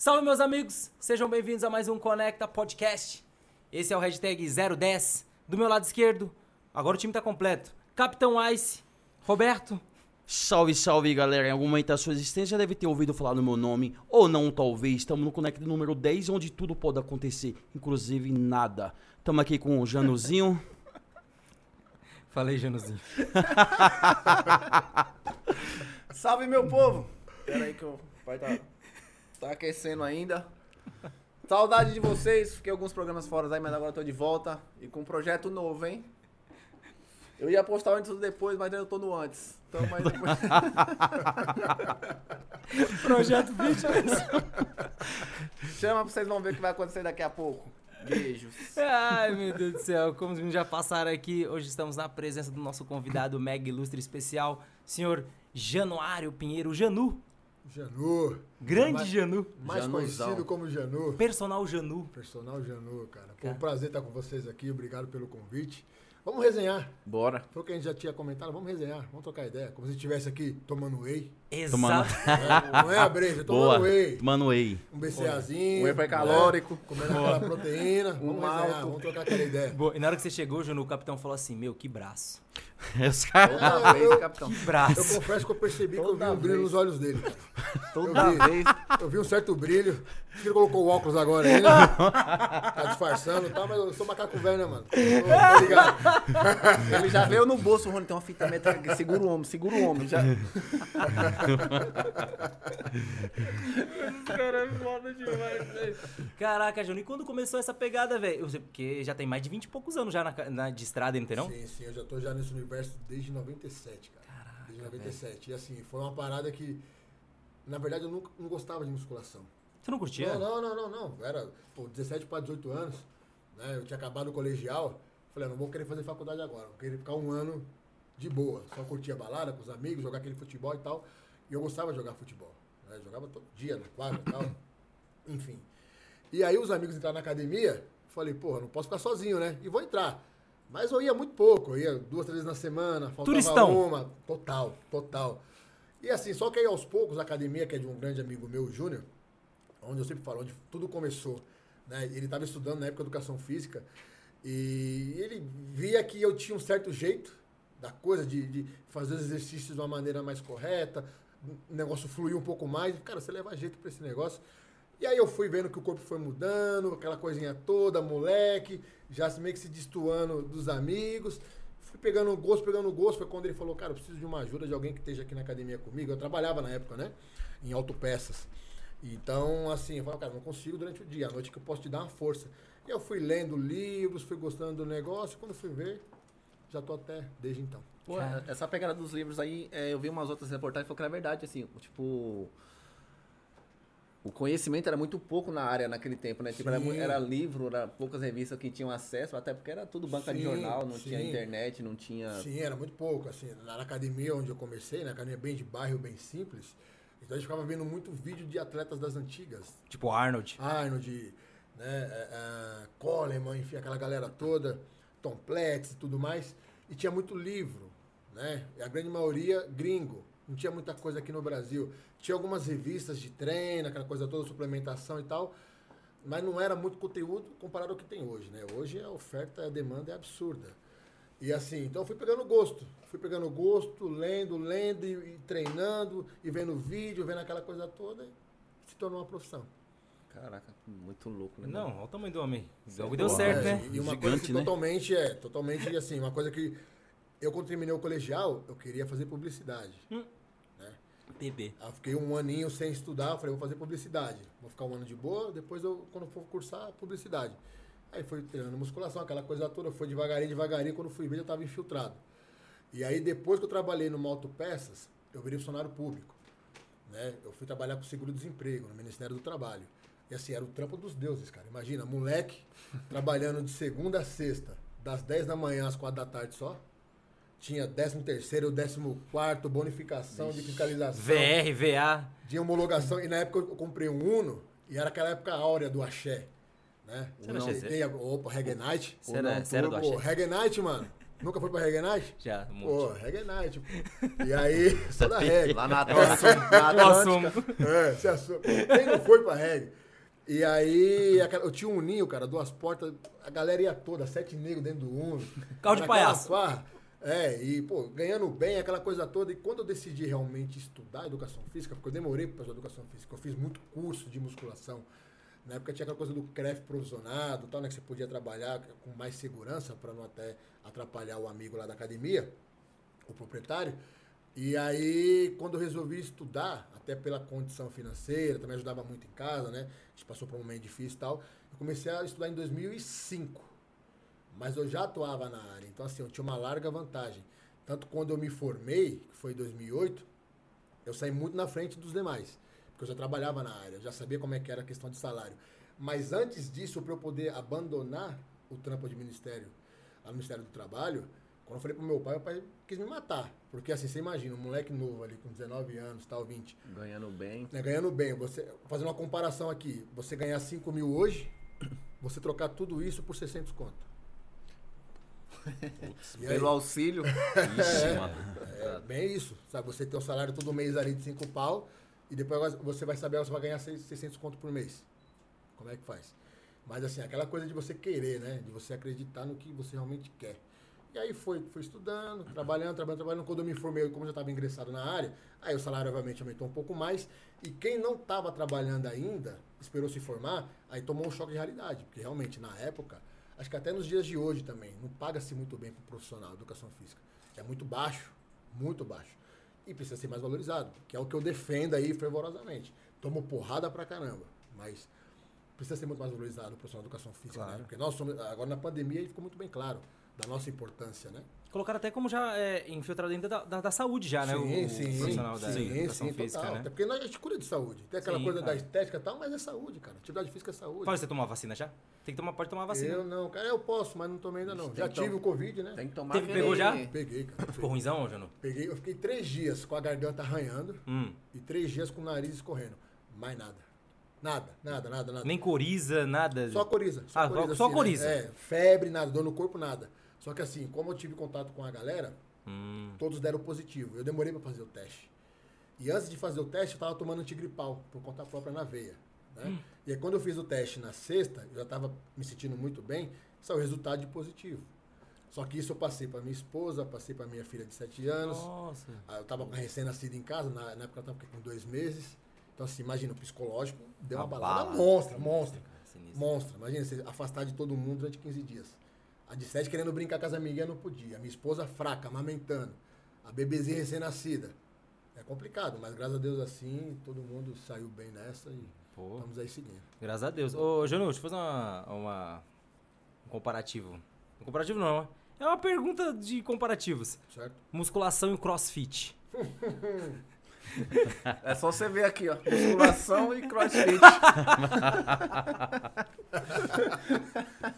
Salve, meus amigos! Sejam bem-vindos a mais um Conecta Podcast. Esse é o hashtag 010. Do meu lado esquerdo, agora o time tá completo. Capitão Ice, Roberto. Salve, salve, galera. Em algum momento da sua existência já deve ter ouvido falar no meu nome, ou não, talvez. Estamos no Conecta número 10, onde tudo pode acontecer, inclusive nada. Estamos aqui com o Januzinho. Falei, Januzinho. Salve, meu povo! Pera aí que o pai tá, tá aquecendo ainda. Saudade de vocês, fiquei alguns programas fora aí, mas agora tô de volta e com um projeto novo, hein? Eu ia postar antes ou depois, mas eu tô no antes. Então, mas depois... Projeto Fitness. Chama pra vocês vão ver o que vai acontecer daqui a pouco. Beijos. Ai, meu Deus do céu. Como os meninos já passaram aqui, hoje estamos na presença do nosso convidado mega ilustre especial, senhor Januário Pinheiro, Janu. Janu. Grande Mais- Janu. Mais Januzão. conhecido como Janu. Personal Janu. Personal Janu, cara. Foi Cara. um prazer estar com vocês aqui. Obrigado pelo convite. Vamos resenhar. Bora. Foi o que a gente já tinha comentado. Vamos resenhar. Vamos trocar ideia. Como se estivesse aqui tomando whey. Tomando- Exato. É, não é a breja, tomando Boa. whey. Mano, whey. Um BCAzinho. Um hipercalórico. né? Comendo aquela proteína. Um Vamos resenhar. malto. Vamos trocar aquela ideia. Boa, E na hora que você chegou, Janu, o capitão falou assim: Meu, que braço. Os caras- Toda vez, capitão. Que Eu braço. confesso que eu percebi que eu vi Toda um brilho vez. nos olhos dele. Toda Eu vi. vez. Eu vi um certo brilho. Acho que ele colocou o óculos agora aí, né? Tá disfarçando e tal, mas eu sou macaco velho, né, mano? Tô, tô ligado. Ele já veio no bolso, Rony, tem uma fita métrica. Segura o ombro, segura o ombro. Já... Caraca, Janu, e quando começou essa pegada, velho? Porque já tem mais de 20 e poucos anos já na, na- de estrada, não? Sim, sim, eu já tô já nesse universo desde 97, cara. desde 97. E assim, foi uma parada que, na verdade, eu nunca, não gostava de musculação. Você não curtia? Não, não, não, não, não. Era, pô, 17 para 18 anos, né? Eu tinha acabado o colegial. Falei, eu não vou querer fazer faculdade agora. Vou querer ficar um ano de boa. Só curtir a balada com os amigos, jogar aquele futebol e tal. E eu gostava de jogar futebol. Né? Eu Jogava todo dia no quadro e tal. Enfim. E aí os amigos entraram na academia. Falei, porra, não posso ficar sozinho, né? E vou entrar. Mas eu ia muito pouco. Eu ia duas, três vezes na semana. Faltava Turistão. uma. Total, total. E assim, só que aí aos poucos a academia, que é de um grande amigo meu, o Júnior, onde eu sempre falo, onde tudo começou. Né? Ele estava estudando na época educação física e ele via que eu tinha um certo jeito da coisa, de, de fazer os exercícios de uma maneira mais correta, o negócio fluir um pouco mais. Cara, você leva jeito para esse negócio. E aí eu fui vendo que o corpo foi mudando, aquela coisinha toda, moleque, já meio que se destoando dos amigos. Fui pegando gosto, pegando gosto. Foi quando ele falou, cara, eu preciso de uma ajuda de alguém que esteja aqui na academia comigo. Eu trabalhava na época, né? Em autopeças. Então, assim, eu falei, cara, não consigo durante o dia, à noite que eu posso te dar uma força. E eu fui lendo livros, fui gostando do negócio, quando fui ver, já tô até desde então. Pô, essa pegada dos livros aí, é, eu vi umas outras reportagens e falou que era verdade, assim, tipo. O conhecimento era muito pouco na área naquele tempo, né? Tipo, era, era livro, era poucas revistas que tinham acesso, até porque era tudo banca de Sim, jornal, não tinha sim. internet, não tinha. Sim, era muito pouco, assim, na na academia onde eu comecei, na academia bem de bairro, bem simples, então a gente ficava vendo muito vídeo de atletas das antigas, Tipo Arnold. Arnold, né, é, é, Coleman, enfim, aquela galera toda, Tom Platz e tudo mais. E tinha muito livro, né? E a grande maioria gringo. Não tinha muita coisa aqui no Brasil. Tinha algumas revistas de treino, aquela coisa toda, suplementação e tal. Mas não era muito conteúdo comparado ao que tem hoje, né? Hoje a oferta a demanda é absurda. E assim, então fui pegando gosto. Fui pegando gosto, lendo, lendo e, e treinando, e vendo vídeo, vendo aquela coisa toda, e se tornou uma profissão. Caraca, muito louco, né? Não, olha o tamanho do homem. Algo deu Porra, certo, É, né? E uma Gigante, coisa que né? totalmente é, totalmente assim, uma coisa que eu quando terminei o colegial, eu queria fazer publicidade. Bebê. Aí eu fiquei um aninho sem estudar, eu falei, vou fazer publicidade. Vou ficar um ano de boa, depois eu, quando for cursar, publicidade. Aí foi treinando musculação, aquela coisa toda, foi devagarinho, devagarinho, quando fui ver, eu estava infiltrado. E aí, depois que eu trabalhei no Autopeças, eu virei funcionário público. Né? Eu fui trabalhar com seguro-desemprego, no Ministério do Trabalho. E assim, era o trampo dos deuses, cara. Imagina, moleque trabalhando de segunda a sexta, das 10 da manhã às 4 da tarde só. Tinha 13 terceiro, 14 quarto, bonificação de fiscalização. VR, VA. De homologação. E na época eu comprei um Uno, e era aquela época áurea do axé. Né? Você tem a- opa, Reggae Night. Você era- você era do Pô, axé? Reggae Night, mano. Nunca foi pra Reggae Night? Já, um Pô, monte. Reggae Night. pô. E aí, só da reggae. Lá na Atlântica. É, se assume. Quem não foi pra reggae? E aí, eu tinha um ninho, cara, duas portas, a galera ia toda, sete negros dentro do Uno. Carro de palhaço. É, e, pô, ganhando bem, aquela coisa toda. E quando eu decidi realmente estudar educação física, porque eu demorei para fazer educação física, eu fiz muito curso de musculação. Na época tinha aquela coisa do CREF provisionado, tal, né, que você podia trabalhar com mais segurança para não até atrapalhar o amigo lá da academia, o proprietário. E aí, quando eu resolvi estudar, até pela condição financeira, também ajudava muito em casa, né? A gente passou por um momento difícil e tal. Eu comecei a estudar em 2005. Mas eu já atuava na área, então assim, eu tinha uma larga vantagem. Tanto quando eu me formei, que foi em 2008, eu saí muito na frente dos demais. Porque eu já trabalhava na área, já sabia como é que era a questão de salário. Mas antes disso, para eu poder abandonar o trampo de ministério, no Ministério do Trabalho, quando eu falei pro meu pai, meu pai quis me matar. Porque assim, você imagina, um moleque novo ali, com 19 anos, tal, 20, Ganhando bem. né, ganhando bem. Você, fazendo uma comparação aqui, você ganhar 5 mil hoje, você trocar tudo isso por 600 conto. Aí? Pelo auxílio. Ixi, mano. É bem isso, sabe? Você tem o salário todo mês ali de 5 pau e depois você vai saber, você vai ganhar 600 conto por mês. Como é que faz? Mas assim, aquela coisa de você querer, né? De você acreditar no que você realmente quer. E aí foi, foi estudando, trabalhando, trabalhando, trabalhando. Quando eu me formei, como eu já estava ingressado na área, aí o salário obviamente aumentou um pouco mais. E quem não estava trabalhando ainda, esperou se formar, aí tomou um choque de realidade. Porque realmente, na época, acho que até nos dias de hoje também, não paga-se muito bem para o profissional de educação física. É muito baixo, muito baixo. E precisa ser mais valorizado, que é o que eu defendo aí fervorosamente. Tomo porrada pra caramba, mas precisa ser muito mais valorizado o profissional de educação física, Claro. né? Porque nós somos, agora na pandemia ficou muito bem claro da nossa importância, né? Colocaram até como já é, infiltrado dentro da, da, da saúde já, né? O, sim, o sim, profissional da sim, educação sim, física, total. né? Até porque nós, a gente cura de saúde. Tem aquela Sim, coisa cara. da estética e tal, mas é saúde, cara. Atividade física é saúde. Fala, você tomou a vacina já? Tem que tomar, pode tomar vacina. Eu não, cara, eu posso, mas não tomei ainda não. Tem Já que tive tom- o Covid, né? Tem que tomar Teve- aquele- pegou já? Peguei, cara. Ficou ruimzão, Jano? Peguei, eu fiquei três dias com a garganta arranhando Hum. e três dias com o nariz escorrendo. Mais nada. Nada, nada, nada, nada. Nem coriza, nada. Só coriza. Só Ah, coriza, só assim, né? coriza. É, febre, nada, dor no corpo, nada. Só que assim, como eu tive contato com a galera, Hum. todos deram positivo. Eu demorei pra fazer o teste. E antes de fazer o teste, eu tava tomando antigripal, por conta própria na veia. Né? Hum. E aí quando eu fiz o teste na sexta, eu já tava me sentindo muito bem, saiu o resultado de positivo. Só que isso eu passei pra minha esposa, passei pra minha filha de 7 anos. Nossa. Ah, Eu tava com a recém-nascida em casa, na, na época eu tava com dois meses. Então, assim, imagina, o psicológico deu uma balada Abala. monstra, monstra. Monstra. Imagina, você afastar de todo mundo durante 15 dias. A de 7 querendo brincar com as amiguinhas não podia. A minha esposa fraca, amamentando. A bebezinha recém-nascida. É complicado, mas graças a Deus assim, todo mundo saiu bem nessa e Pô, estamos aí seguindo. graças a Deus. Ô, Janu, deixa eu fazer uma, uma- um comparativo. Um comparativo não, é uma pergunta de comparativos. Certo? Musculação e crossfit. É só você ver aqui, ó. Musculação e crossfit.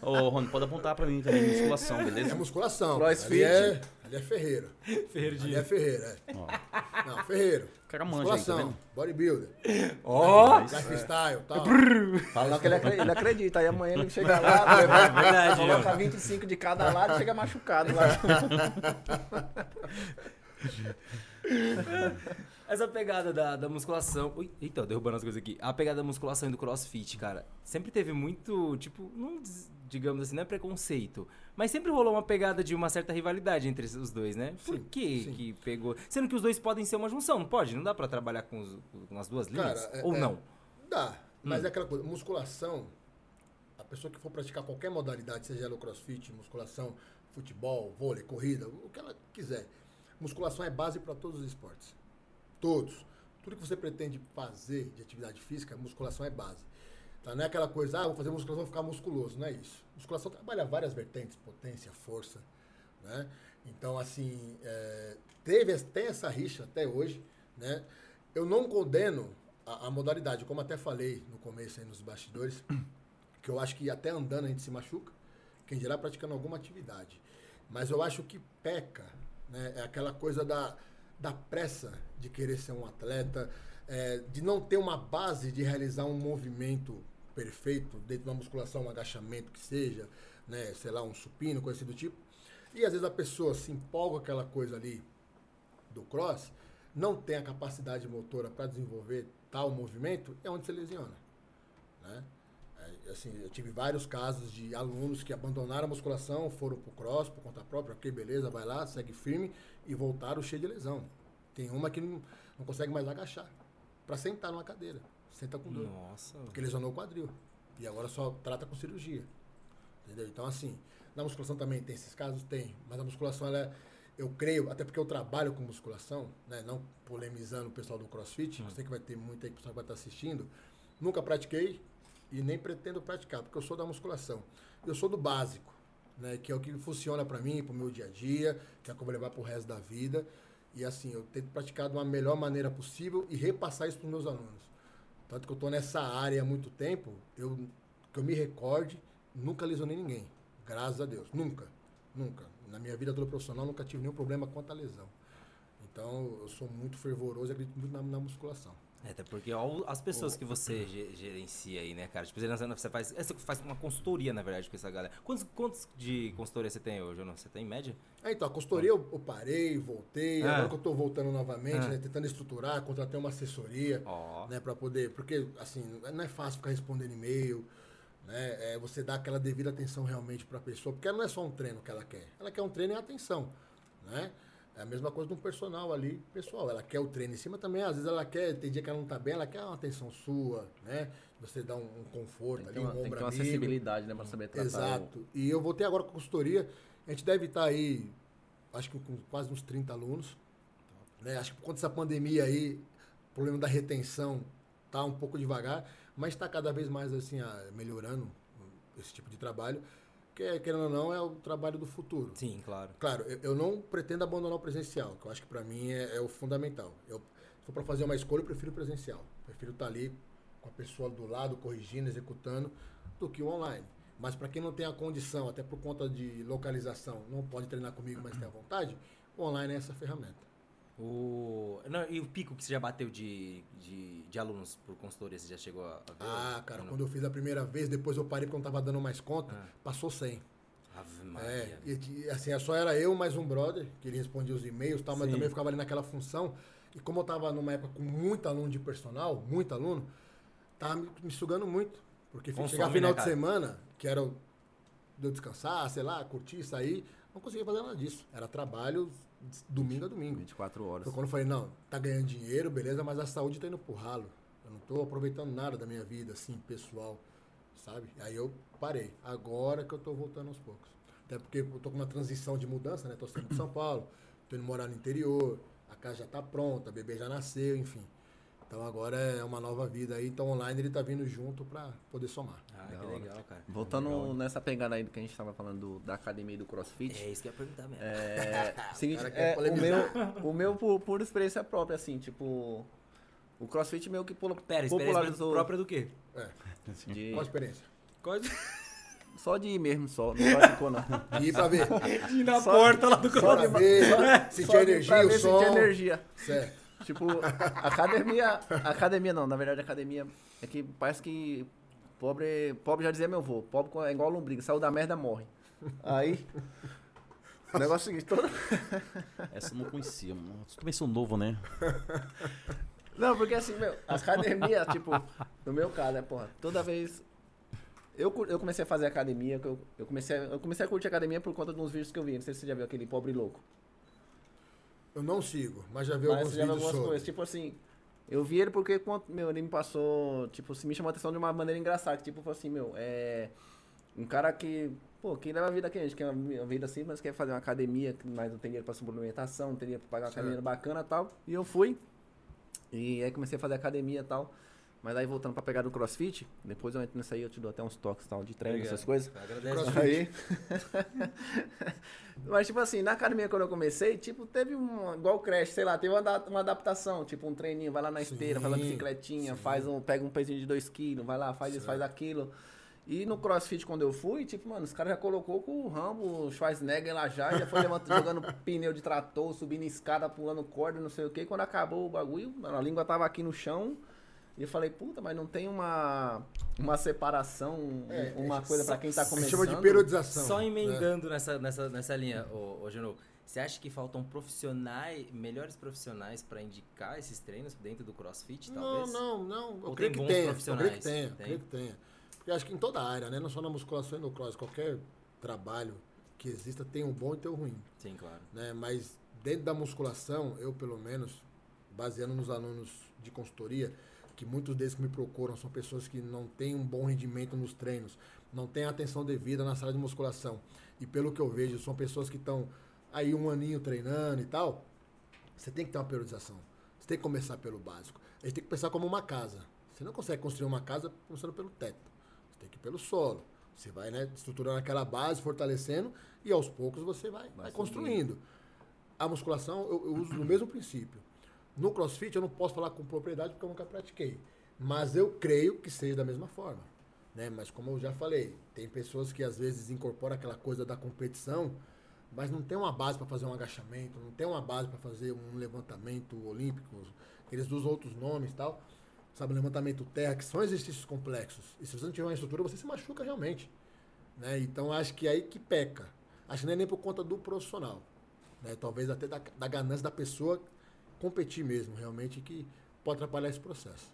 Ô, Rony, pode apontar pra mim também, musculação, É beleza? musculação. Crossfit. Ali é, ali é Ferreira. Ferreiro Ali é Ferreira, é. Ó, Não, Ferreiro. o cara manja aí, tá Musculação, bodybuilder, Ó! lifestyle, tal. Fala que ele, acre- ele acredita. Aí amanhã ele chega lá, leva- verdade, coloca ó. 25 de cada lado e chega machucado lá. Essa pegada da, da musculação. Ui, eita, derrubando as coisas aqui. A pegada da musculação e do crossfit, cara, sempre teve muito, tipo, não, digamos assim, não é preconceito. Mas sempre rolou uma pegada de uma certa rivalidade entre os dois, né? Por Sim, que sim. que pegou? Sendo que os dois podem ser uma junção, não pode? Não dá pra trabalhar com, os- com as duas linhas? Cara, é- Ou é- não? Dá, mas Hum. é aquela coisa, musculação, a pessoa que for praticar qualquer modalidade, seja ela o crossfit, musculação, futebol, vôlei, corrida, o que ela quiser. Musculação é base para todos os esportes. Todos. Tudo que você pretende fazer de atividade física, musculação é base. Tá? Não é aquela coisa, ah, vou fazer musculação, vou ficar musculoso. Não é isso. Musculação trabalha várias vertentes, potência, força. Né? Então, assim, é, teve, tem essa rixa até hoje. Né? Eu não condeno a, a modalidade, como até falei no começo aí nos bastidores, que eu acho que até andando a gente se machuca, quem dirá praticando alguma atividade. Mas eu acho que peca, né? É aquela coisa da, da pressa de querer ser um atleta, é, de não ter uma base de realizar um movimento perfeito dentro de uma musculação, um agachamento que seja, né? Sei lá, um supino, coisa assim do tipo. E às vezes a pessoa se empolga com aquela coisa ali do cross, não tem a capacidade motora para desenvolver tal movimento, é onde se lesiona. Né? É, assim, eu tive vários casos de alunos que abandonaram a musculação, foram pro cross por conta própria, ok, beleza, vai lá, segue firme e voltaram cheio de lesão. Tem uma que não, não consegue mais agachar para sentar numa cadeira. Senta com dor. Nossa. Porque lesionou o quadril. E agora só trata com cirurgia. Entendeu? Então, assim, na musculação também tem esses casos? Tem. Mas a musculação, ela é, eu creio, até porque eu trabalho com musculação, né? Não polemizando o pessoal do CrossFit, Hum. eu sei que vai ter muita aí pessoa que vai estar assistindo. Nunca pratiquei e nem pretendo praticar, porque eu sou da musculação. Eu sou do básico, né? Que é o que funciona para mim, pro meu dia a dia, que é o vou levar pro resto da vida. E assim, eu tento praticar de uma melhor maneira possível e repassar isso pros meus alunos. Tanto que eu tô nessa área há muito tempo, eu, que eu me recorde, nunca lesionei ninguém. Graças a Deus. Nunca. Nunca. Na minha vida toda profissional, nunca tive nenhum problema quanto à lesão. Então, eu sou muito fervoroso e acredito muito na, na musculação. É, até porque ó, as pessoas que você ge- gerencia aí, né, cara? Tipo, você faz, você faz uma consultoria, na verdade, com essa galera. Quantos, quantos de consultoria você tem hoje? Você tem em média? É, então, a consultoria eu, eu parei, voltei, Ah. agora que eu tô voltando novamente, Ah. né, tentando estruturar, contratei uma assessoria, Ó. né, para poder, porque assim, não é fácil ficar respondendo e-mail, né, é você dar aquela devida atenção realmente para a pessoa, porque não é só um treino que ela quer, ela quer um treino e atenção, né? É a mesma coisa de um personal ali, pessoal, ela quer o treino em cima também, às vezes ela quer, tem dia que ela não tá bem, ela quer uma atenção sua, né? Você dá um, um conforto Tem ali, uma, um tem que ombro ter uma amigo. acessibilidade, né? Pra saber tratar. Exato. E eu voltei agora com a consultoria. A gente deve estar aí, acho que com quase uns 30 alunos. Né? Acho que por conta dessa pandemia aí, o problema da retenção tá um pouco devagar, mas está cada vez mais assim, ah, melhorando esse tipo de trabalho. Que, querendo ou não, é o trabalho do futuro. Sim, claro. Claro, eu, eu não pretendo abandonar o presencial, que eu acho que para mim é, é o fundamental. Eu, se for para fazer uma escolha, eu prefiro o presencial. Prefiro estar ali com a pessoa do lado, corrigindo, executando, do que o online. Mas para quem não tem a condição, até por conta de localização, não pode treinar comigo, mas tem a vontade, o online é essa ferramenta. O... Não, e o pico que você já bateu de, de, de alunos por consultoria, você já chegou a, ver? Ah, cara, não? quando eu fiz a primeira vez, depois eu parei porque eu não tava dando mais conta, Ah. passou 100. Ave Maria. É, e, assim, só era eu mais um brother, que ele respondia os e-mails e tal, mas Sim. também ficava ali naquela função. E como eu tava numa época com muito aluno de personal, muito aluno, tava me, me sugando muito. Porque Consome, chegava né, final de cara? semana, que era de eu descansar, sei lá, curtir, sair, não conseguia fazer nada disso. Era trabalho domingo a domingo. 24 horas. Foi quando eu falei, não, tá ganhando dinheiro, beleza, mas a saúde tá indo pro ralo. Eu não tô aproveitando nada da minha vida, assim, pessoal, sabe? Aí eu parei. Agora que eu tô voltando aos poucos. Até porque eu tô com uma transição de mudança, né? Tô saindo de São Paulo, tô indo morar no interior, a casa já tá pronta, a bebê já nasceu, enfim. Então agora é uma nova vida aí, então online ele tá vindo junto pra poder somar. Ah, Da que hora. legal, cara. Voltando Legal. nessa pegada aí do que a gente tava falando do- da academia e do crossfit. É isso que eu ia perguntar mesmo. É, seguinte, é, o meu, o meu por, por experiência própria, assim, tipo, o CrossFit meio que pula- Pera, experiência popularizou própria do quê? É, de, qual a experiência? só de ir mesmo, só, não praticou não. E ir pra ver, Ir na Só- porta lá do só pra de- ver, sentir de- energia, o som. sentir energia. Certo. Tipo, academia, academia não, na verdade academia é que parece que pobre, pobre já dizia meu avô, pobre é igual lombriga, saiu da merda, morre. Aí, o negócio é o seguinte, toda... Essa eu não conhecia, mano. Também sou novo, né? Não, porque assim, meu, academia, tipo, no meu caso, é, porra, toda vez. Eu, eu comecei a fazer academia, eu, eu, comecei, eu comecei a curtir academia por conta de uns vídeos que eu vi. Não sei se você já viu aquele pobre louco. Eu não sigo, mas já vi Mas alguns já vídeos algumas sobre. coisas. Tipo assim, eu vi ele porque meu, ele me passou, tipo, se me chamou a atenção de uma maneira engraçada. Que, tipo, falou assim, meu, é. Um cara que. Pô, quem leva a vida aqui, a gente quer uma vida assim, mas quer fazer uma academia, mas não tem dinheiro pra suplementação, não tem dinheiro pra pagar uma Certo. academia bacana e tal. E eu fui. E aí comecei a fazer academia e tal. Mas aí voltando pra pegar do crossfit, depois eu entro nisso aí, eu te dou até uns toques e tal, de treino, Obrigado. essas coisas. Crossfit. Aí. Mas, tipo assim, na academia quando eu comecei, tipo, teve um. Igual o Crash, sei lá, teve uma, uma adaptação, tipo, um treininho, vai lá na esteira, faz uma Sim, bicicletinha, sim. faz um, pega um pezinho de 2 quilos, vai lá, faz isso, faz aquilo. E no CrossFit, quando eu fui, tipo, mano, os caras já colocou com o Rambo, o Schwarzenegger lá já, já foi levantando, jogando pneu de trator, subindo escada, pulando corda, não sei o que. Quando acabou o bagulho, mano, a língua tava aqui no chão E eu falei, puta, mas não tem uma, uma separação, É, uma é, coisa pra só- quem tá começando. chama de periodização. Só né? emendando nessa, nessa, nessa linha, ô, ô Genu, você acha que faltam profissionais, melhores profissionais pra indicar esses treinos dentro do CrossFit, Não, talvez? não, não. Eu Ou creio tem que bons tenha. Eu profissionais? creio que tenha. Tem? Creio que tenha. Porque acho que em toda a área, né? Não só na musculação e no cross, qualquer trabalho que exista tem o bom e tem o ruim. Sim, claro. né? Mas dentro da musculação, eu pelo menos, baseando nos alunos de consultoria, que muitos deles que me procuram são pessoas que não têm um bom rendimento nos treinos, não têm atenção devida na sala de musculação. E pelo que eu vejo, são pessoas que estão aí um aninho treinando e tal. Você tem que ter uma periodização. Você tem que começar pelo básico. A gente tem que pensar como uma casa. Você não consegue construir uma casa começando pelo teto. Você tem que ir pelo solo. Você vai né, estruturando aquela base, fortalecendo, e aos poucos você vai, vai construindo. A musculação eu, eu uso no mesmo princípio. No crossfit eu não posso falar com propriedade porque eu nunca pratiquei. Mas eu creio que seja da mesma forma. Né? Mas como eu já falei, tem pessoas que às vezes incorporam aquela coisa da competição, mas não tem uma base para fazer um agachamento, não tem uma base para fazer um levantamento olímpico, eles usam outros nomes e tal. Sabe, levantamento terra, que são exercícios complexos. E se você não tiver uma estrutura, você se machuca realmente. Né? Então acho que é aí que peca. Acho que não é nem por conta do profissional. Né? Talvez até da, da ganância da pessoa competir mesmo, realmente, que pode atrapalhar esse processo.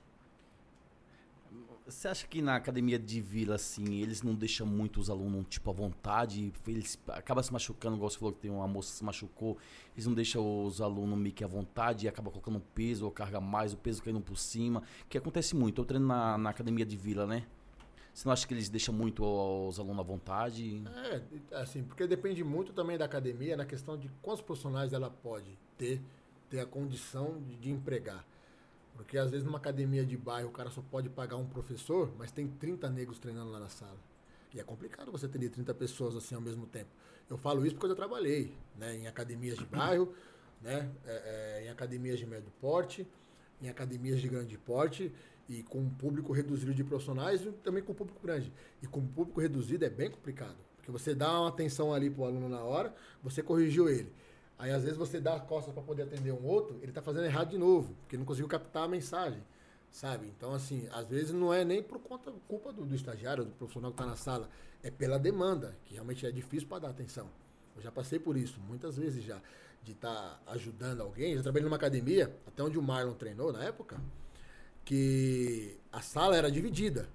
Você acha que na academia de vila, assim, eles não deixam muito os alunos, tipo, à vontade? Eles acabam se machucando, igual você falou que tem uma moça que se machucou. Eles não deixam os alunos meio que à vontade e acabam colocando peso ou carga mais, o peso caindo por cima. Que acontece muito. Eu treino na, na academia de vila, né? Você não acha que eles deixam muito os alunos à vontade? É, assim, porque depende muito também da academia na questão de quantos profissionais ela pode ter, ter a condição de, de empregar. Porque às vezes numa academia de bairro o cara só pode pagar um professor, mas tem 30 negros treinando lá na sala. E é complicado você ter 30 pessoas assim ao mesmo tempo. Eu falo isso porque eu já trabalhei né, em academias de bairro, né, é, é, em academias de médio porte, em academias de grande porte e com um público reduzido de profissionais e também com público grande. E com público reduzido é bem complicado. Porque você dá uma atenção ali pro aluno na hora, você corrigiu ele. Aí às vezes você dá as costas para poder atender um outro, ele tá fazendo errado de novo, porque não conseguiu captar a mensagem, sabe? Então assim, às vezes não é nem por conta culpa do, do estagiário, do profissional que tá na sala, é pela demanda, que realmente é difícil para dar atenção. Eu já passei por isso muitas vezes já, de estar tá ajudando alguém. Já trabalhei numa academia, até onde o Marlon treinou na época, que a sala era dividida,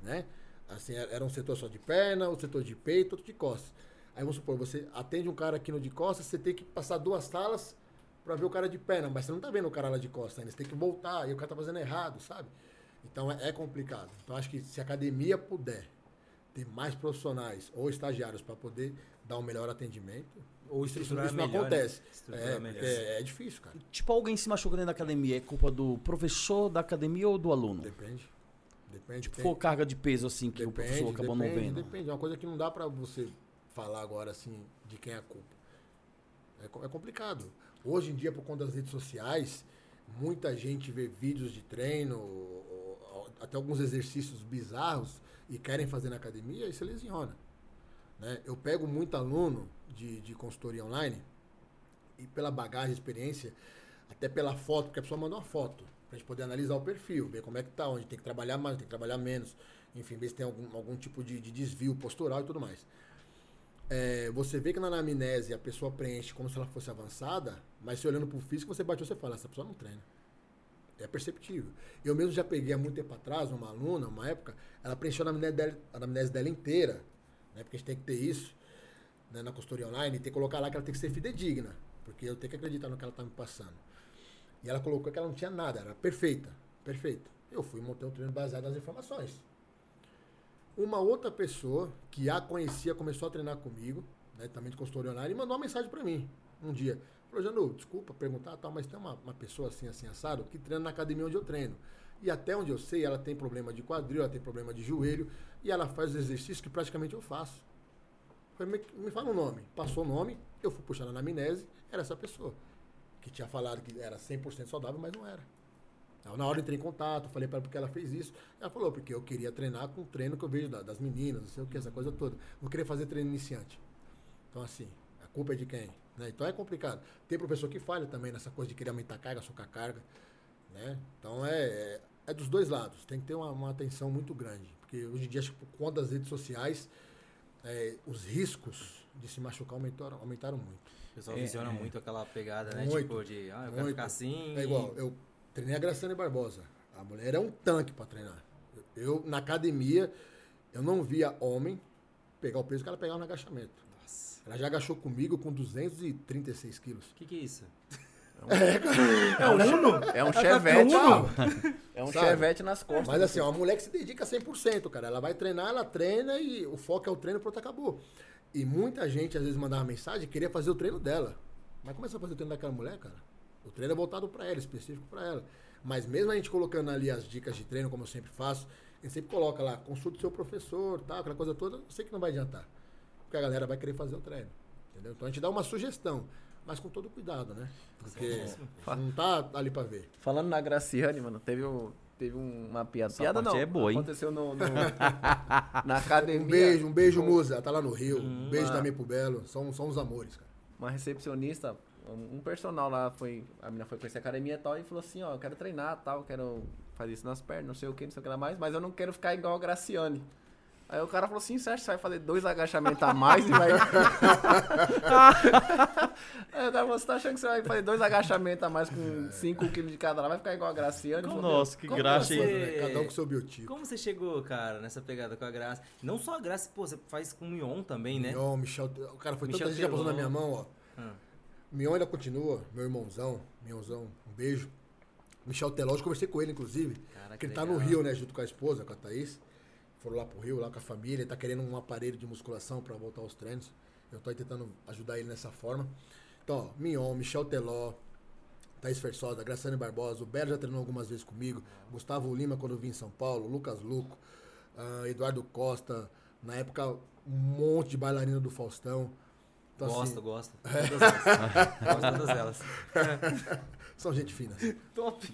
né? Assim, era um setor só de perna, o setor de peito, outro de costas. Aí vamos supor, você atende um cara aqui no de costas, você tem que passar duas salas para ver o cara de perna, mas você não tá vendo o cara lá de costas ainda, você tem que voltar, e o cara tá fazendo errado, sabe? Então é, é complicado. Então acho que se a academia puder ter mais profissionais ou estagiários para poder dar um melhor atendimento, Ou isso, estruturar isso não melhor, né? acontece. Estruturar É, é, é difícil, cara. Tipo, alguém se machuca dentro da academia, é culpa do professor da academia ou do aluno? Depende. Depende. Tipo, for carga de peso, assim, que o professor acabou não depende, vendo. Depende, é uma coisa que não dá pra você falar agora assim de quem é a culpa. É, é complicado. Hoje em dia, por conta das redes sociais, muita gente vê vídeos de treino, ou- ou até alguns exercícios bizarros e querem fazer na academia e se lesiona. Né? Eu pego muito aluno de, de consultoria online e pela bagagem, experiência, até pela foto, porque a pessoa manda uma foto, pra gente poder analisar o perfil, ver como é que tá, onde tem que trabalhar mais, tem que trabalhar menos, enfim, ver se tem algum, algum tipo de, de desvio postural e tudo mais. É, você vê que na anamnese a pessoa preenche como se ela fosse avançada, mas se olhando pro físico, você bateu, você fala, essa pessoa não treina. É perceptível. Eu mesmo já peguei há muito tempo atrás uma aluna, uma época, ela preencheu a anamnese dela, a anamnese dela inteira, né? Porque a gente tem que ter isso né, na consultoria online, tem que colocar lá que ela tem que ser fidedigna, porque eu tenho que acreditar no que ela está me passando. E ela colocou que ela não tinha nada, era perfeita, perfeita. Eu fui e montei um treino baseado nas informações. Uma outra pessoa que a conhecia começou a treinar comigo, né, também de consultoria online, e mandou uma mensagem para mim um dia. Falou, Janu, desculpa perguntar, tal, mas tem uma, uma pessoa assim, assim, assado, que treina na academia onde eu treino. E até onde eu sei, ela tem problema de quadril, ela tem problema de joelho, e ela faz os exercícios que praticamente eu faço. Falei, me, me fala o nome. Passou o nome, eu fui puxar na anamnese, era essa pessoa. Que tinha falado que era 100% saudável, mas não era. Aí, Na hora eu entrei em contato, falei para ela porque ela fez isso. Ela falou, porque eu queria treinar com o treino que eu vejo da- das meninas, não sei o que, essa coisa toda. Não queria fazer treino iniciante. Então, assim, a culpa é de quem? né? Então é complicado. Tem professor que falha também nessa coisa de querer aumentar a carga, socar a carga. Né? Então é, é, é dos dois lados. Tem que ter uma, uma atenção muito grande. Porque hoje em dia, acho que por conta das redes sociais, é, os riscos de se machucar aumentaram, aumentaram muito. O pessoal É, visiona é. muito aquela pegada, né? Muito, tipo, de, ah, eu quero muito. ficar assim. É igual, eu treinei a Graciane Barbosa. A mulher é um tanque pra treinar. Eu, na academia, eu não via homem pegar o peso que ela pegava no agachamento. Nossa. Ela já agachou comigo com 236 quilos. O que, que é isso? É um Uno. É um Chevette. É um Sabe? Chevette nas costas. Mas assim, é uma mulher que se dedica 100%, cara. Ela vai treinar, ela treina e o foco é o treino, pronto, acabou. E muita gente, às vezes, mandava mensagem queria fazer o treino dela. Mas como é que você vai fazer o treino daquela mulher, cara? O treino é voltado pra ela, específico pra ela. Mas mesmo a gente colocando ali as dicas de treino, como eu sempre faço, a gente sempre coloca lá, consulta o seu professor, tal, aquela coisa toda, eu sei que não vai adiantar. Porque a galera vai querer fazer o treino. Entendeu? Então a gente dá uma sugestão, mas com todo cuidado, né? Porque não tá ali pra ver. Falando na Graciane, mano, teve, um, teve uma piada. Essa piada não. é boa, hein? Aconteceu no, no- na academia. Um beijo, um beijo, Um- Musa. Ela tá lá no Rio. Um beijo ah. também pro Belo. São, são uns amores, cara. uma recepcionista, um personal lá foi, a menina foi conhecer a academia e tal e falou assim, ó, eu quero treinar, tal, quero fazer isso nas pernas, não sei o que, não sei o que lá mais, mas eu não quero ficar igual a Graciane. Aí o cara falou assim, você acha que você vai fazer dois agachamentos a mais e vai... Aí o cara falou, você tá achando que você vai fazer dois agachamentos a mais com 5 quilos de cada lá, vai ficar igual a Graciane? Como- Nossa, que hein? você- Né? Cada um com seu biotipo. Como você chegou, cara, nessa pegada com a Graça? Não só a Graça, pô, você faz com o Mion também, né? Mion, Michel. O cara foi Michel tanta gente que já passou na minha mão, ó. Ah. Mion ainda continua, meu irmãozão, Mionzão, um beijo. Michel Teló, eu conversei com ele, inclusive. Cara, que ele tá no legal. Rio, né, junto com a esposa, com a Thaís. Foram lá pro Rio, lá com a família. Ele tá querendo um aparelho de musculação pra voltar aos treinos. Eu tô aí tentando ajudar ele nessa forma. Então, ó, Mion, Michel Teló, Thaís Fersosa, Graciane Barbosa, o Belo já treinou algumas vezes comigo, Gustavo Lima quando eu vim em São Paulo, Lucas Luco, ah, Eduardo Costa, na época um monte de bailarina do Faustão. Então, gosto, assim, gosto. Todas elas. gosto de todas elas. são gente fina. Top.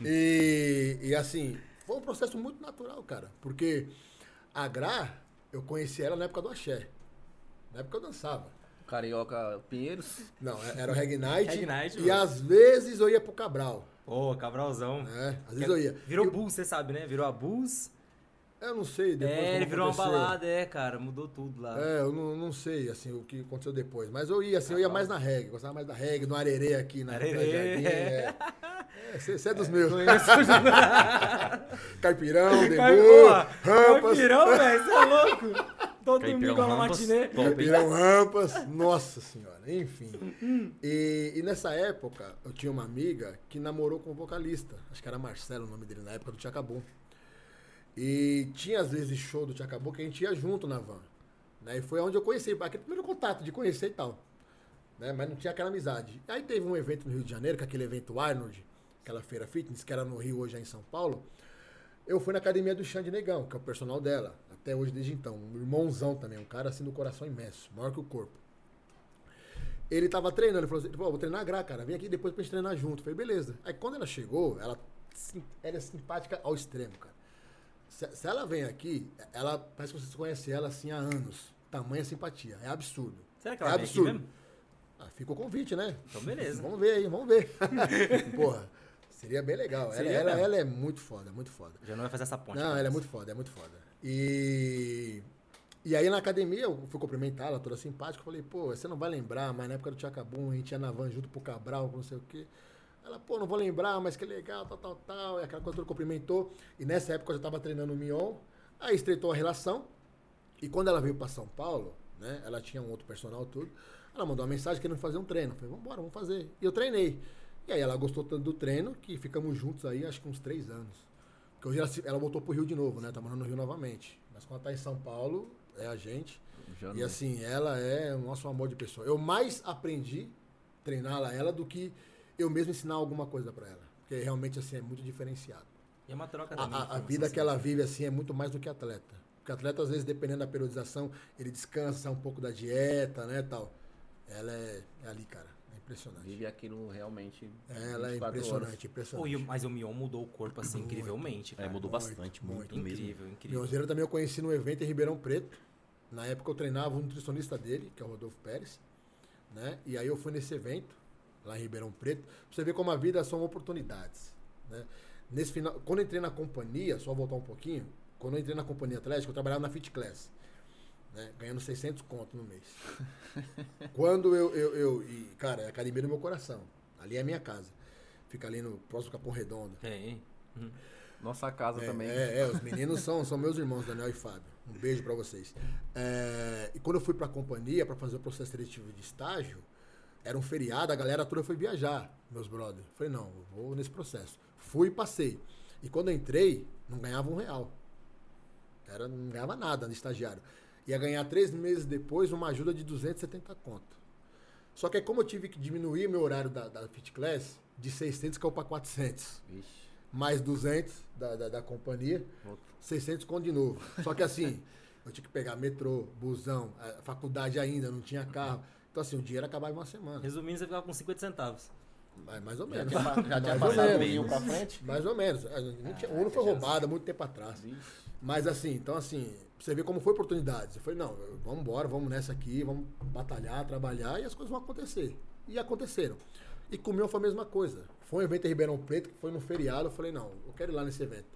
E, e assim, foi um processo muito natural, cara. Porque a Gra, eu conheci ela na época do axé. Na época eu dançava. Carioca Pinheiros. Não, era o Reg Night. Night, e mano. às vezes eu ia pro Cabral. Ô, Cabralzão. Né? Às vezes eu ia. Virou eu, Bulls, você sabe, né? Virou a Bulls. Eu não sei depois. é, como ele virou uma aconteceu. balada, é, cara. Mudou tudo lá. É, eu não, não sei, assim, o que aconteceu depois. Mas eu ia, assim, eu ia mais na reggae. Gostava mais da reggae, no arerê aqui na Arerê. É, é você é dos meus. Conheço Caipirão, Demu, Porra, Rampas. Caipirão, velho, você é louco. Todo Caipirão domingo lá no Rampas, matinê. Caipirão Rampas, nossa senhora, enfim. E, e nessa época, eu tinha uma amiga que namorou com um vocalista, acho que era Marcelo o nome dele, na época do Tchacabum. E tinha às vezes show do Tchacabum que a gente ia junto na van. Né? E foi onde eu conheci, aquele primeiro contato de conhecer e tal. Né? Mas não tinha aquela amizade. Aí teve um evento no Rio de Janeiro, que é aquele evento Arnold, aquela feira fitness, que era no Rio, hoje é em São Paulo. Eu fui na academia do Xande Negão, que é o personal dela, até hoje desde então. Um irmãozão também, um cara assim do coração imenso, maior que o corpo. Ele tava treinando, ele falou assim, ele falou, "Ó, vou treinar a Gra, cara, vem aqui depois pra gente treinar junto. Eu falei, beleza. Aí quando ela chegou, ela, ela é simpática ao extremo, cara. Se, se ela vem aqui, ela parece que você conhece ela assim há anos. Tamanha simpatia, é absurdo. Será que é ela vem aqui absurdo. mesmo? Ah, fica o convite, né? Então, beleza. Vamos ver aí, vamos ver. Porra, seria bem legal. Ela, Seria ela, mesmo. ela é muito foda, muito foda. Já não vai fazer essa ponte. Não, ela é muito foda, é muito foda. E, e aí na academia eu fui cumprimentar ela, toda simpática. Eu falei, pô, você não vai lembrar, mas na época do Tchacabum a gente ia na van junto pro Cabral, não sei o quê. Ela, pô, não vou lembrar, mas que legal, tal, tal, tal. E aquela coisa toda cumprimentou. E nessa época eu já tava treinando o Mion. Aí estreitou a relação. E quando ela veio pra São Paulo, né? Ela tinha um outro personal, tudo. Ela mandou uma mensagem querendo fazer um treino. Eu falei, vambora, vamos fazer. E eu treinei. E aí ela gostou tanto do treino que ficamos juntos aí, acho que uns três anos. Porque hoje ela, ela voltou pro Rio de novo, né? Tá morando no Rio novamente. Mas quando ela tá em São Paulo, é a gente. E não- assim, ela é o nosso amor de pessoa. Eu mais aprendi treiná-la ela do que eu mesmo ensinar alguma coisa pra ela. Porque realmente assim é muito diferenciado. E é uma troca A, também. a- a informação, vida assim. que ela vive assim é muito mais do que atleta. Porque atleta, às vezes, dependendo da periodização, ele descansa um pouco da dieta, né, tal. Ela é, é ali, cara. É impressionante. Vive aquilo realmente. Ela é 24 horas. impressionante, Pô, impressionante. mas o Mion mudou o corpo assim Muito. incrivelmente, É, cara. mudou muito, bastante, muito. muito, mesmo. Incrível, incrível. Mionzeira também eu conheci num evento em Ribeirão Preto. Na época eu treinava o nutricionista dele, que é o Rodolfo Pérez. Né? E aí eu fui nesse evento, lá em Ribeirão Preto. Pra você ver como a vida são oportunidades. Né? Nesse final, quando entrei na companhia, só voltar um pouquinho, quando eu entrei na companhia atlética, eu trabalhava na Fit Class, né? ganhando 600 conto no mês. quando eu, eu, eu e, cara, é a academia do meu coração, ali é a minha casa, fica ali no próximo Capão Redondo. Tem. Nossa casa É, também. É, é, os meninos são, são meus irmãos, Daniel e Fábio. Um beijo pra vocês. É, e quando eu fui pra companhia pra fazer o processo seletivo de estágio, era um feriado, a galera toda foi viajar, meus brothers. Falei, não, vou nesse processo. Fui e passei. E quando eu entrei, não ganhava um real. Era, não ganhava nada no estagiário. Ia ganhar três meses depois uma ajuda de 270 conto. Só que aí, como eu tive que diminuir meu horário da, da Fit Class, de 600 caiu pra 400 Vixe. mais 200 da, da, da companhia, 600 conto de novo. Só que assim, eu tinha que pegar metrô, busão, faculdade ainda, não tinha carro. Então assim, o dinheiro acabava em uma semana. Resumindo, você ficava com 50 centavos. Mais, mais ou Já menos. tinha, já tinha Mais ou passado o menos. vinho pra frente? Mais ou menos. A gente não tinha- o Uno foi roubado há muito tempo atrás. Mas assim, então assim, você ver como foi a oportunidade. Eu falei, não, vamos embora, vamos nessa aqui, vamos batalhar, trabalhar e as coisas vão acontecer. E aconteceram. E com o meu foi a mesma coisa. Foi um evento em Ribeirão Preto, que foi no feriado, eu falei, não, eu quero ir lá nesse evento.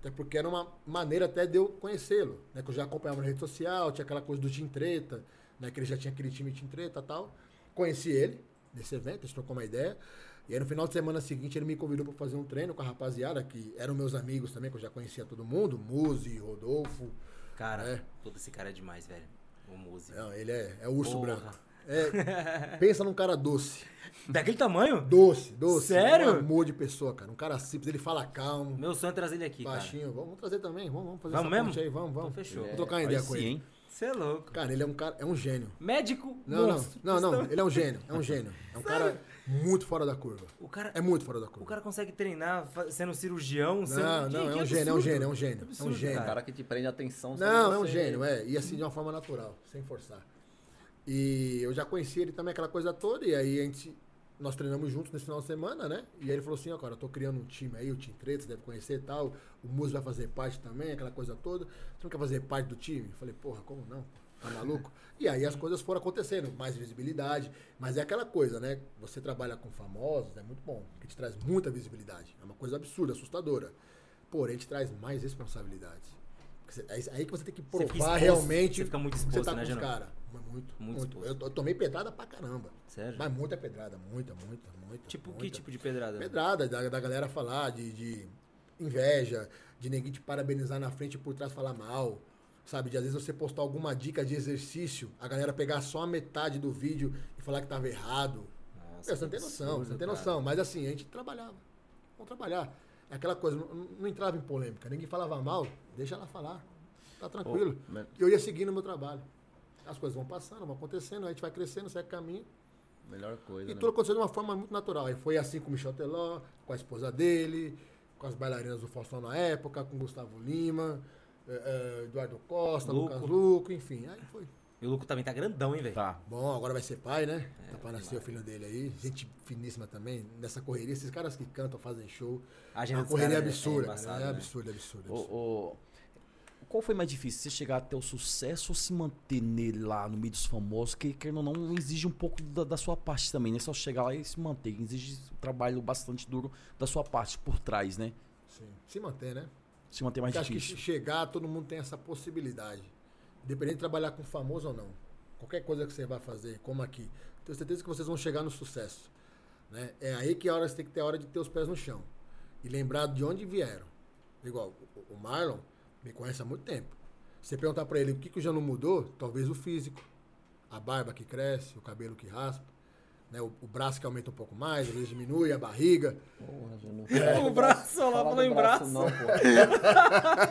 Até porque era uma maneira até de eu conhecê-lo, né? Que eu já acompanhava na rede social, tinha aquela coisa do Team Treta, né? Que ele já tinha aquele time Team Treta e tal. Conheci ele nesse evento, a gente trocou uma ideia. E aí no final de semana seguinte ele me convidou para fazer um treino com a rapaziada, que eram meus amigos também, que eu já conhecia todo mundo, Muzi, Rodolfo. Cara, É. todo esse cara é demais, velho. O músico. Não, ele é, é urso Porra. branco. É, pensa num cara doce. Daquele tamanho? Doce, doce. Sério? Um amor de pessoa, cara. Um cara simples, ele fala calmo, Meu sonho é trazer ele aqui, cara. baixinho. Vamos, vamos trazer também, vamos, vamos fazer Vamos essa mesmo? ponte aí, vamos, vamos. Então fechou. Vou trocar uma Aí ideia com sim, ele. hein? Você é louco. Cara, ele é um cara, é um gênio. Médico, Não, monstro. não, não, não, ele é um gênio, é um gênio. É um cara muito fora da curva. O cara, É muito fora da o curva. cara consegue treinar sendo cirurgião, sendo... Não, Que- não, que é um gênio, é um absurdo. gênio, é um gênio. É um Absurdo, gênio. O cara. cara que te prende a atenção. Não, é um gênio, é. E assim de uma forma natural, sem forçar. E eu já conheci ele também, aquela coisa toda, e aí a gente. Nós treinamos juntos nesse final de semana, né? E aí ele falou assim, ó, cara, eu tô criando um time aí, o Team Treta, você deve conhecer e tal. O Muso vai fazer parte também, aquela coisa toda. Você não quer fazer parte do time? Eu falei, porra, como não? Tá maluco? E aí as coisas foram acontecendo, mais visibilidade. Mas é aquela coisa, né? Você trabalha com famosos, é muito bom, que te traz muita visibilidade. É uma coisa absurda, assustadora. Porém, te traz mais responsabilidades. Você- É aí que você tem que Você provar fica exposto, realmente você fica muito que exposto, você tá né, com os caras. Muito, Muito muito. Eu, eu tomei pedrada pra caramba. Sério? Mas muita pedrada, muita, muita, muita. Tipo, que muita. tipo de pedrada? Pedrada, da, da galera falar de, de inveja, de ninguém te parabenizar na frente e por trás falar mal. Sabe, de às vezes você postar alguma dica de exercício, a galera pegar só a metade do vídeo e falar que tava errado. Nossa, É, você não tem que noção, você não tem cara. noção. Mas assim, a gente trabalhava. Vamos trabalhar. É aquela coisa, não, não entrava em polêmica. Ninguém falava mal, deixa ela falar. Tá tranquilo. E eu ia seguindo o meu trabalho. As coisas vão passando, vão acontecendo, a gente vai crescendo, segue caminho. Melhor coisa. E né? tudo aconteceu de uma forma muito natural. Aí foi assim com o Michel Teló, com a esposa dele, com as bailarinas do Faustão na época, com o Gustavo Lima, eh, eh, Eduardo Costa, Luco. Lucas Luco, enfim. Aí foi. E o Luco também tá grandão, hein, velho? Tá. Bom, agora vai ser pai, né? É, tá pra nascer o filho dele aí. Gente finíssima também, nessa correria. Esses caras que cantam, fazem show. A A agenda dos correria é absurda, embaçada, cara. É né? absurdo, é absurdo. é Ô, absurdo. ô, qual foi mais difícil? Você chegar até o sucesso ou se manter nele lá no meio dos famosos? Que, querendo ou não, exige um pouco da, da sua parte também, né? Só chegar lá e se manter. Exige um trabalho bastante duro da sua parte por trás, né? Sim. Se manter, né? Se manter mais Porque acho que difícil. che- chegar, todo mundo tem essa possibilidade. Independente de trabalhar com famoso ou não. Qualquer coisa que você vai fazer, como aqui, tenho certeza que vocês vão chegar no sucesso. Né? É aí que a hora você tem que ter a hora de ter os pés no chão. E lembrar de onde vieram. Igual, o- Marlon me conhece há muito tempo. Você perguntar pra ele o que, que já não mudou, talvez o físico. A barba que cresce, o cabelo que raspa. Né? O, o braço que aumenta um pouco mais, às vezes diminui, a barriga. Porra, Júnior. O braço, olha lá, falou em braço. Não, pô.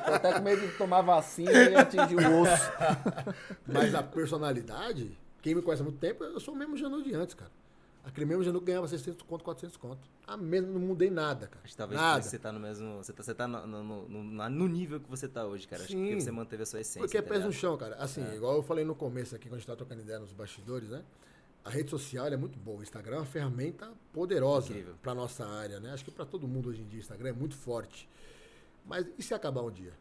Tô até com medo de tomar vacina e atingir o osso. Mas a personalidade, quem me conhece há muito tempo, eu sou o mesmo Janu de antes, cara. Aquele mesmo Janu ganhava 600 conto, 400 conto. A mesmo, não mudei nada, cara. Acho que talvez nada. você tá no mesmo. Você tá, você tá no, no, no- no nível que você tá hoje, cara. Acho que Sim. você manteve a sua essência. Porque é tá pés no chão, cara. Assim, igual eu falei no começo aqui, quando a gente tá trocando ideia nos bastidores, né? A rede social é muito boa. O Instagram é uma ferramenta poderosa pra nossa área, né? Acho que pra todo mundo hoje em dia o Instagram é muito forte. Mas e se acabar um dia?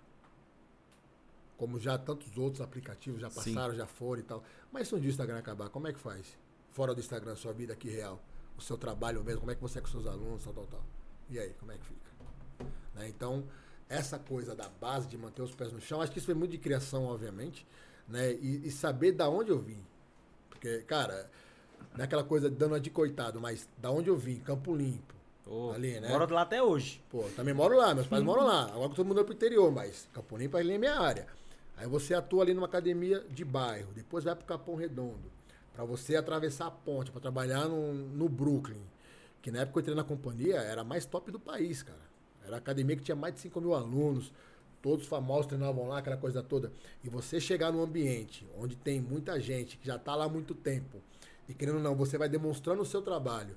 Como já tantos outros aplicativos já Sim. passaram, já foram e tal. Mas se um dia o Instagram acabar, como é que faz? Fora do Instagram, sua vida aqui real. O seu trabalho mesmo, como é que você é com seus alunos, tal, tal, tal. E aí, como é que fica? Né? Então, essa coisa da base, de manter os pés no chão, acho que isso foi muito de criação, obviamente, né? E, e saber da onde eu vim. Porque, cara, não é aquela coisa dando uma de coitado, mas da onde eu vim, Campo Limpo. Ô, ali, né? Moro lá até hoje. Pô, também moro lá, meus pais moram lá. Agora que todo mundo é pro interior, mas Campo Limpo ali é minha área. Aí você atua ali numa academia de bairro, depois vai pro Capão Redondo. Pra você atravessar a ponte, pra trabalhar no, no Brooklyn. Que na época eu entrei na companhia, era a mais top do país, cara. Era a academia que tinha mais de 5 mil alunos. Todos famosos treinavam lá, aquela coisa toda. E você chegar num ambiente onde tem muita gente que já tá lá há muito tempo. E querendo ou não, você vai demonstrando o seu trabalho.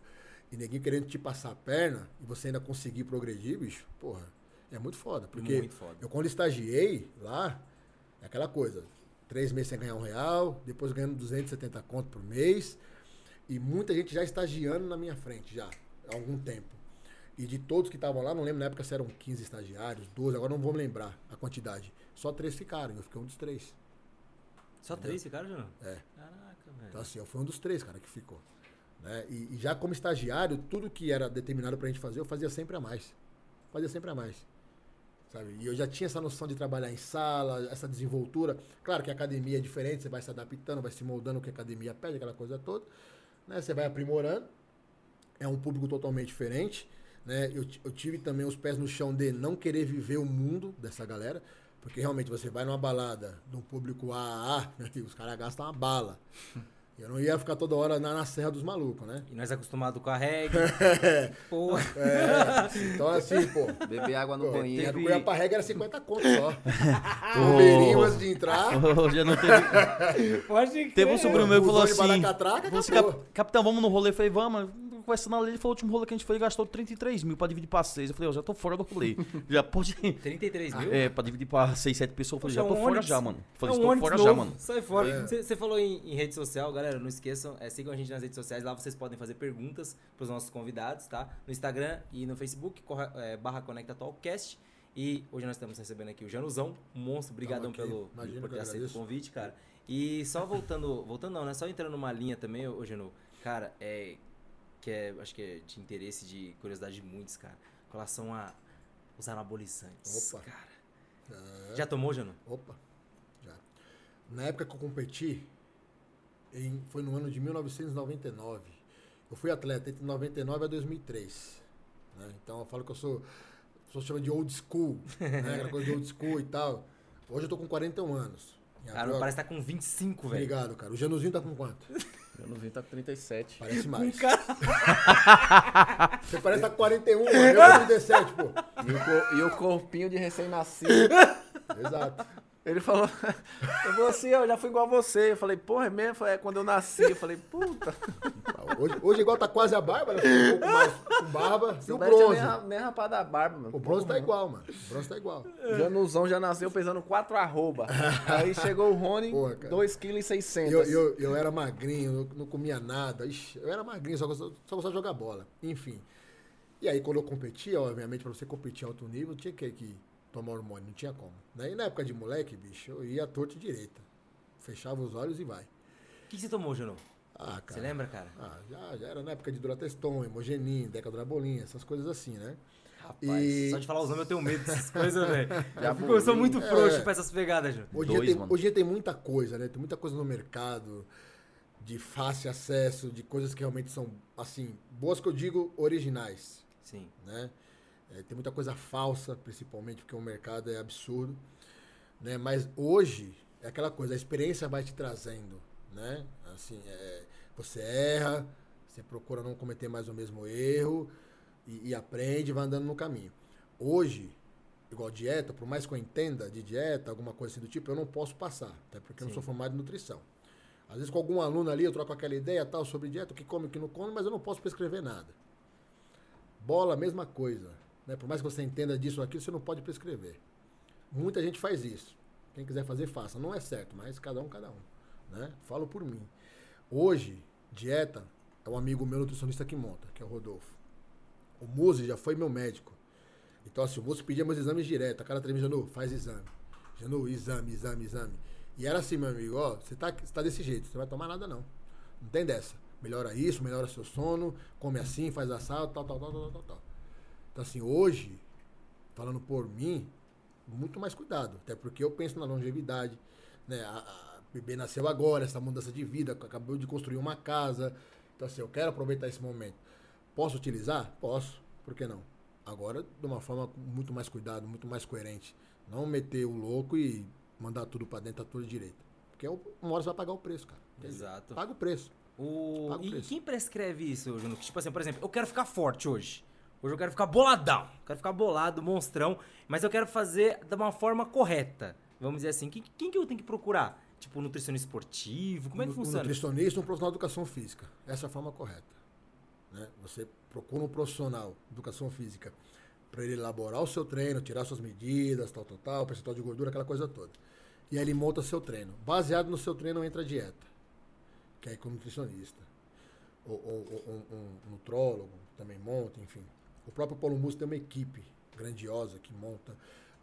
E ninguém querendo te passar a perna. E você ainda conseguir progredir, bicho. Porra, é muito foda. Porque Muito foda. eu quando estagiei lá, é aquela coisa. Três meses sem ganhar um real, depois ganhando 270 conto por mês. E muita gente já estagiando na minha frente, já, há algum tempo. E de todos que estavam lá, não lembro na época se eram 15 estagiários, 12, agora não vou me lembrar a quantidade. Só três ficaram, eu fiquei um dos três. Só três ficaram, Junão? É. Caraca, velho. Então, assim, eu fui um dos três, cara, que ficou. Né? E, e já como estagiário, tudo que era determinado pra gente fazer, eu fazia sempre a mais. Fazia sempre a mais. Sabe? E eu já tinha essa noção de trabalhar em sala, essa desenvoltura. Claro que a academia é diferente, você vai se adaptando, vai se moldando o que a academia pede, aquela coisa toda. Né? Você vai aprimorando. É um público totalmente diferente. Né? Eu, eu tive também os pés no chão de não querer viver o mundo dessa galera. Porque realmente você vai numa balada de um público AA, os caras gastam uma bala. Eu não ia ficar toda hora na, na serra dos malucos, né? E nós acostumados com a reggae. Pô, É, então assim, pô. Beber água no Pô, banheiro. Quando eu ia pra regra era 50 conto só. Bombeirinho antes de entrar. Já não teve. pode crer. Teve um sobrinho meu que falou assim. acabou. "Cap- Capitão, vamos no rolê. Eu falei, vamos. Conversando ali, ele falou: o último rolê que a gente foi, ele gastou 33 mil pra dividir pra 6. Eu falei, eu já tô fora do rolê. já pode. 33 mil? É, pra dividir pra 6, 7 pessoas. Eu falei, Poxa, já tô um fora Onix. já, mano. Eu É falei, um estou Onix fora novo, já, mano. Sai fora. É. Você falou em, em rede social, galera, não esqueçam, é, sigam a gente nas redes sociais, lá vocês podem fazer perguntas pros nossos convidados, tá? No Instagram e no Facebook, corre- é, barra Conecta Talkcast. E hoje nós estamos recebendo aqui o Januzão, um monstro, brigadão pelo Imagina por ter aceito o convite, cara. E só voltando, voltando não, né? Só entrando numa linha também, ô Janu, cara, é que é, acho que é de interesse, de curiosidade de muitos, cara, com relação a os anabolizantes, Opa. cara. Já tomou, Janu? Opa, já. Na época que eu competi, em- foi no ano de 1999. Eu fui atleta entre 99 a 2003. né? Então eu falo que eu sou, sou chama de old school, né? Aquela coisa de old school e tal. Hoje eu tô com 41 anos. Cara, abril- parece que tá com 25, velho. Obrigado, cara. O Januzinho tá com quanto? Eu não vi, tá com 37. Parece mais. cara- Você parece que tá com 41, mano. Eu com 37, pô. E o, co- e o corpinho de recém-nascido. Exato. Ele falou, eu falou assim, eu já fui igual a você. Eu falei, porra, é mesmo? Foi quando eu nasci. Eu falei, puta. Hoje, hoje igual tá quase a barba, né? um pouco mais com barba. E o bronze. nem, nem rapado a barba, mano. O bronze tá igual, mano. O bronze tá igual. O Januzão já nasceu pesando 4 arroba. Aí chegou o Rony, Porra, cara. 2,6 kg. Eu, eu, eu era magrinho, não, não comia nada. Ixi, eu era magrinho, só gostava, só gostava de jogar bola. Enfim. E aí, quando eu competia, obviamente, pra você competir em alto nível, tinha que, que tomar hormônio, não tinha como. Né? E na época de moleque, bicho, eu ia torto e direita. Fechava os olhos e vai. O que, que você tomou, Janu? Ah, Você cara. lembra, cara? Ah, já, já era na época de Durateston, Hemogenin, Decadrabolin, essas coisas assim, né? Rapaz, E- só de falar os nomes eu tenho medo dessas coisas, velho. Já Eu Eu sou muito frouxo É. pra essas pegadas, Janu. Hoje, em Dois, dia tem, mano. hoje tem muita coisa, né? Tem muita coisa no mercado de fácil acesso, de coisas que realmente são, assim, boas que eu digo originais, Sim. né? É, tem muita coisa falsa, principalmente, porque o mercado é absurdo, né? Mas hoje é aquela coisa, a experiência vai te trazendo, né? Assim, é, você erra, você procura não cometer mais o mesmo erro e, e aprende, e vai andando no caminho. Hoje, igual dieta, por mais que eu entenda de dieta, alguma coisa assim do tipo, eu não posso passar, até porque eu não Sim. sou formado em nutrição. Às vezes com algum aluno ali eu troco aquela ideia tal sobre dieta, o que come, o que não come, mas eu não posso prescrever nada. Bola, mesma coisa. Né? Por mais que você entenda disso ou aquilo, você não pode prescrever. Muita gente faz isso. Quem quiser fazer, faça. Não é certo, mas cada um, cada um. Né? Falo por mim. Hoje, dieta é um amigo meu nutricionista que monta, que é o Rodolfo. O Muzi já foi meu médico. Então, assim, o Muzi pedia meus exames direto. A cada três meses, Janu, faz exame. Janu, exame, exame, exame. E era assim, meu amigo, ó, você tá, você tá desse jeito, você não vai tomar nada não. Não tem dessa. Melhora isso, melhora seu sono, come assim, faz assado, tal, tal, tal, tal, tal, tal. Então, assim, hoje, falando por mim, muito mais cuidado. Até porque eu penso na longevidade, né? A, a bebê nasceu agora, essa mudança de vida, acabou de construir uma casa. Então, assim, eu quero aproveitar esse momento. Posso utilizar? Posso. Por que não? Agora, de uma forma muito mais cuidado, muito mais coerente. Não meter o louco e mandar tudo pra dentro, tá tudo direito. Porque uma hora você vai pagar o preço, cara. Exato. Paga o preço. O... Paga o E preço. quem prescreve isso, Juno? Tipo assim, por exemplo, eu quero ficar forte hoje. Hoje eu quero ficar boladão. Quero ficar bolado, monstrão. Mas eu quero fazer de uma forma correta. Vamos dizer assim. Quem, quem que eu tenho que procurar? Tipo, nutricionista esportivo? Como é que Um funciona? nutricionista, um profissional de educação física. Essa é a forma correta. né? Você procura um profissional de educação física para ele elaborar o seu treino, tirar suas medidas, tal, tal, tal, percentual de gordura, aquela coisa toda. E aí ele monta seu treino. Baseado no seu treino entra a dieta, que é com nutricionista. Ou, ou- ou um, um nutrólogo também monta, enfim. O próprio Paulo Musso tem uma equipe grandiosa que monta.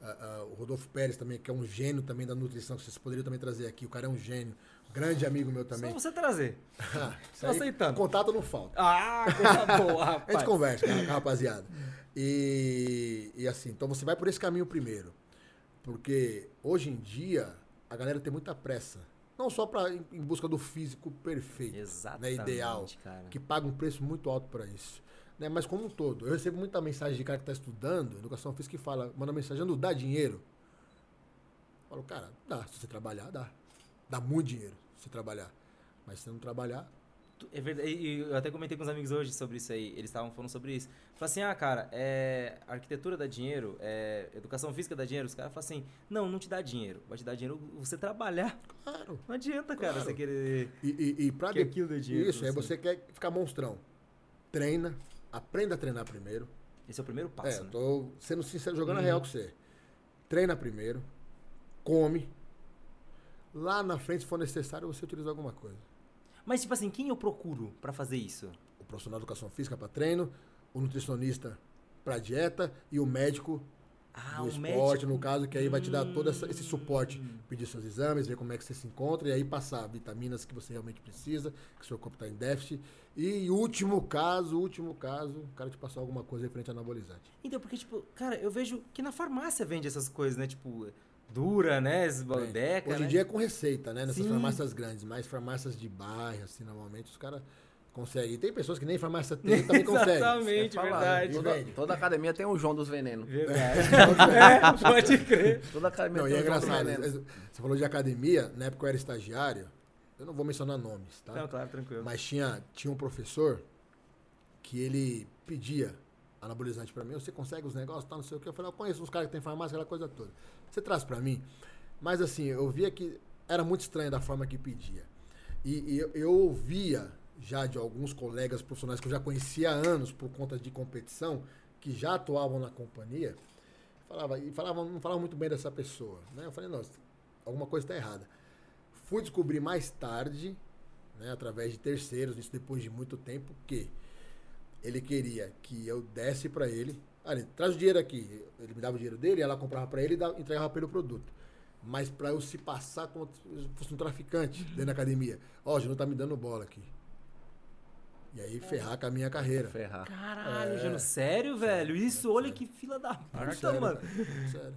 Ah, ah, o Rodolfo Pérez também, que é um gênio também da nutrição, que vocês poderiam também trazer aqui. O cara é um gênio. Grande amigo meu também. Só você trazer. Tô aí, aceitando. Contato não falta. Ah, coisa boa, A rapaz. gente conversa a rapaziada. E, e assim, então você vai por esse caminho primeiro. Porque hoje em dia a galera tem muita pressa. Não só pra, em, em busca do físico perfeito, né, Exatamente, ideal, cara. que paga um preço muito alto para isso. Né? Mas como um todo, eu recebo muita mensagem de cara que está estudando educação física que fala, manda mensagem, não dá dinheiro? Eu falo, cara, dá. Se você trabalhar, dá. Dá muito dinheiro se você trabalhar. Mas se você não trabalhar, É verdade. E eu até comentei com os amigos hoje sobre isso aí. Eles estavam falando sobre isso. Falei assim, ah, cara, é, arquitetura dá dinheiro, é, educação física dá dinheiro. Os caras falam assim, não, não te dá dinheiro. Vai te dar dinheiro você trabalhar. claro. Não adianta, cara, Claro. você querer... E, e, e pra Que de- aquilo dê dinheiro Isso, pra aí você. você quer ficar monstrão. Treina, aprenda a treinar primeiro. Esse é o primeiro passo, é, né? tô sendo sincero, jogando a Uhum. real com você. Treina primeiro, come. Lá na frente, se for necessário, você utiliza alguma coisa. Mas, tipo assim, quem eu procuro pra fazer isso? O profissional de educação física para treino, o nutricionista para dieta e o médico Ah, do o esporte, médico. no caso, que aí vai te dar todo essa- esse Hum. suporte. Pedir seus exames, ver como é que você se encontra e aí passar vitaminas que você realmente precisa, que seu corpo está em déficit. E último caso, último caso, o cara te passou alguma coisa referente a anabolizante. Então, porque, tipo, cara, eu vejo que na farmácia vende essas coisas, né? Tipo, dura, né? Esbaldeca, Hoje né? em dia é com receita, né? Nessas Sim. farmácias grandes, mas farmácias de bairro, assim, normalmente os caras conseguem. E tem pessoas que nem farmácia tem e também conseguem. Exatamente, Falar, verdade. E Toda, toda academia tem o João dos venenos. Verdade. é, pode crer. Toda academia Não, e tem é o João dos engraçado. venenos. Você falou de academia, na época eu era estagiário, eu não vou mencionar nomes, tá? Não, claro, tranquilo. Mas tinha, tinha um professor que ele pedia anabolizante pra mim. Você consegue os negócios, tá, não sei o que. Eu falei, eu conheço uns caras que tem farmácia, aquela coisa toda. Você traz pra mim. Mas assim, eu via que era muito estranho da forma que pedia. E, e eu, eu ouvia já de alguns colegas profissionais que eu já conhecia há anos por conta de competição, que já atuavam na companhia, falava, e falavam, não falavam muito bem dessa pessoa. Né? Eu falei, não, alguma coisa está errada. Fui descobrir mais tarde, né, através de terceiros, isso depois de muito tempo, que ele queria que eu desse para ele. Ah, ele traz o dinheiro aqui. Ele me dava o dinheiro dele, ela comprava para ele e entregava para ele o produto. Mas para eu se passar como se fosse um traficante dentro da academia. Ó, o Júnior tá me dando bola aqui. E aí ferrar com a minha carreira. Ferrar. Caralho, É. Jano, sério, velho? Isso, olha que fila da puta, Sério, mano. sério.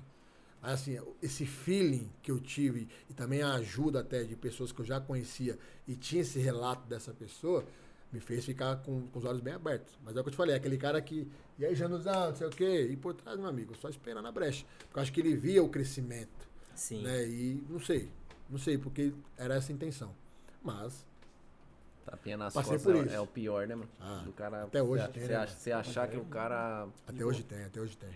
Mas assim, esse feeling que eu tive e também a ajuda até de pessoas que eu já conhecia e tinha esse relato dessa pessoa, me fez ficar com, com os olhos bem abertos. Mas é o que eu te falei, aquele cara que. E aí, Januzão, não sei o quê. E por trás, meu amigo, só esperando a brecha. Porque eu acho que ele via o crescimento. Sim. Né? E não sei. Não sei, porque era essa a intenção. Mas, Tapinha nas Passei costas por é- é o pior, né, mano? Ah, Do cara, até hoje você, tem, você né, acha- você achar que o cara. até hoje tem, até hoje tem.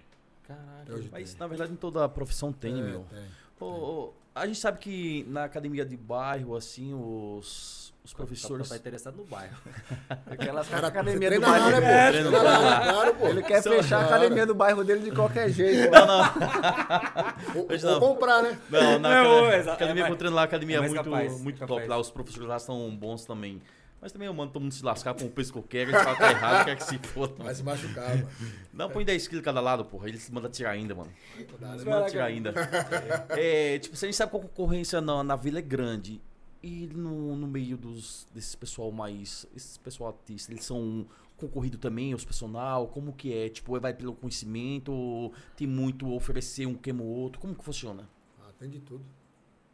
Caralho. hoje Mas tem. na verdade em toda a profissão tem, É, meu. tem. Ô, ô, a gente sabe que na academia de bairro, assim, os, os professores. Tá interessado no bairro. Aquelas Cara, academia do bairro. lá, né, pô? Treina lá. lá, claro, pô. Ele quer São- fechar a Claro. academia do bairro dele de qualquer jeito. Não, não, Ou, não. comprar, né? não, na Não, academia, exa- academia é que eu treino lá, a academia é é muito, capaz, muito é top capaz. lá, os professores lá são bons também. Mas também eu mando todo mundo se lascar com o preço que eu quero, eles falam que tá errado, quer que se foda. Vai se machucar, mano. Não, põe 10 quilos cada lado, porra. Eles mandam tirar ainda, mano. Eles Caraca. mandam tirar ainda. É, tipo, se a gente sabe que a concorrência na, na vila é grande. E no, no meio dos, desses pessoal mais. Esses pessoal artista, eles são concorrido também, os personal? Como que é? Tipo, vai pelo conhecimento? ou Tem muito a oferecer um queimo outro? Como que funciona? Ah, tem de tudo.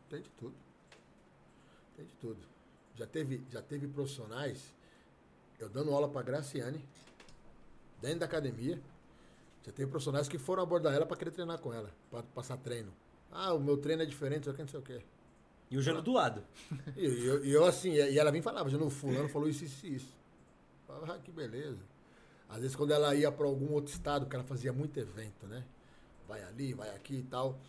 Tem de tudo. Tem de tudo. Já teve, já teve profissionais, eu dando aula pra Graciane, dentro da academia. Já teve profissionais que foram abordar ela pra querer treinar com ela, pra passar treino. Ah, o meu treino é diferente, não sei o que, não sei o quê. E o Jano do lado. E eu, eu- assim, e ela vinha e falava, no fulano falou isso, isso isso. Falava, ah, que beleza. Às vezes quando ela ia para algum outro estado, que ela fazia muito evento, né? Vai ali, vai aqui e tal.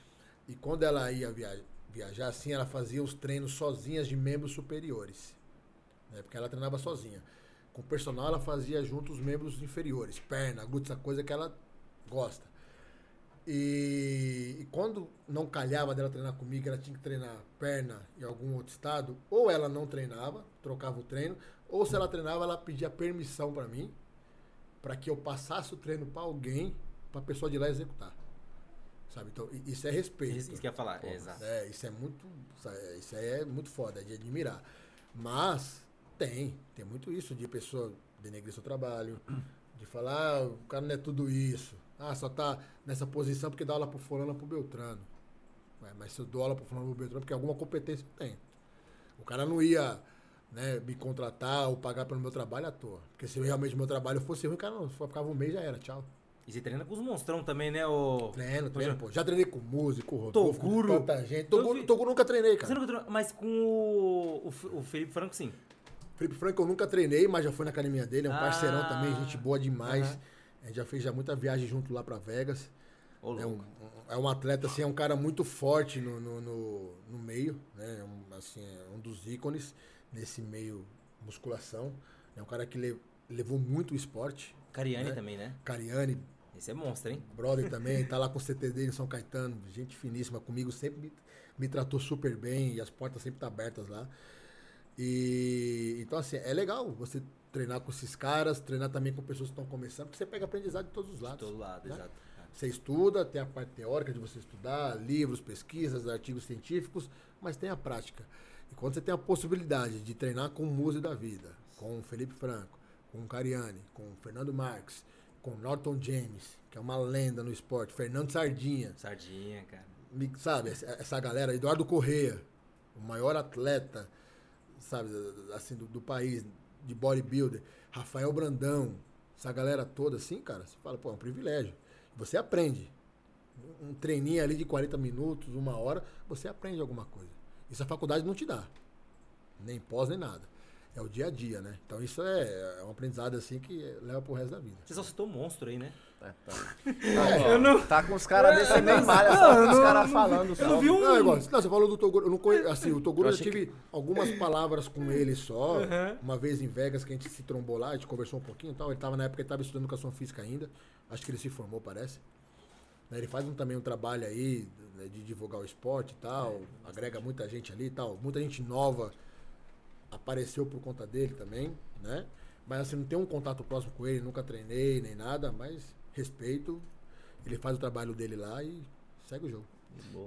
E quando ela ia via- viajar, assim, ela fazia os treinos sozinhas de membros superiores. Né? Porque ela treinava sozinha. Com o personal, ela fazia junto os membros inferiores, perna, glúteo, essa coisa que ela gosta. E, e quando não calhava dela treinar comigo, ela tinha que treinar perna em algum outro estado, ou ela não treinava, trocava o treino, ou se ela treinava, ela pedia permissão para mim, para que eu passasse o treino para alguém, para a pessoa de lá executar. Sabe? Então, isso é respeito. Isso, isso que eu ia falar, é, exato. É, isso é muito. Isso aí é muito foda, é de admirar. Mas tem, tem muito isso de pessoa denegrir seu trabalho, de falar, ah, o cara não é tudo isso. Ah, só tá nessa posição porque dá aula pro fulano pro Beltrano. Ué, mas se eu dou aula pro fulano pro Beltrano, porque alguma competência eu tenho. O cara não ia né, me contratar ou pagar pelo meu trabalho à toa. Porque se realmente meu trabalho fosse ruim, o cara não ficava um mês já era, tchau. E você treina com os monstrão também, né? O... Treino, treino, pô. Já treinei com músico, Rodolfo, Toguro. com tanta gente. Toguro, Toguro nunca treinei, Você cara. nunca treinou, mas com o, o, Felipe Franco, sim. Felipe Franco eu nunca treinei, mas já fui na academia dele. É um Ah. parceirão também, gente boa demais. Aham. A gente já fez já muita viagem junto lá pra Vegas. É um, é um atleta, assim, é um cara muito forte no, no, no, no meio, né? É um, assim, é um dos ícones nesse meio musculação. É um cara que le- levou muito o esporte. Cariani né? também, né? Cariani, Esse é monstro, hein? brother também, tá lá com o CT dele em São Caetano, gente finíssima comigo, sempre me, me tratou super bem e as portas sempre estão abertas lá. E então assim, é legal você treinar com esses caras, treinar também com pessoas que estão começando, porque você pega aprendizado de todos os De lados. todo lado, né? exato. Você estuda, tem a parte teórica de você estudar, livros, pesquisas, artigos científicos, mas tem a prática. E quando você tem a possibilidade de treinar com o Muse da vida, com o Felipe Franco, com o Cariani, com o Fernando Marques, com Norton James, que é uma lenda no esporte, Fernando Sardinha, Sardinha, cara. sabe, essa, essa galera, Eduardo Correia, o maior atleta, sabe, assim, do, do país, de bodybuilder, Rafael Brandão, essa galera toda assim, cara, você fala, pô, é um privilégio. Você aprende. Um treininho ali de 40 minutos, uma hora, você aprende alguma coisa. Isso a faculdade não te dá. Nem pós, nem nada. É o dia a dia, né? Então isso é, é um aprendizado assim que leva pro resto da vida. Você só citou monstro aí, né? É, tá. Eu não... Tá com os caras desse nem malha, só com os caras falando. Eu só. não vi um... Não, é igual, não, você falou do Toguro, eu não conheço, assim, o Toguro Eu eu, achei tive algumas palavras com ele só, Uhum. uma vez em Vegas que a gente se trombou lá, a gente conversou um pouquinho e tal, ele tava na época, ele tava estudando educação física ainda, acho que ele se formou, parece. Né, Ele faz um- também um trabalho aí né, de divulgar o esporte e tal, agrega muita gente ali e tal, muita gente nova apareceu por conta dele também, né? Mas assim, não tem um contato próximo com ele, nunca treinei nem nada, mas respeito, ele faz o trabalho dele lá e segue o jogo.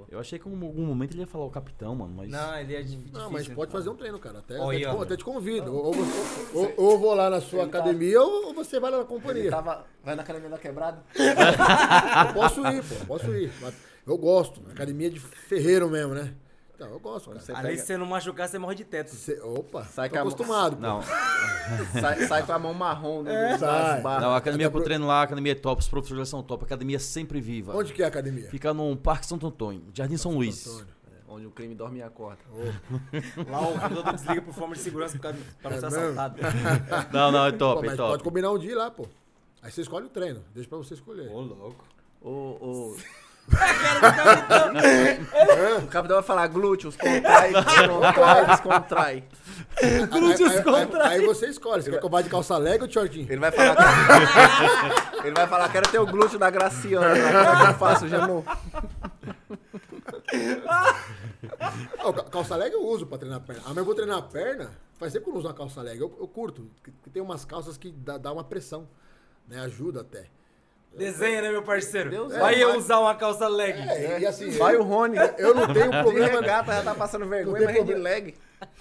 Eu achei que em algum momento ele ia falar o capitão, mano, mas. Não, ele é difícil. Não, mas pode fazer um treino, cara. Até, Ó, até, te, até te convido. Ou, ou, você- ou- ou vou lá na sua Ele tá- academia ou, ou você vai lá na Ele companhia. tava. Vai na academia da quebrada? Eu posso ir, pô. Posso ir. Mas Eu gosto. Academia de ferreiro mesmo, né? Então, eu gosto, cara. Você Ali pega- se você não machucar, você morre de teto. Cê- opa, Sai tô com a mão- acostumado. pô. Não, sai, sai com a mão marrom né, do, Sai. não, a academia Até que eu pro- treino lá, a academia é top, os professores são top, a academia é sempre viva. Onde que é a academia? Fica no Parque Santo Antônio, Jardim São Luís. Antônio. É, Onde o crime dorme e acorda. Lá o piloto desliga por forma de segurança por causa- pra não É ser assaltado. Não, não, é Pô, top, é mas pode top. combinar um dia lá, pô. Aí você escolhe o treino. Deixa pra você escolher. Ô, louco. O, o, É. o capitão vai falar glúteos, contrai, descontrai, descontrai. Aí- Glúteos aí, aí, contra- aí você escolhe. Você quer vá de calça leg ou de shortinho? Ele vai falar que... Ele vai falar, quero ter o glúteo da Graciana. Como é que eu faço? Ah, ca- calça leg eu uso pra treinar a perna. Ah, mas eu vou treinar a perna, faz tempo que eu não uso uma calça leg. Eu, eu curto, tem umas calças que dá, dá uma pressão, né? Ajuda até. Desenha, né, meu parceiro? Deus Vai é, eu vai. usar uma calça leg. É, e assim, Vai o Rony. eu não tenho De problema. regata, já tá passando vergonha, mas é de leg.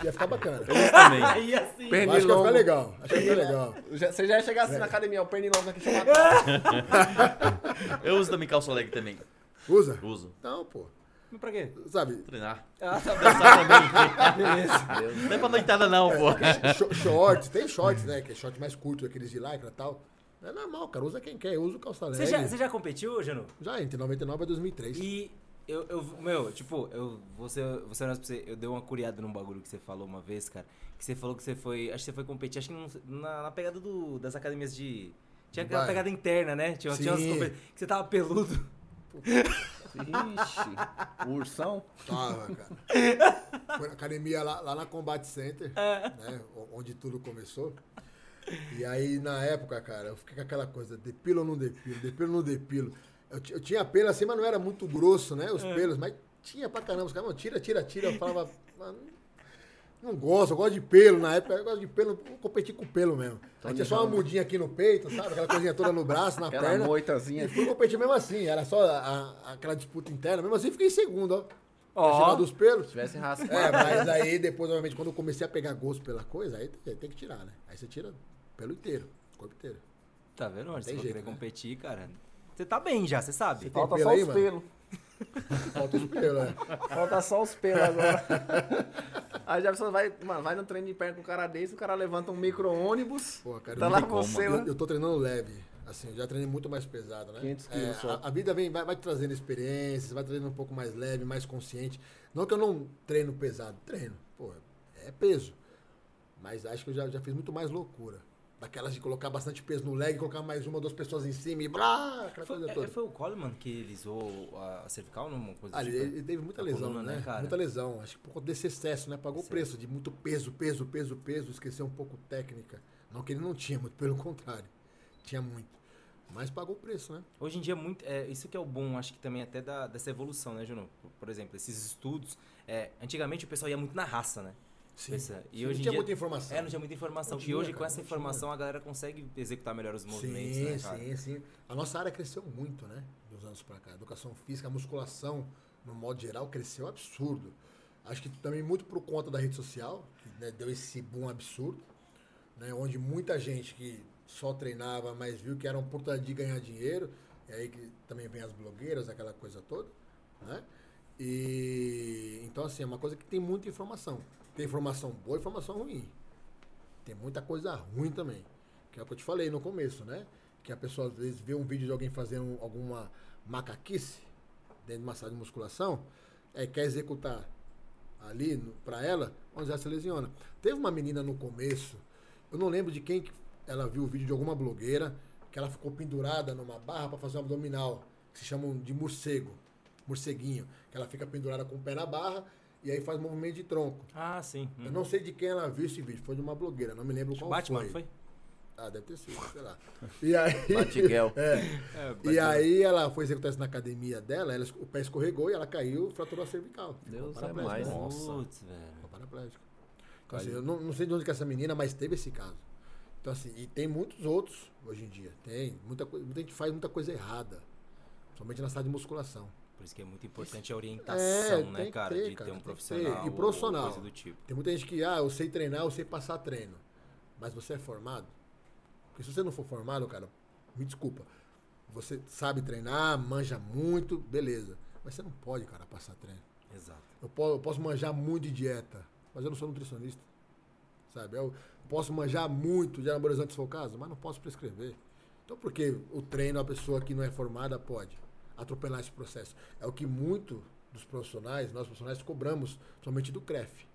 Ia ficar bacana. Eu uso também. Aí assim. Eu Perna- acho que ia ficar Pernilongo. legal. Acho que ia ficar legal. Já- Você já ia chegar assim na academia, o pernilongo aqui chamado. Eu uso também calça leg também. Usa? Uso. Não, pô. Mas pra quê? Sabe, Treinar. Ah, tá bom. Dançar também. Não é pra noitada não, pô. Sh- shorts, tem shorts, né? Que é short mais curto, aqueles de lycra e tal. É normal, cara. Usa quem quer. Eu uso calça leg. Você já, você já competiu, Janu? Já, entre 99 e 2003. E eu, eu, meu, tipo, eu vou ser, vou ser honesto pra você, eu dei uma curiada num bagulho que você falou uma vez, cara. Que você falou que você foi, acho que você foi competir, acho que num- na, na pegada do, das academias de... Tinha aquela Vai. pegada interna, né? Tinha, tinha umas Sim. que você tava peludo. Ixi, o ursão. Tava, cara. Foi na academia lá, lá na Combat Center, É. né? Onde tudo começou. E aí, na época, cara, eu fiquei com aquela coisa, depilo ou não depilo, depilo ou não depilo. Eu, eu tinha pelo assim, mas não era muito grosso, né? É. Os pelos, mas tinha pra caramba. Os caras, não, tira, tira, tira. Eu falava, mano, não gosto, eu gosto de pelo. Na época, eu gosto de pelo, vou competir com pelo mesmo. Aí tinha só uma mudinha aqui no peito, sabe? Aquela coisinha toda no braço, na Aquela perna. moitazinha. E fui competir mesmo assim, era só a- a- aquela disputa interna. Mesmo assim, fiquei em segundo, ó. Ó. Tirar dos pelos. Se tivesse raspado. É, mas aí depois, obviamente, quando eu comecei a pegar gosto pela coisa, aí tem, tem que tirar, né? Aí você tira pelo inteiro, corpo inteiro. Tá vendo? Onde você jeito, querer né? competir, cara. Você tá bem já, você sabe. Falta pelo só aí, os mano? pelos. Falta os pelos, né? Falta só os pelos agora. Aí já a pessoa vai, mano, vai no treino de perna com o cara desse, o cara levanta um micro-ônibus. Pô, cara, Tá eu, lá você, eu, eu tô treinando leve. Assim, eu já treinei muito mais pesado, né? 500 quilos É, só. a, a vida vem, vai, vai te trazendo experiências, vai trazendo um pouco mais leve, mais consciente. Não que eu não treino pesado, treino. Pô, é peso. Mas acho que eu já, já fiz muito mais loucura. Daquelas de colocar bastante peso no leg, colocar mais uma ou duas pessoas em cima e blá, aquela Foi, coisa é, toda. foi o Coleman que zoou a cervical numa coisa Ah, do ele, tipo? ele teve muita lesão, coluna, né? né, cara? Muita lesão. Acho que por conta desse excesso, né? Pagou o preço de muito peso, peso, peso, peso. Esqueceu um pouco técnica. Não que ele não tinha, muito pelo contrário. Tinha muito. Mas pagou o preço, né? Hoje em dia, muito, é, isso que é o bom, acho que também até da, dessa evolução, né, Juno? Por, por exemplo, esses estudos. é, antigamente o pessoal ia muito na raça, né? Pensa, E Sim, hoje não tinha dia- muita informação. É, não tinha muita informação. Não e tinha, hoje, cara, com essa informação, a galera consegue executar melhor os movimentos, sim, né, cara? sim, sim. A nossa área cresceu muito, né? Dos anos pra cá. A educação física, a musculação, no modo geral, cresceu absurdo. Acho que também muito por conta da rede social, que né, deu esse boom absurdo, né? Onde muita gente que só treinava, mas viu que era uma oportunidade de ganhar dinheiro, e aí que também vem as blogueiras, aquela coisa toda, né? E então assim, é uma coisa que tem muita informação. Tem informação boa e informação ruim. Tem muita coisa ruim também. Que é o que eu te falei no começo, né? Que a pessoa às vezes vê um vídeo de alguém fazendo alguma macaquice dentro de uma sala de musculação, é, quer executar ali pra ela, onde ela se lesiona. Teve uma menina no começo, eu não lembro de quem que ela viu o vídeo de alguma blogueira, que ela ficou pendurada numa barra para fazer um abdominal, que se chamam de morcego, morceguinho, que ela fica pendurada com o pé na barra e aí faz movimento de tronco. Ah, sim. Hum. Eu não sei de quem ela viu esse vídeo, foi de uma blogueira, não me lembro qual Batman, foi. foi? Ah, deve ter sido, sei lá. E aí, Batiguel. é, É, e aí ela foi executar isso na academia dela, ela, o pé escorregou e ela caiu, fraturou a cervical. Deus é mais. Nossa. Putz, velho. Ficou paraplégica. Então, assim, eu não, não sei de onde que é essa menina, mas teve esse caso. Então, assim, e tem muitos outros hoje em dia. Tem. Muita, muita gente faz muita coisa errada. Somente na sala de musculação. Por isso que é muito importante a orientação, É, né, cara? ter, de cara, ter um profissional. ter. E ou profissional. Coisa do tipo. Tem muita gente que, ah, eu sei treinar, eu sei passar treino. Mas você é formado? Porque se você não for formado, cara, me desculpa. Você sabe treinar, manja muito, beleza. Mas você não pode, cara, passar treino. Exato. Eu posso, eu posso manjar muito de dieta, mas eu não sou nutricionista. Sabe? Eu posso manjar muito de anabolizante se for o caso, mas não posso prescrever. Então por que o treino, a pessoa que não é formada pode atropelar esse processo? É o que muito dos profissionais, nós profissionais, cobramos somente do CREF.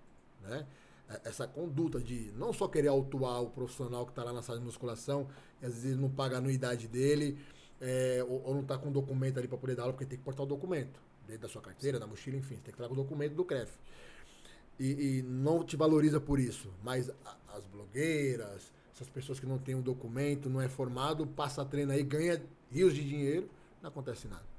Né? É- Essa conduta de não só querer autuar o profissional que está lá na sala de musculação, às vezes ele não paga a anuidade dele, é, ou, ou não está com documento ali para poder dar aula, porque tem que portar o documento, dentro da sua carteira, da mochila, enfim, tem que trazer o documento do CREF. E, e não te valoriza por isso, mas as blogueiras, essas pessoas que não têm um documento, não é formado, passa treino aí, ganha rios de dinheiro, não acontece nada.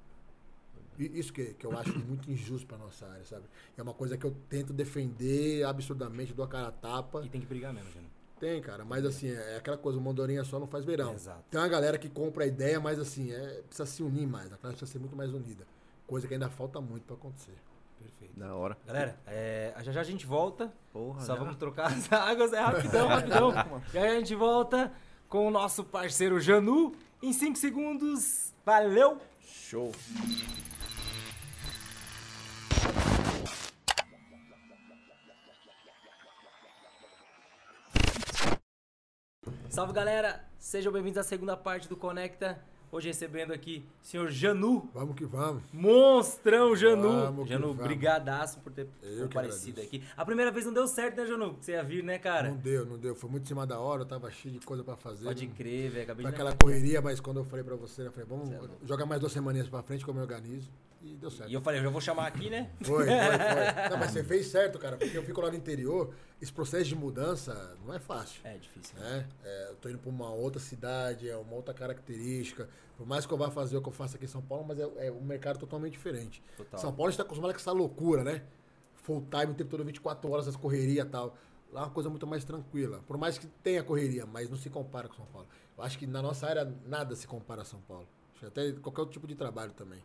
Isso que, que eu acho muito injusto para nossa área, sabe? É uma coisa que eu tento defender absurdamente, dou a cara a tapa. E tem que brigar mesmo, Júnior. Tem, cara, mas assim, é aquela coisa, mandorinha só não faz verão. Exato. Tem uma galera que compra a ideia, mas assim, é, precisa se unir mais, a classe precisa ser muito mais unida. Coisa que ainda falta muito para acontecer. Perfeito. Da hora. Galera, é, já já a gente volta. Porra, Só já. vamos trocar as águas, é rapidão, rapidão. Já já a gente volta com o nosso parceiro Janu em 5 segundos. Valeu! Show. Salve galera, sejam bem-vindos à segunda parte do Conecta. Hoje recebendo aqui o senhor Janu, Vamos que vamos. monstrão Janu. Vamos Janu, brigadaço por ter Eu agradeço. aqui. A primeira vez não deu certo, né, Janu? Você ia vir, né, cara? Não deu, não deu. Foi muito em cima da hora, eu tava cheio de coisa pra fazer. Pode não- crer, velho. Acabei Foi aquela correria, mas quando eu falei pra você, eu falei, vamos é jogar mais duas semaninhas pra frente, como eu organizo. E deu certo. E eu falei, eu já vou chamar aqui, né? Foi, foi, foi. Não, mas você fez certo, cara, porque eu fico lá no interior, esse processo de mudança não é fácil. É difícil, né? Né? É, eu tô indo pra uma outra cidade, é uma outra característica. Por mais que eu vá fazer o que eu faço aqui em São Paulo, mas é, é um mercado totalmente diferente. Total. São Paulo a gente tá acostumado com essa loucura, né? Full time o tempo todo, 24 horas, as correrias e tal. Lá é uma coisa muito mais tranquila. Por mais que tenha correria, mas não se compara com São Paulo. Eu acho que na nossa área nada se compara a São Paulo. Até qualquer outro tipo de trabalho também.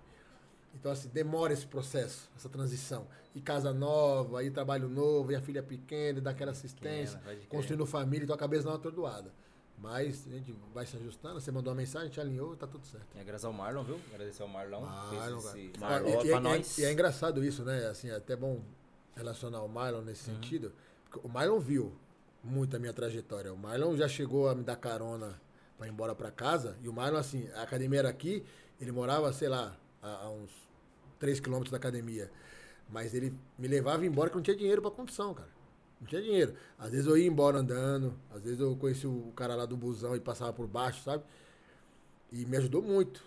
Então, assim, demora esse processo, essa transição. E casa nova, aí trabalho novo, e a filha pequena, e dá aquela assistência, crer. construindo família, então a cabeça não é atordoada. Mas a gente vai se ajustando, você mandou uma mensagem, gente alinhou, tá tudo certo. E agradecer ao Marlon, viu? Agradecer ao Marlon. Marlon, esse. Marlon E- e, pra é- nós. e é engraçado isso, né? Assim, é até bom relacionar o Marlon nesse Uhum. sentido. Porque o Marlon viu muito a minha trajetória. O Marlon já chegou a me dar carona pra ir embora pra casa. E o Marlon, assim, a academia era aqui, ele morava, sei lá, a, a uns 3 quilômetros da academia. Mas ele me levava embora que não tinha dinheiro pra condução, cara. Não tinha dinheiro. Às vezes eu ia embora andando, às vezes eu conheci o cara lá do busão e passava por baixo, sabe? E me ajudou muito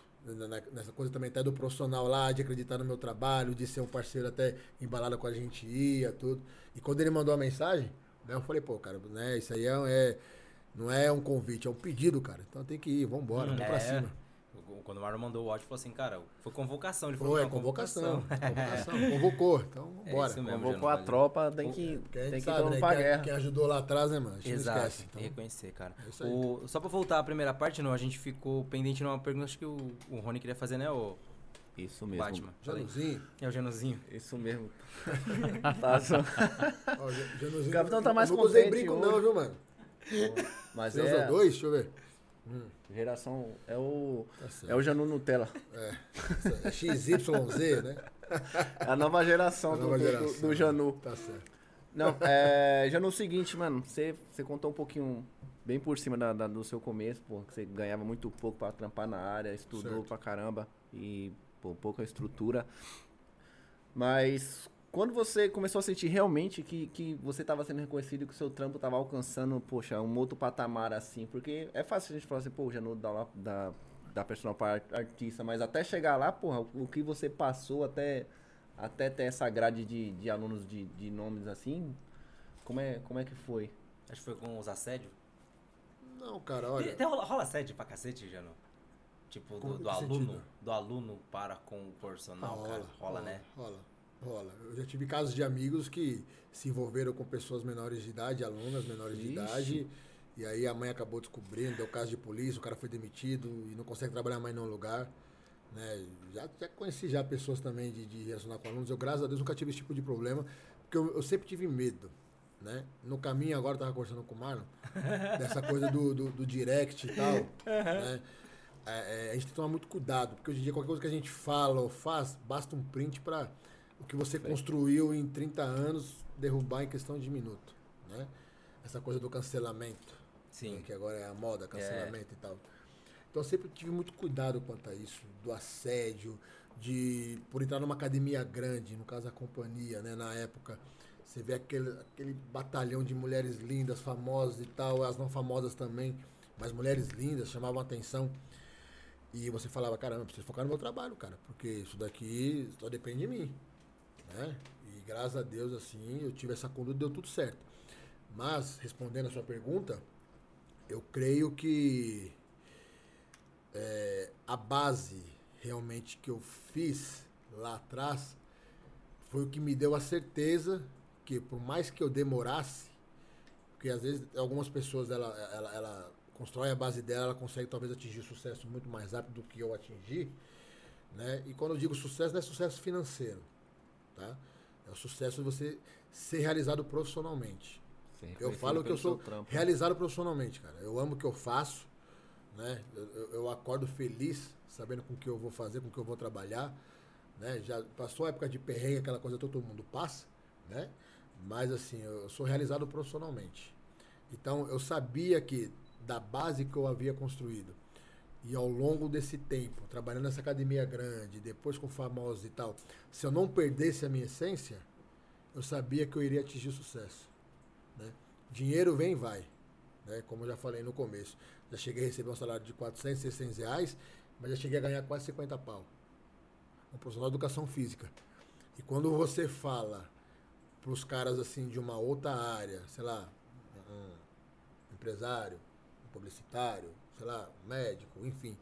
nessa coisa também até do profissional lá, de acreditar no meu trabalho, de ser um parceiro até embalado com a gente ia, tudo. E quando ele mandou a mensagem, né, eu falei, pô, cara, né, isso aí é, é- não é um convite, é um pedido, cara. Então tem que ir, vambora, vamos pra É. cima. Quando o Marlon mandou o áudio, falou assim, cara, foi convocação. Ele falou, Foi, é "Não, convocação, convocação, convocou, então É bora. isso mesmo, Convocou a tropa, tem que, tem que sabe, né, pra quem, guerra. quem ajudou lá atrás, né, mano? A gente Exato, não esquece. tem Então, que reconhecer, cara. É isso aí. O- só pra voltar à primeira parte, não, a gente ficou pendente numa pergunta, acho que o, o Rony queria fazer, né, o Isso mesmo. Batman? Januzinho, É o Januzinho. Isso mesmo. tá, só- ó, Ja- Januzinho. O capitão tá mais eu nunca usei contente brinco hoje. não, viu, mano? Mas Você é usou dois? Deixa eu ver. Geração é o Tá é o Janu Nutella. É XYZ, né? É a nova geração, A do, nova do- geração. do, do Janu. Tá certo. Não, é, Janu, é o seguinte, mano, você, você contou um pouquinho bem por cima da, da- do seu começo, pô, que você ganhava muito pouco pra trampar na área, estudou Certo. pra caramba e pô, pouca estrutura. Mas quando você começou a sentir realmente que, que você estava sendo reconhecido e que o seu trampo estava alcançando, poxa, um outro patamar assim, porque é fácil a gente falar assim, pô, Janu dá lá da, da personal para artista, mas até chegar lá, porra, o que você passou até, até ter essa grade de, de alunos de, de nomes assim, como é, como é que foi? Acho que foi com os assédios. Não, cara, olha. Até rola, rola assédio pra cacete, Janu? Tipo, Como- do, do aluno, sentido? do aluno para com o personal, cara. Rola, né? Rola, rola. Eu já tive casos de amigos que se envolveram com pessoas menores de idade, alunas menores de Ixi. idade. E aí a mãe acabou descobrindo, deu caso de polícia, o cara foi demitido e não consegue trabalhar mais em nenhum lugar. Né? Já, já conheci já pessoas também de, de relacionar com alunos. Eu, graças a Deus, nunca tive esse tipo de problema, porque eu, eu sempre tive medo. Né? No caminho agora, eu tava conversando com o Marlon, dessa coisa do, do, do direct e tal. né? É, é, a gente tem que tomar muito cuidado, porque hoje em dia qualquer coisa que a gente fala ou faz, basta um print para o que você construiu em 30 anos derrubar em questão de minuto. Né? Essa coisa do cancelamento, Sim. né, que agora é a moda, cancelamento e tal. Então eu sempre tive muito cuidado quanto a isso, do assédio, de por entrar numa academia grande, no caso a companhia, né, na época. Você vê aquele, aquele batalhão de mulheres lindas, famosas e tal, as não famosas também, mas mulheres lindas chamavam atenção. E você falava, caramba, preciso focar no meu trabalho, cara, porque isso daqui só depende de mim. Né? E graças a Deus, assim, eu tive essa conduta e deu tudo certo. Mas, respondendo a sua pergunta, eu creio que é, a base realmente que eu fiz lá atrás foi o que me deu a certeza que por mais que eu demorasse, porque às vezes algumas pessoas ela, ela, ela constrói a base dela, ela consegue talvez atingir sucesso muito mais rápido do que eu atingi, né? E quando eu digo sucesso, não é sucesso financeiro, tá? É o sucesso de você ser realizado profissionalmente. Ser Eu falo que eu sou trampo. realizado profissionalmente, cara. Eu amo o que eu faço, né? Eu, eu- acordo feliz, sabendo com o que eu vou fazer, com o que eu vou trabalhar, né? Já passou a época de perrengue, aquela coisa todo mundo passa, né? Mas assim, eu sou realizado profissionalmente. Então, eu sabia que da base que eu havia construído e ao longo desse tempo, trabalhando nessa academia grande, depois com famosos e tal, se eu não perdesse a minha essência, eu sabia que eu iria atingir sucesso. Né? Dinheiro vem e vai, né? como eu já falei no começo. Já cheguei a receber um salário de 400, 600 reais, mas já cheguei a ganhar quase 50 pau. Um profissional de educação física. E quando você fala para os caras assim de uma outra área, sei lá, um empresário, um publicitário, sei lá, médico, enfim.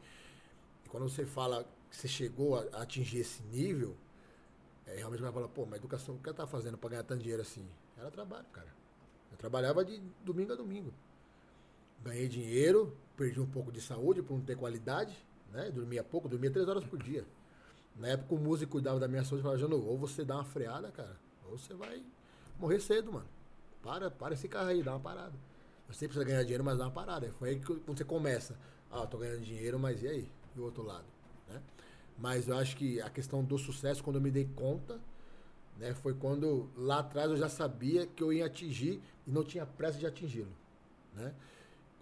E quando você fala que você chegou a a atingir esse nível, é, realmente vai falar, pô, mas educação, o que ela tá fazendo para ganhar tanto dinheiro assim? Era trabalho, cara. Eu trabalhava de domingo a domingo. Ganhei dinheiro, perdi um pouco de saúde por não ter qualidade, né? Dormia pouco, dormia três horas por dia. Na época o músico cuidava da minha saúde e falava, Jano, ou você dá uma freada, cara, ou você vai morrer cedo, mano. Para, para esse carro aí, dá uma parada. Você precisa ganhar dinheiro, mas dá uma parada. Foi aí que você começa, ah, tô ganhando dinheiro, mas e aí? E o outro lado, né? Mas eu acho que a questão do sucesso, quando eu me dei conta, né, foi quando lá atrás eu já sabia que eu ia atingir e não tinha pressa de atingi-lo, né?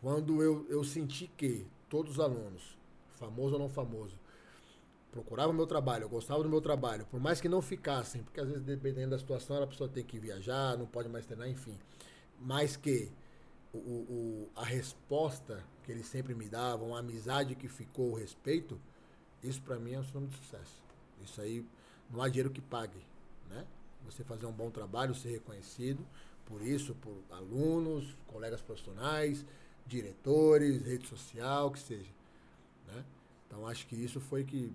Quando eu, eu senti que todos os alunos, famoso ou não famoso, procuravam o meu trabalho, eu gostava do meu trabalho, por mais que não ficassem, porque às vezes dependendo da situação a pessoa tem que viajar, não pode mais treinar, enfim. Mas que o, o- a resposta que eles sempre me davam, a amizade que ficou, o respeito, isso pra mim é um sinônimo de sucesso. Isso aí não há dinheiro que pague, né? Você fazer um bom trabalho, ser reconhecido por isso, por alunos, colegas profissionais, diretores, rede social, que seja, né? Então acho que isso foi que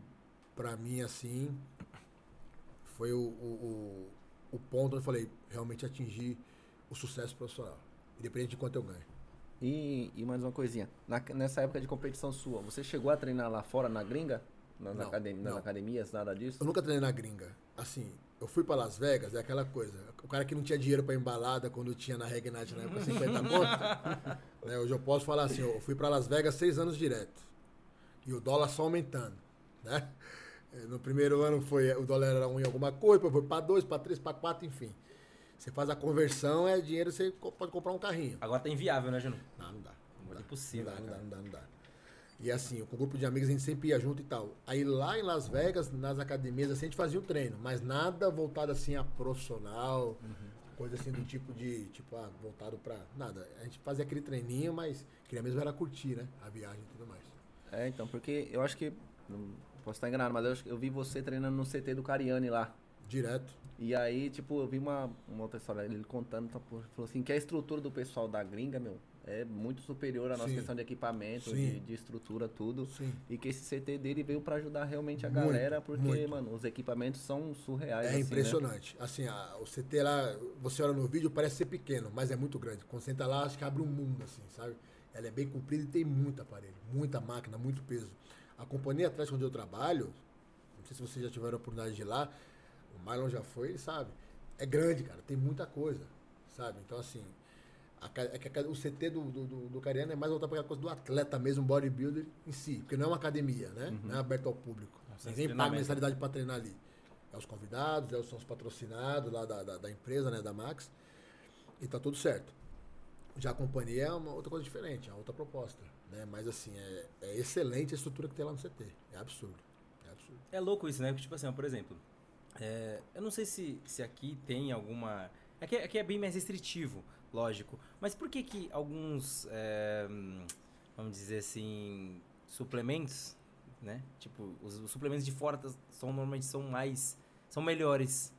pra mim assim foi o, o, o ponto onde eu falei, realmente atingir o sucesso profissional, independente de quanto eu ganho. E, e mais uma coisinha. Na- nessa época de competição sua, você chegou a treinar lá fora na gringa? Na, na Não, academia, nas academias, nada disso? Eu nunca treinei na gringa. Assim, eu fui pra Las Vegas, é aquela coisa. O cara que não tinha dinheiro pra embalada quando tinha na Reg Night na época 50 conto. né, hoje eu posso falar assim, eu fui pra Las Vegas seis anos direto. E o dólar só aumentando. Né? Eh, No primeiro ano foi, o dólar era um em alguma coisa, depois foi pra dois, pra três, pra quatro, enfim. Você faz a conversão, é dinheiro, você pode comprar um carrinho. Agora tá inviável, né, Janu? Não, não dá. Não dá. Impossível, Não dá, né, não dá, não dá, não dá. E assim, com o grupo de amigos a gente sempre ia junto e tal. Aí lá em Las Vegas, nas academias, assim, a gente fazia o treino, mas nada voltado assim a profissional, coisa assim do tipo de, tipo, ah, voltado pra. Nada. A gente fazia aquele treininho, mas queria mesmo era curtir, né? A viagem e tudo mais. É, então, porque eu acho que. Não posso estar enganado, mas eu, acho que eu vi você treinando no CT do Cariani lá. Direto. E aí, tipo, eu vi uma, uma outra história, ele contando, tá, falou assim, que a estrutura do pessoal da gringa, meu, é muito superior à nossa Sim. questão de equipamento, de, de estrutura, tudo. Sim. E que esse CT dele veio pra ajudar realmente a Muito, galera, porque, muito. mano, os equipamentos são surreais. É assim, né? impressionante. Assim, a- o CT lá, você olha no vídeo, parece ser pequeno, mas é muito grande. Quando você entra lá, acho que abre um mundo, assim, sabe? Ela é bem comprida e tem muito aparelho, muita máquina, muito peso. A companhia atlética onde eu trabalho, não sei se vocês já tiveram a oportunidade de ir lá, o Marlon já foi, ele sabe. É grande, cara, tem muita coisa, sabe? Então, assim, a é a ca- o CT do, do, do, do Cariano é mais voltado para aquela coisa do atleta mesmo, bodybuilder em si, porque não é uma academia, né? Não é aberto ao público. Sem Ninguém paga mensalidade para treinar ali. É os convidados, é os, são os patrocinados lá da, da, da empresa, né, da Max. E tá tudo certo. Já a companhia é uma outra coisa diferente, é outra proposta. Né? Mas assim, é, é excelente a estrutura que tem lá no CT. É absurdo. É absurdo. É louco isso, né? Porque, tipo assim, ó, por exemplo, é, eu não sei se, se aqui tem alguma. Aqui, é- aqui é bem mais restritivo, lógico. Mas por que que alguns, é, hum, vamos dizer assim, suplementos, né? Tipo, os, os suplementos de fora tas- são normalmente são mais, são melhores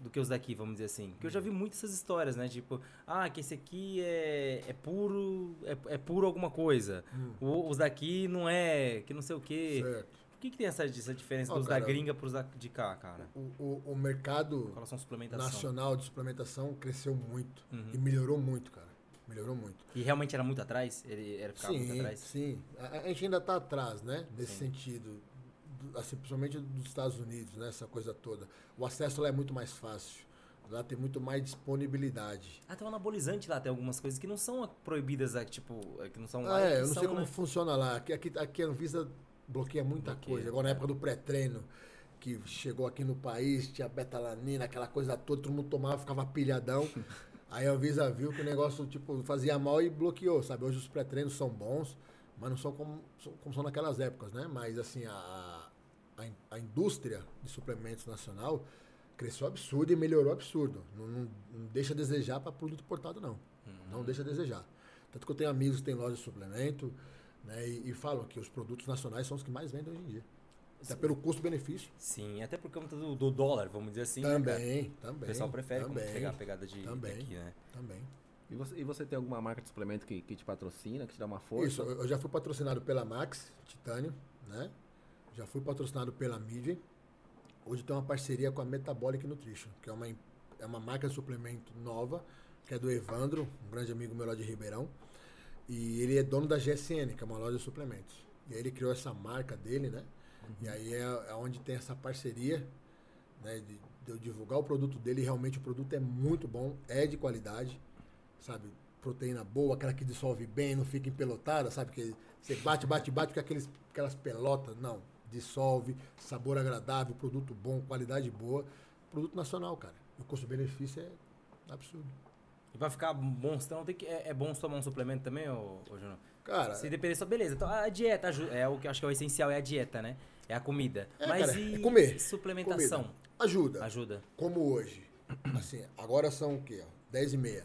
do que os daqui, vamos dizer assim. Porque eu já vi muitas essas histórias, né? Tipo, ah, que esse aqui é, é puro, é, é puro alguma coisa. O- os daqui não é, que não sei o quê. Certo. Que, que tem essa, essa diferença Ó, dos cara, da gringa pros da, de cá, cara? O, o, o mercado nacional de suplementação cresceu muito. Uhum. E melhorou muito, cara. Melhorou muito. E realmente era muito atrás? Ele era ficava muito Sim, atrás? sim. A, a gente ainda está atrás, né? Nesse sentido. do- assim, principalmente dos Estados Unidos, né? Essa coisa toda. O acesso lá é muito mais fácil. Lá tem muito mais disponibilidade. Ah, tem um anabolizante lá, tem algumas coisas que não são proibidas, é, tipo, é, que não são Ah, lá. é, que eu não são, sei como né? funciona lá. Aqui, aqui, aqui a Anvisa bloqueia muita Bloqueia. coisa. Agora na época do pré-treino, que chegou aqui no país, tinha betalanina, aquela coisa toda, todo mundo tomava, ficava pilhadão. Aí a Anvisa viu que o negócio, tipo, fazia mal e bloqueou, sabe? Hoje os pré-treinos são bons, mas não são como, são- como são naquelas épocas, né? Mas, assim, a, a, a indústria de suplementos nacional cresceu absurdo e melhorou absurdo. Não, não- não deixa a desejar para produto importado, não. Não deixa a desejar. Tanto que eu tenho amigos que têm loja de suplemento, né? E, e falam que os produtos nacionais são os que mais vendem hoje em dia. Até pelo custo-benefício. Sim, até por conta do, do dólar, vamos dizer assim. né, cara? também, O também. pessoal prefere como também, pegar a pegada de também. daqui, né? Também. E você, e você tem alguma marca de suplemento que, que te patrocina, que te dá uma força? Isso, eu já fui patrocinado pela Max Titânio, né? Já fui patrocinado pela Midway. Hoje tem uma parceria com a Metabolic Nutrition, que é uma, é uma marca de suplemento nova, que é do Evandro, um grande amigo meu lá de Ribeirão. E ele é dono da GSN, que é uma loja de suplementos. E aí ele criou essa marca dele, né? E aí é, é onde tem essa parceria, né? De, de eu divulgar o produto dele. Realmente o produto é muito bom, é de qualidade, sabe? Proteína boa, aquela que dissolve bem, não fica empelotada, sabe? Que você bate, bate, bate com aqueles, aquelas pelotas. Não, dissolve, sabor agradável, produto bom, qualidade boa. Produto nacional, cara. E o custo-benefício é absurdo. E pra ficar monstrão, tem que, é, é bom tomar um suplemento também, ô, ô? Cara, Se depender só, beleza. Então, a dieta aju- é o que eu acho que é o essencial, é a dieta, né? É a comida. É, Mas cara, e é comer. suplementação? comida. ajuda. Ajuda. Como hoje. Assim, agora são o quê? ó? 10 e meia.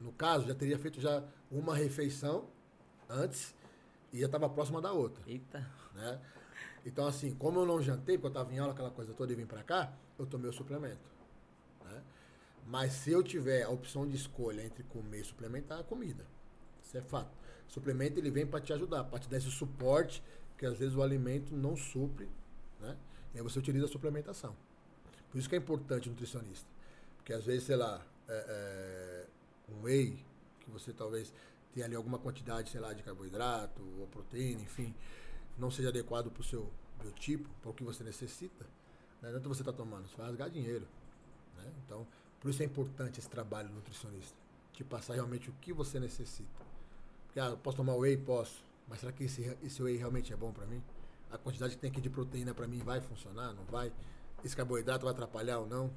No caso, já teria feito já uma refeição antes e já estava próxima da outra, Eita. né? Então, assim, como eu não jantei, porque eu estava em aula, aquela coisa toda, e vim para cá, eu tomei o suplemento? Mas se eu tiver a opção de escolha entre comer e suplementar, é comida. Isso é fato. O suplemento, ele vem para te ajudar, para te dar esse suporte, que às vezes o alimento não supre, né? E aí você utiliza a suplementação. Por isso que é importante o nutricionista. Porque às vezes, sei lá, é, é, um whey, que você talvez tenha ali alguma quantidade, sei lá, de carboidrato ou proteína, enfim, não seja adequado para o seu biotipo, para o que você necessita, né? não adianta você estar tomando, você vai rasgar dinheiro. Né? Então, por isso é importante esse trabalho nutricionista. Te passar realmente o que você necessita. Porque, ah, posso tomar whey? Posso. Mas será que esse, esse whey realmente é bom para mim? A quantidade que tem aqui de proteína para mim vai funcionar? Não vai? Esse carboidrato vai atrapalhar ou não?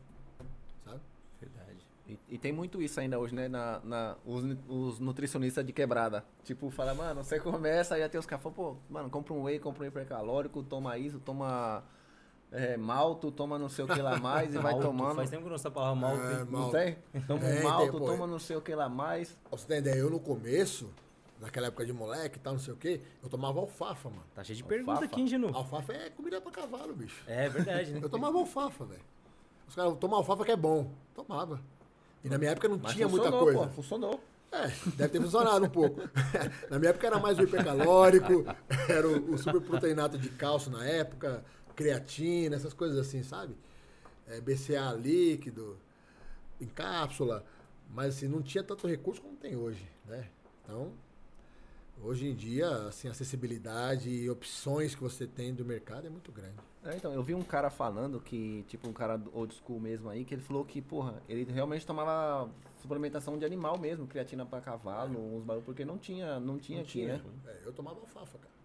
Sabe? Verdade. E, e tem muito isso ainda hoje, né? Na, na, os, os nutricionistas de quebrada. Tipo, fala, mano, você começa, aí tem os caras falam, pô, mano, compra um whey, compra um hipercalórico, toma isso, toma é, malto, toma não sei o que lá mais e vai Malto. tomando. Faz tempo que eu não sei a palavra malto. É, hein? Não malto. tem? Toma Tem, um tem, malto, pô. toma não sei o que lá mais. Você ter ideia, eu no começo, naquela época de moleque e tal, não sei o quê, eu tomava alfafa, mano. Tá cheio de Alfafa. pergunta aqui, Genu? Alfafa é comida pra cavalo, bicho. É verdade, né? Eu tomava alfafa, velho. Os caras tomam alfafa que é bom. Tomava. E na minha época não Mas tinha muita coisa. Pô, funcionou. É, deve ter funcionado um pouco. na minha época era mais o hipercalórico, era o, o superproteinato de cálcio na época, creatina, essas coisas assim, sabe? É, BCA líquido, em cápsula. Mas assim, não tinha tanto recurso como tem hoje, né? Então, hoje em dia, assim, a acessibilidade e opções que você tem do mercado é muito grande. É, então, eu vi um cara falando que, tipo, um cara old school mesmo aí, que ele falou que, porra, ele realmente tomava suplementação de animal mesmo, creatina pra cavalo, uns barulhos, porque não tinha, não tinha aqui, né? É, eu tomava alfafa, cara.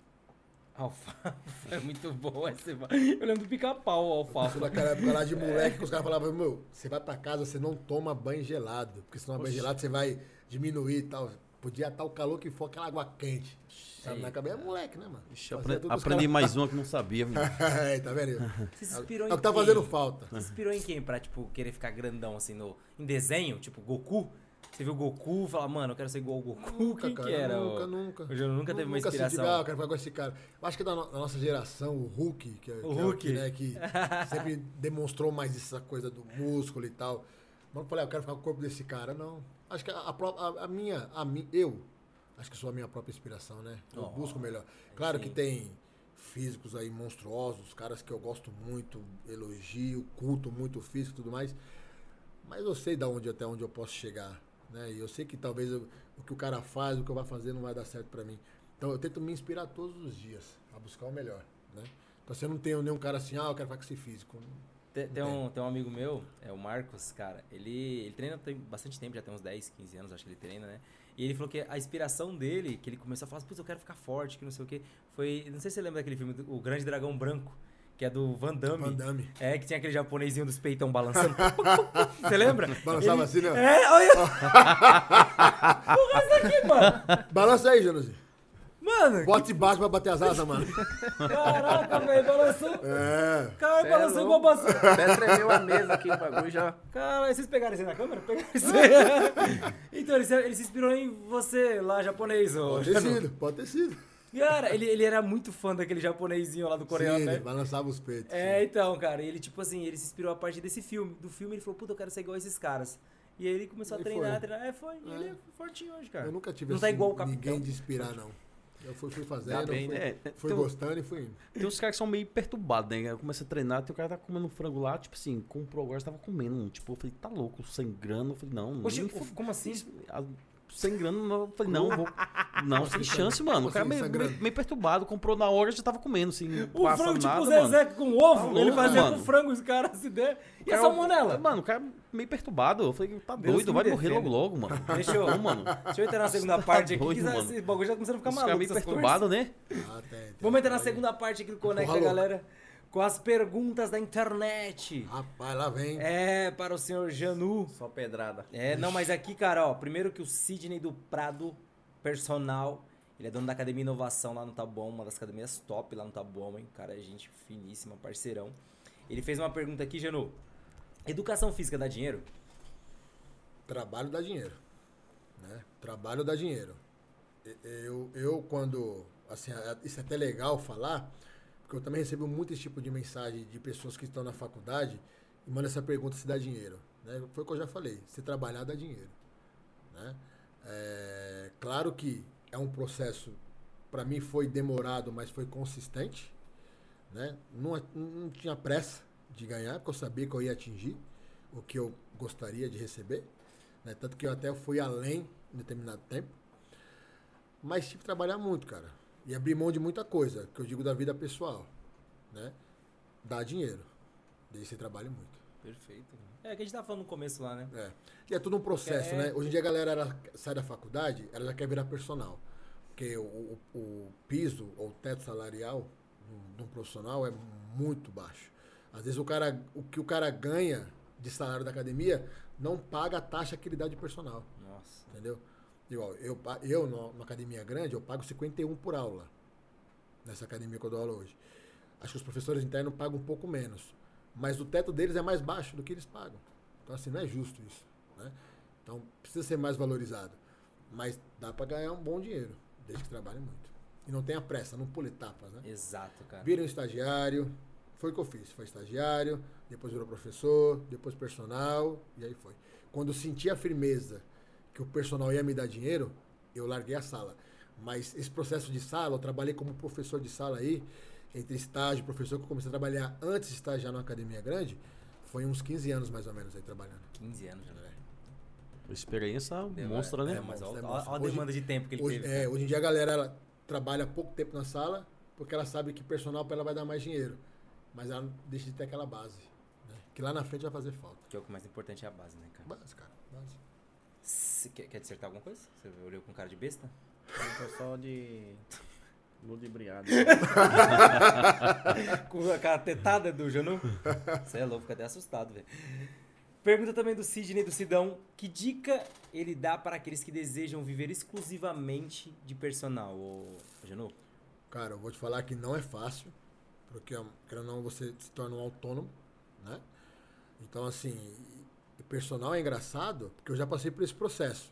Alfafa é muito boa. esse- Eu lembro do pica-pau, alfafa. naquela época lá de moleque, que os caras falavam, meu, você vai pra casa, você não toma banho gelado. Porque se tomar banho gelado, você vai diminuir e tal. Podia estar o calor que for, aquela água quente. Sabe, na cabeça é moleque, né, mano? Ixi, apre- aprendi caras- mais uma que não sabia. menino. é, tá vendo? Você se É inspirou o em que tá quem? fazendo falta. Você se inspirou em quem pra, tipo, querer ficar grandão, assim, no, em desenho? Tipo, Goku? Você viu Goku, fala, mano, eu quero ser igual o Goku. Nunca, quem cara, que era? nunca, o... nunca. O Júnior nunca teve uma Nunca se inspiração. diga, ah, eu quero ficar com esse cara. Eu acho que da, no- da nossa geração, o Hulk, que, é- que O é Hulk. que, né, que sempre demonstrou mais essa coisa do músculo e tal. Mas eu falei, ah, eu quero ficar com o corpo desse cara. Não. Acho que a, a a- minha, a mi, eu, acho que sou a minha própria inspiração, né? Eu Oh, busco melhor. Claro sim. que tem físicos aí monstruosos, caras que eu gosto muito, elogio, culto muito o físico e tudo mais. Mas eu sei da onde até onde eu posso chegar, né? E eu sei que talvez eu- o que o cara faz, o que eu vou fazer não vai dar certo pra mim. Então eu tento me inspirar todos os dias a buscar o melhor, né? Então eu não tenho nenhum cara assim, ah, eu quero ficar com esse físico. Tem, tem um, tem um amigo meu, é o Marcos, cara. Ele, ele treina tem bastante tempo, já tem uns 10, 15 anos, acho que ele treina, né? E ele falou que a inspiração dele, que ele começou a falar, putz, eu quero ficar forte, que não sei o quê, foi. Não sei se você lembra daquele filme, O Grande Dragão Branco, que é do Van Damme. Van Damme. É, que tinha aquele japonesinho dos peitão balançando. você lembra? Balançava Ele- assim, né? É, olha. Porra, isso aqui, mano. Balança aí, Jonazinho. Mano, Bota embaixo pra bater as asas, mano. caraca, velho, balançou. É. Cara, é balançou igual balançou. Até tremeu a mesa aqui, o bagulho já. Cara, vocês pegaram isso aí na câmera? Pegaram isso aí. então, ele se, ele se inspirou em você lá, japonês. Pode ter sido, pode ter sido. Cara, ele, ele era muito fã daquele japonesinho lá do coreano, Sim, né? ele balançava os peitos. É, sim. então, cara, ele, tipo assim, ele se inspirou a partir desse filme. Do filme, ele falou, puta, eu quero ser igual a esses caras. E aí ele começou a treinar, foi. treinar. É, foi. E ele é fortinho hoje, cara. Eu nunca tive Não tá assim, igual o capitão. ninguém de inspirar, não. Eu fui, fui fazendo, bem, fui, né? É, fui tem gostando e fui indo. Tem uns caras que são meio perturbados, né? Eu começo a treinar, tem o cara que tá comendo um frango lá, tipo assim, comprou agora, tava comendo. Tipo, eu falei, tá louco, sem grana. Eu falei, não, Oxe, nem o- fu- como assim? Sem grana, não. eu falei, não, vou. Não, sem chance, mano. O cara meio, meio, meio perturbado, comprou na hora já tava comendo, assim. O frango tipo nada, Zezé mano. com ovo, Tá ele fazia mano. com frango, os caras se der. E a Cara, salmonela? Mano, o cara meio perturbado. Eu falei, tá Deus doido, vai morrer logo logo, mano. Deixa eu, Não, mano. deixa eu entrar na segunda Tá parte aqui, doido, que mano. esse bagulho já tá começando a ficar Os maluco. caras meio essas perturbados, né? Ah, tem, tem. Vamos entrar na Aí, segunda parte aqui que conecta galera com as perguntas da internet. Rapaz, lá vem. É, para o senhor Janu. Só pedrada. É, não, mas aqui, cara, ó, primeiro que o Sidney do Prado, personal, ele é dono da Academia Inovação lá no Tabuão, uma das academias top lá no Tabuão, hein? Cara, é gente finíssima, parceirão. Ele fez uma pergunta aqui, Janu. Educação física dá dinheiro? Trabalho dá dinheiro. Né? Trabalho dá dinheiro. E- Eu, eu quando. Assim, é- isso é até legal falar, porque eu também recebo muito esse tipo de mensagem de pessoas que estão na faculdade e mandam essa pergunta se dá dinheiro. Né? Foi o que eu já falei. Se trabalhar dá dinheiro. Né? É, claro que é um processo, para mim foi demorado, mas foi consistente. Né? Não, não tinha pressa de ganhar, porque eu sabia que eu ia atingir o que eu gostaria de receber. Né? Tanto que eu até fui além em determinado tempo. Mas tive que trabalhar muito, cara. E abrir mão de muita coisa, que eu digo da vida pessoal. Né? Dá dinheiro. Desde que você trabalhe muito. Perfeito. É, que a gente tava falando no começo lá, né? É. E é tudo um processo, É. né? Hoje em dia a galera ela sai da faculdade, ela já quer virar personal. Porque o, o- o piso ou o teto salarial de um- de um profissional é muito baixo. Às vezes o cara, o que o cara ganha de salário da academia não paga a taxa que ele dá de personal. Nossa. Entendeu? Igual, eu, eu no- numa academia grande, eu pago 51 por aula. Nessa academia que eu dou aula hoje. Acho que os professores internos pagam um pouco menos. Mas o teto deles é mais baixo do que eles pagam. Então, assim, não é justo isso. Né? Então, precisa ser mais valorizado. Mas dá para ganhar um bom dinheiro, desde que trabalhe muito. E não tenha pressa, não pule etapas, né? Exato, cara. Vira um estagiário, foi o que eu fiz. Foi estagiário, depois virou professor, depois personal, e aí foi. Quando senti a firmeza que o personal ia me dar dinheiro, eu larguei a sala. Mas esse processo de sala, eu trabalhei como professor de sala aí, entre estágio e professor, que eu comecei a trabalhar antes de estagiar numa academia grande, foi uns 15 anos mais ou menos aí trabalhando. 15 anos já, velho. Experiência Deu, monstra, é, né? mas monstro, olha é a Hoje- demanda de tempo que ele Hoje, teve. é, hoje em dia a galera ela trabalha pouco tempo na sala, porque ela sabe que personal para ela vai dar mais dinheiro. Mas ela deixa de ter aquela base. né? Que lá na frente vai fazer falta. Que é o que mais importante é a base, né, cara? Base, cara. Base. Você quer, quer dissertar alguma coisa? Você olhou com cara de besta? Eu tô só de. Ludibriado. Com aquela tetada do Janu? Você é louco, fica até assustado, velho. Pergunta também do Sidney do Sidão. Que dica ele dá para aqueles que desejam viver exclusivamente de personal, ô Janu? Cara, eu vou te falar que não é fácil, porque, querendo ou não, você se torna um autônomo, né? Então, assim, personal é engraçado, porque eu já passei por esse processo.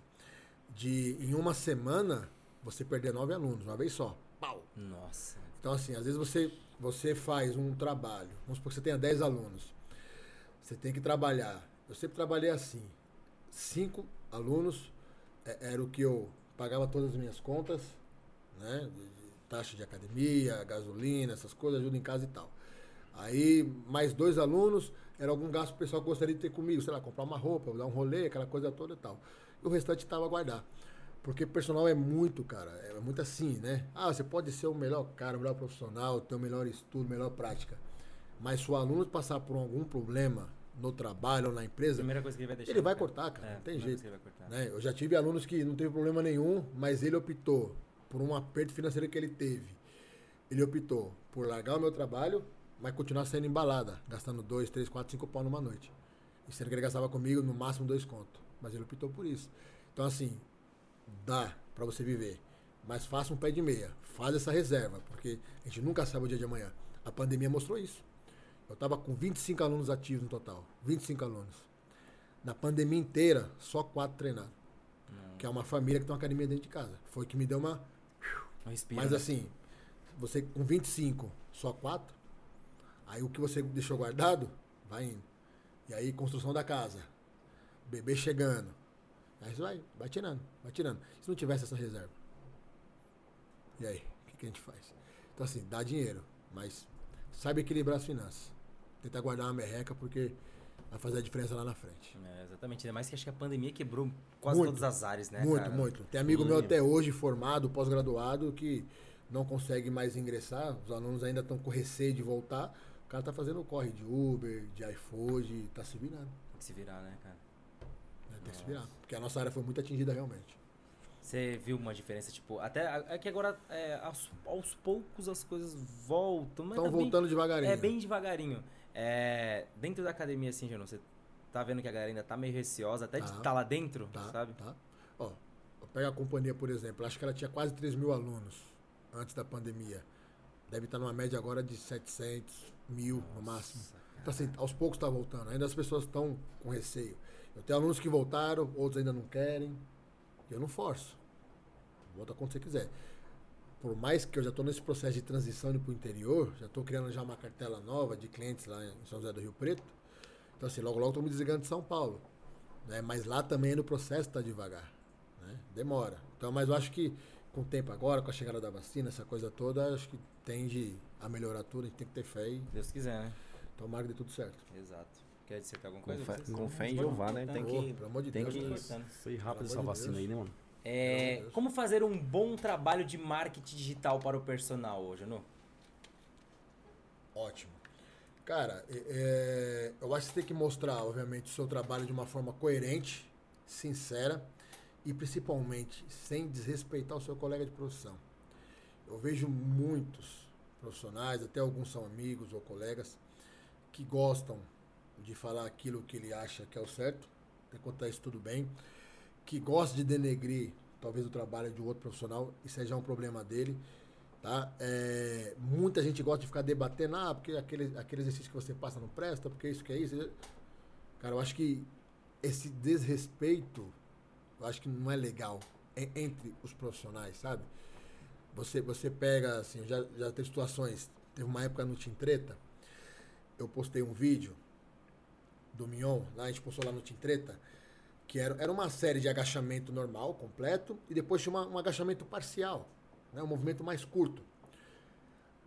De, em uma semana, você perder nove alunos, uma vez só. Pau! Nossa. Então, assim, às vezes você, você faz um trabalho, vamos supor que você tenha 10 alunos. Você tem que trabalhar. Eu sempre trabalhei assim. Cinco alunos é- era o que eu pagava todas as minhas contas, né? Taxa de academia, gasolina, essas coisas, ajuda em casa e tal. Aí, mais dois alunos, era algum gasto pessoal que eu gostaria de ter comigo, sei lá, comprar uma roupa, dar um rolê, aquela coisa toda e tal. E o restante estava a guardar. Porque personal é muito, cara, é muito assim, né? Ah, você pode ser o melhor cara, o melhor profissional, ter o melhor estudo, melhor prática. Mas se o aluno passar por algum problema no trabalho ou na A empresa, primeira coisa que ele vai deixar. ele vai cortar, cara. É, não tem jeito. né? Eu já tive alunos que não teve problema nenhum, mas ele optou por um aperto financeiro que ele teve. Ele optou por largar o meu trabalho, mas continuar saindo embalada, gastando dois, três, quatro, cinco pau numa noite. E sendo que ele gastava comigo no máximo dois contos. Mas ele optou por isso. Então, assim, dá pra você viver. Mas faça um pé de meia. Faz essa reserva, porque a gente nunca sabe o dia de amanhã. A pandemia mostrou isso. Eu tava com 25 alunos ativos no total. 25 alunos. Na pandemia inteira, só quatro treinaram. Que é uma família que tem uma academia dentro de casa. Foi que me deu uma. Um respiro. Mas né? assim, você com 25, só quatro. Aí o que você deixou guardado, vai indo. E aí, construção da casa. Bebê chegando. Aí você vai, vai tirando, vai tirando. Se não tivesse essa reserva. E aí, o que, que a gente faz? Então assim, dá dinheiro, mas sabe equilibrar as finanças. Tentar guardar uma merreca porque vai fazer a diferença lá na frente. É, exatamente. Ainda mais que acho que a pandemia quebrou quase Muito. todas as áreas, né? muito, cara? muito. Tem amigo meu até hoje, formado, pós-graduado, que não consegue mais ingressar. Os alunos ainda estão com receio de voltar. O cara tá fazendo o corre de Uber, de iFood, tá se virando. Tem que se virar, né, cara? né? Tem que se virar. Porque a nossa área foi muito atingida realmente. Você viu uma diferença, tipo, até é que agora é, aos, aos poucos as coisas voltam, mas Estão tá bem- voltando devagarinho. É bem devagarinho. É, dentro da academia, assim, Jano, você tá vendo que a galera ainda tá meio receosa, até de Tá. estar lá dentro, Tá, sabe? tá. Ó, eu pego a companhia, por exemplo, acho que ela tinha quase 3 mil alunos antes da pandemia. Deve estar numa média agora de 700, mil no máximo. Então, assim, aos poucos está voltando. Ainda as pessoas estão com receio. Eu tenho alunos que voltaram, outros ainda não querem. Eu não forço. Volta quando você quiser. Por mais que eu já estou nesse processo de transição para o interior, já estou criando já uma cartela nova de clientes lá em São José do Rio Preto. Então, assim, logo, logo estou me desligando de São Paulo. Né? Mas lá também no processo está devagar. Né? Demora. Então, mas eu acho que com o tempo agora, com a chegada da vacina, essa coisa toda, acho que tende a melhorar tudo. A gente tem que ter fé e Deus quiser, né? tomara que dê tudo certo. Exato. Quer dizer alguma Com coisa? fé, Vocês- com fé em Jeová, né? Tem que. pelo amor de tem Deus. que-. Foi rápido essa vacina Deus. aí, né, mano? É, como fazer um bom trabalho de marketing digital para o personal hoje, Jano? Ótimo. Cara, é- é, eu acho que você tem que mostrar, obviamente, o seu trabalho de uma forma coerente, sincera e principalmente sem desrespeitar o seu colega de profissão. Eu vejo muitos profissionais, até alguns são amigos ou colegas, que gostam de falar aquilo que ele acha que é o certo, acontece tudo bem, que gosta de denegrir talvez o trabalho de um outro profissional, isso aí já é um problema dele. Tá? É, muita gente gosta de ficar debatendo, ah, porque aquele, aquele exercício que você passa não presta, porque isso que é isso. Cara, eu acho que esse desrespeito, eu acho que não é legal en- entre os profissionais, sabe? Você, você pega, assim, já, já teve situações, teve uma época no Team Treta, eu postei um vídeo do Mion, lá a gente postou lá no Team Treta, que era, era uma série de agachamento normal, completo, e depois tinha uma- um agachamento parcial, né, um movimento mais curto.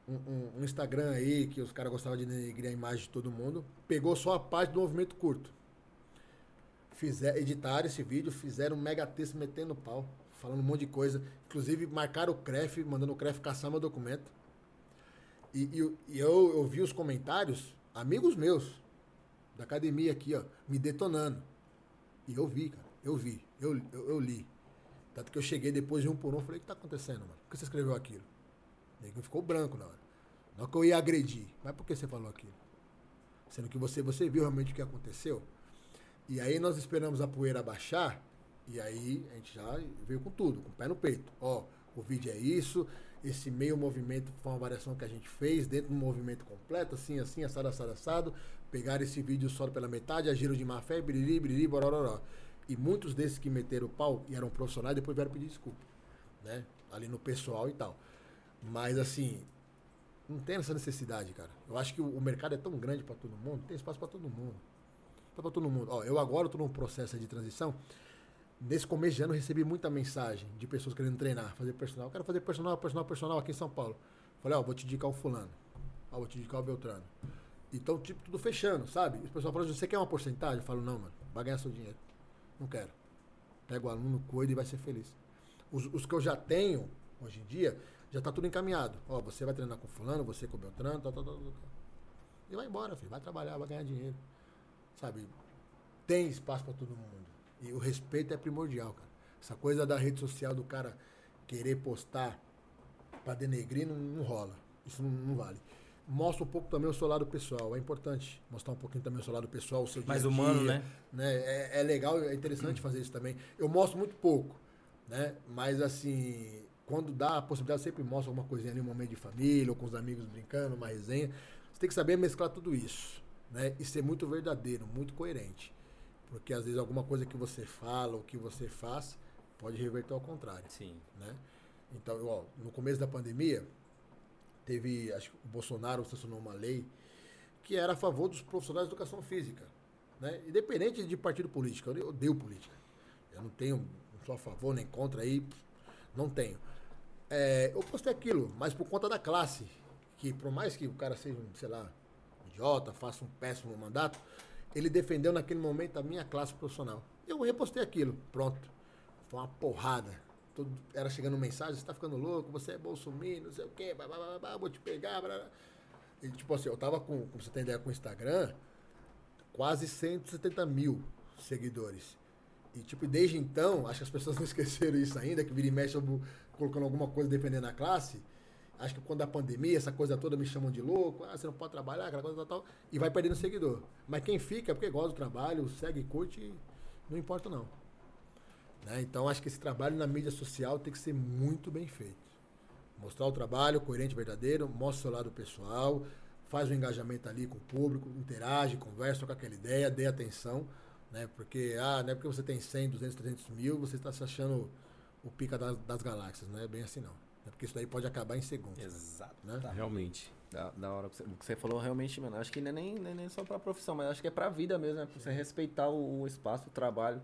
Um, um- um Instagram aí, que os caras gostavam de denegrir a imagem de todo mundo, pegou só a parte do movimento curto. Fizer, editaram esse vídeo, fizeram um mega texto metendo pau, falando um monte de coisa. Inclusive, marcaram o CREF, mandando o CREF caçar meu documento. E, e- e eu, eu vi os comentários, amigos meus, da academia aqui, ó, me detonando. E eu vi, cara, eu vi, eu, eu, eu li. Tanto que eu cheguei depois de um por um, falei, o que tá acontecendo, mano? Por que você escreveu aquilo? Nego ficou branco na hora. Não que eu ia agredir, mas por que você falou aquilo? Sendo que você, você viu realmente o que aconteceu. E aí nós esperamos a poeira baixar, e aí a gente já veio com tudo, com o pé no peito. Ó, o vídeo é isso, esse meio movimento foi uma variação que a gente fez dentro do movimento completo, assim, assim, assado, assado, assado. Pegaram esse vídeo só pela metade, agiram de má fé, biriri, biriri, borororó. E muitos desses que meteram o pau e eram profissionais, depois vieram pedir desculpa, né? Ali no pessoal e tal. Mas assim, não tem essa necessidade, cara. Eu acho que o mercado é tão grande para todo mundo, tem espaço para todo mundo. Para todo mundo. Ó, eu agora estou num processo de transição. Nesse começo de ano recebi muita mensagem de pessoas querendo treinar, fazer personal. Quero fazer personal, personal, personal aqui em São Paulo. Falei, ó, vou te indicar o fulano. Ó, vou te indicar o Beltrano. Então, tipo, tudo fechando, sabe? E o pessoal fala, você quer uma porcentagem? Eu falo, não, mano, vai ganhar seu dinheiro. Não quero. Pega o aluno, cuida e vai ser feliz. Os, os que eu já tenho, hoje em dia, já tá tudo encaminhado. Ó, você vai treinar com fulano, você com o Beltrano, tal, tal, tal. tal. E vai embora, filho. Vai trabalhar, vai ganhar dinheiro. Sabe? Tem espaço para todo mundo. E o respeito é primordial, cara. Essa coisa da rede social do cara querer postar para denegrir não, não rola. Isso não, não vale. Mostra um pouco também o seu lado pessoal. É importante mostrar um pouquinho também o seu lado pessoal, o seu Mais dia a humano, dia, né? É, é legal, é interessante fazer isso também. Eu mostro muito pouco, né? Mas assim, quando dá a possibilidade, eu sempre mostro alguma coisinha ali, um momento de família, ou com os amigos brincando, uma resenha. Você tem que saber mesclar tudo isso, né? E ser muito verdadeiro, muito coerente. Porque às vezes alguma coisa que você fala ou que você faz pode reverter ao contrário Sim. né? Então, ó, no começo da pandemia, teve, acho que o Bolsonaro sancionou uma lei que era a favor dos profissionais de educação física, né? Independente de partido político, eu odeio política. Eu não tenho, não sou a favor nem contra aí, não tenho. É, eu postei aquilo, mas por conta da classe, que por mais que o cara seja, sei lá, idiota, faça um péssimo mandato, ele defendeu naquele momento a minha classe profissional. Eu repostei aquilo, pronto. Foi uma porrada. Era chegando mensagem, você tá ficando louco, você é bolsominion, não sei o quê, blá, blá, blá, vou te pegar, blá. E, tipo assim, eu tava com, como você tem ideia, com o Instagram, quase 170 mil seguidores. E, tipo, desde então, acho que as pessoas não esqueceram isso ainda, que vira e mexe colocando alguma coisa defendendo a classe. Acho que quando a pandemia, essa coisa toda me chamam de louco, ah, você não pode trabalhar, aquela coisa tal, tal, e vai perdendo seguidor. Mas quem fica é porque gosta do trabalho, segue, curte, não importa não. Né? Então acho que esse trabalho na mídia social tem que ser muito bem feito. Mostrar o trabalho coerente, verdadeiro, mostra o seu lado pessoal, faz o engajamento ali com o público, interage, conversa com aquela ideia, dê atenção, né? Porque, ah, não é porque você tem 100, 200, 300 mil, você está se achando o pica das, das galáxias, não é bem assim não. É porque isso daí pode acabar em segundos. Exato. Né? Realmente. Da, da hora que você, o que você falou realmente, mano. Acho que não é nem, nem, nem só pra profissão, mas acho que é pra vida mesmo, né? Pra você respeitar o, o espaço, o trabalho.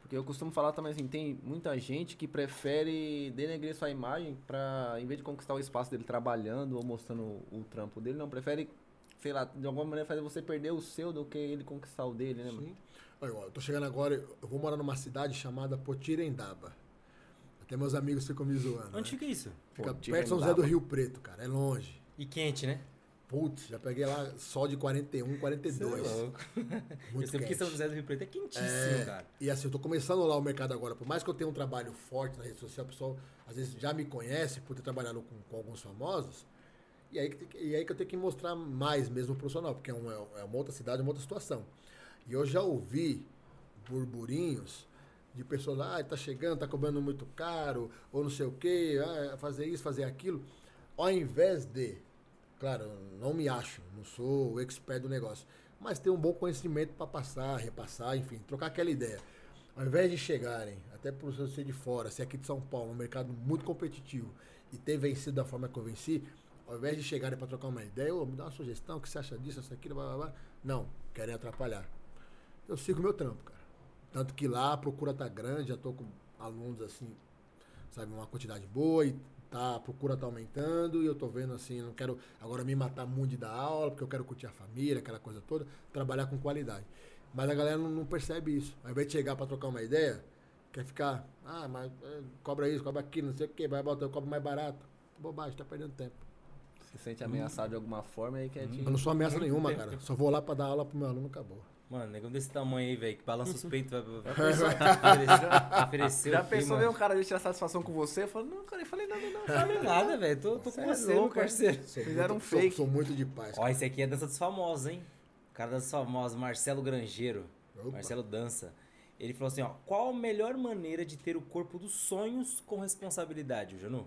Porque eu costumo falar também assim, tem muita gente que prefere denegrir sua imagem pra, em vez de conquistar o espaço dele trabalhando ou mostrando o, o trampo dele, não, prefere, sei lá, de alguma maneira fazer você perder o seu do que ele conquistar o dele, né, mano? Sim. Olha, ó, eu tô chegando agora, eu vou morar numa cidade chamada Potirendaba. Até meus amigos ficam me zoando. Onde né? fica isso? Fica Potirendaba. perto de São José do Rio Preto, cara. É longe. E quente, né? Putz, já peguei lá sol de 41, 42. Cê é louco. Muito eu sei porque quente. São José do Rio Preto é quentíssimo, É, cara. E assim, eu tô começando lá o mercado agora. Por mais que eu tenha um trabalho forte na rede social, o pessoal às vezes já me conhece por ter trabalhado com, com alguns famosos. E aí, e aí que eu tenho que mostrar mais mesmo o profissional, porque é uma, é uma outra cidade, uma outra situação. E eu já ouvi burburinhos de pessoas, ah, tá chegando, tá cobrando muito caro, ou não sei o quê, ah, fazer isso, fazer aquilo. Ao invés de, claro, não me acho, não sou o expert do negócio, mas ter um bom conhecimento para passar, repassar, enfim, trocar aquela ideia. Ao invés de chegarem, até por ser de fora, ser aqui de São Paulo, um mercado muito competitivo, e ter vencido da forma que eu venci, ao invés de chegarem para trocar uma ideia, ô, me dá uma sugestão, o que você acha disso, isso, aquilo, blá, blá, blá. Não, querem atrapalhar. Eu sigo meu trampo, cara. Tanto que lá a procura tá grande, já tô com alunos assim, sabe, uma quantidade boa e tá, a procura tá aumentando e eu tô vendo assim, não quero agora me matar muito de dar aula, porque eu quero curtir a família, aquela coisa toda, trabalhar com qualidade. Mas a galera não, não percebe isso. Ao invés de chegar para trocar uma ideia, quer ficar, ah, mas é, cobra isso, cobra aquilo, não sei o que, vai botar, eu cobro mais barato. Bobagem, tá perdendo tempo. Se sente ameaçado de alguma forma aí quer te... Eu não sou ameaça nenhuma, tempo. cara. Só vou lá para dar aula pro meu aluno, acabou. Mano, negão desse tamanho aí, velho, que balança os peitos, vai, vai, vai oferecer Já pensou ver um cara de tirar satisfação com você? Eu falo, não, cara, eu falei nada, não. Não falei nada, velho. Tô, tô Você com é você, louco, meu parceiro. Sou Fizeram um fake. Sou, sou muito de paz. Ó, esse aqui é dança dos famosos, hein? O cara das famosas, Marcelo Grangeiro. Opa. Marcelo Dança. Ele falou assim, ó, qual a melhor maneira de ter o corpo dos sonhos com responsabilidade, Janu?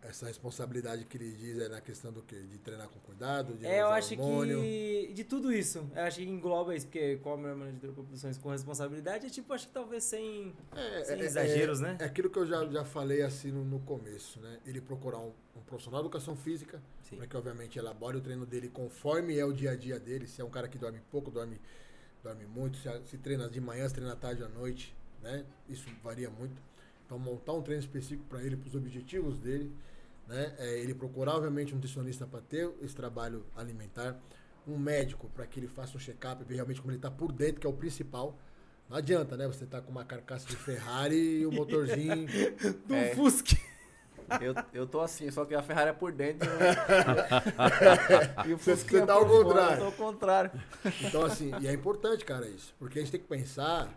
Essa responsabilidade que ele diz é na questão do quê? De treinar com cuidado, de É, eu acho hormônio. que de tudo isso. Eu acho que engloba isso, porque a melhor maneira de sonhos com responsabilidade é tipo, acho que talvez sem, É, sem é- exageros, é- né? É aquilo que eu já, já falei assim no, no começo, né? Ele procurar um, um profissional de educação física, para que obviamente elabore o treino dele conforme é o dia a dia dele. Se é um cara que dorme pouco, dorme, dorme muito, se, se treina de manhã, se treina à tarde à noite, né? Isso varia muito. Então montar um treino específico para ele, para os objetivos dele, né? É, ele procurar obviamente um nutricionista para ter esse trabalho alimentar, um médico para que ele faça um check-up, ver realmente como ele está por dentro, que é o principal. Não adianta, né? Você tá com uma carcaça de Ferrari e o motorzinho Do É. Fusca. Eu, eu tô assim, só que a Ferrari é por dentro. e o Você- Fusquinha você tá ao por fora, contrário. Eu tô ao contrário. Então, assim, e é importante, cara, isso. Porque a gente tem que pensar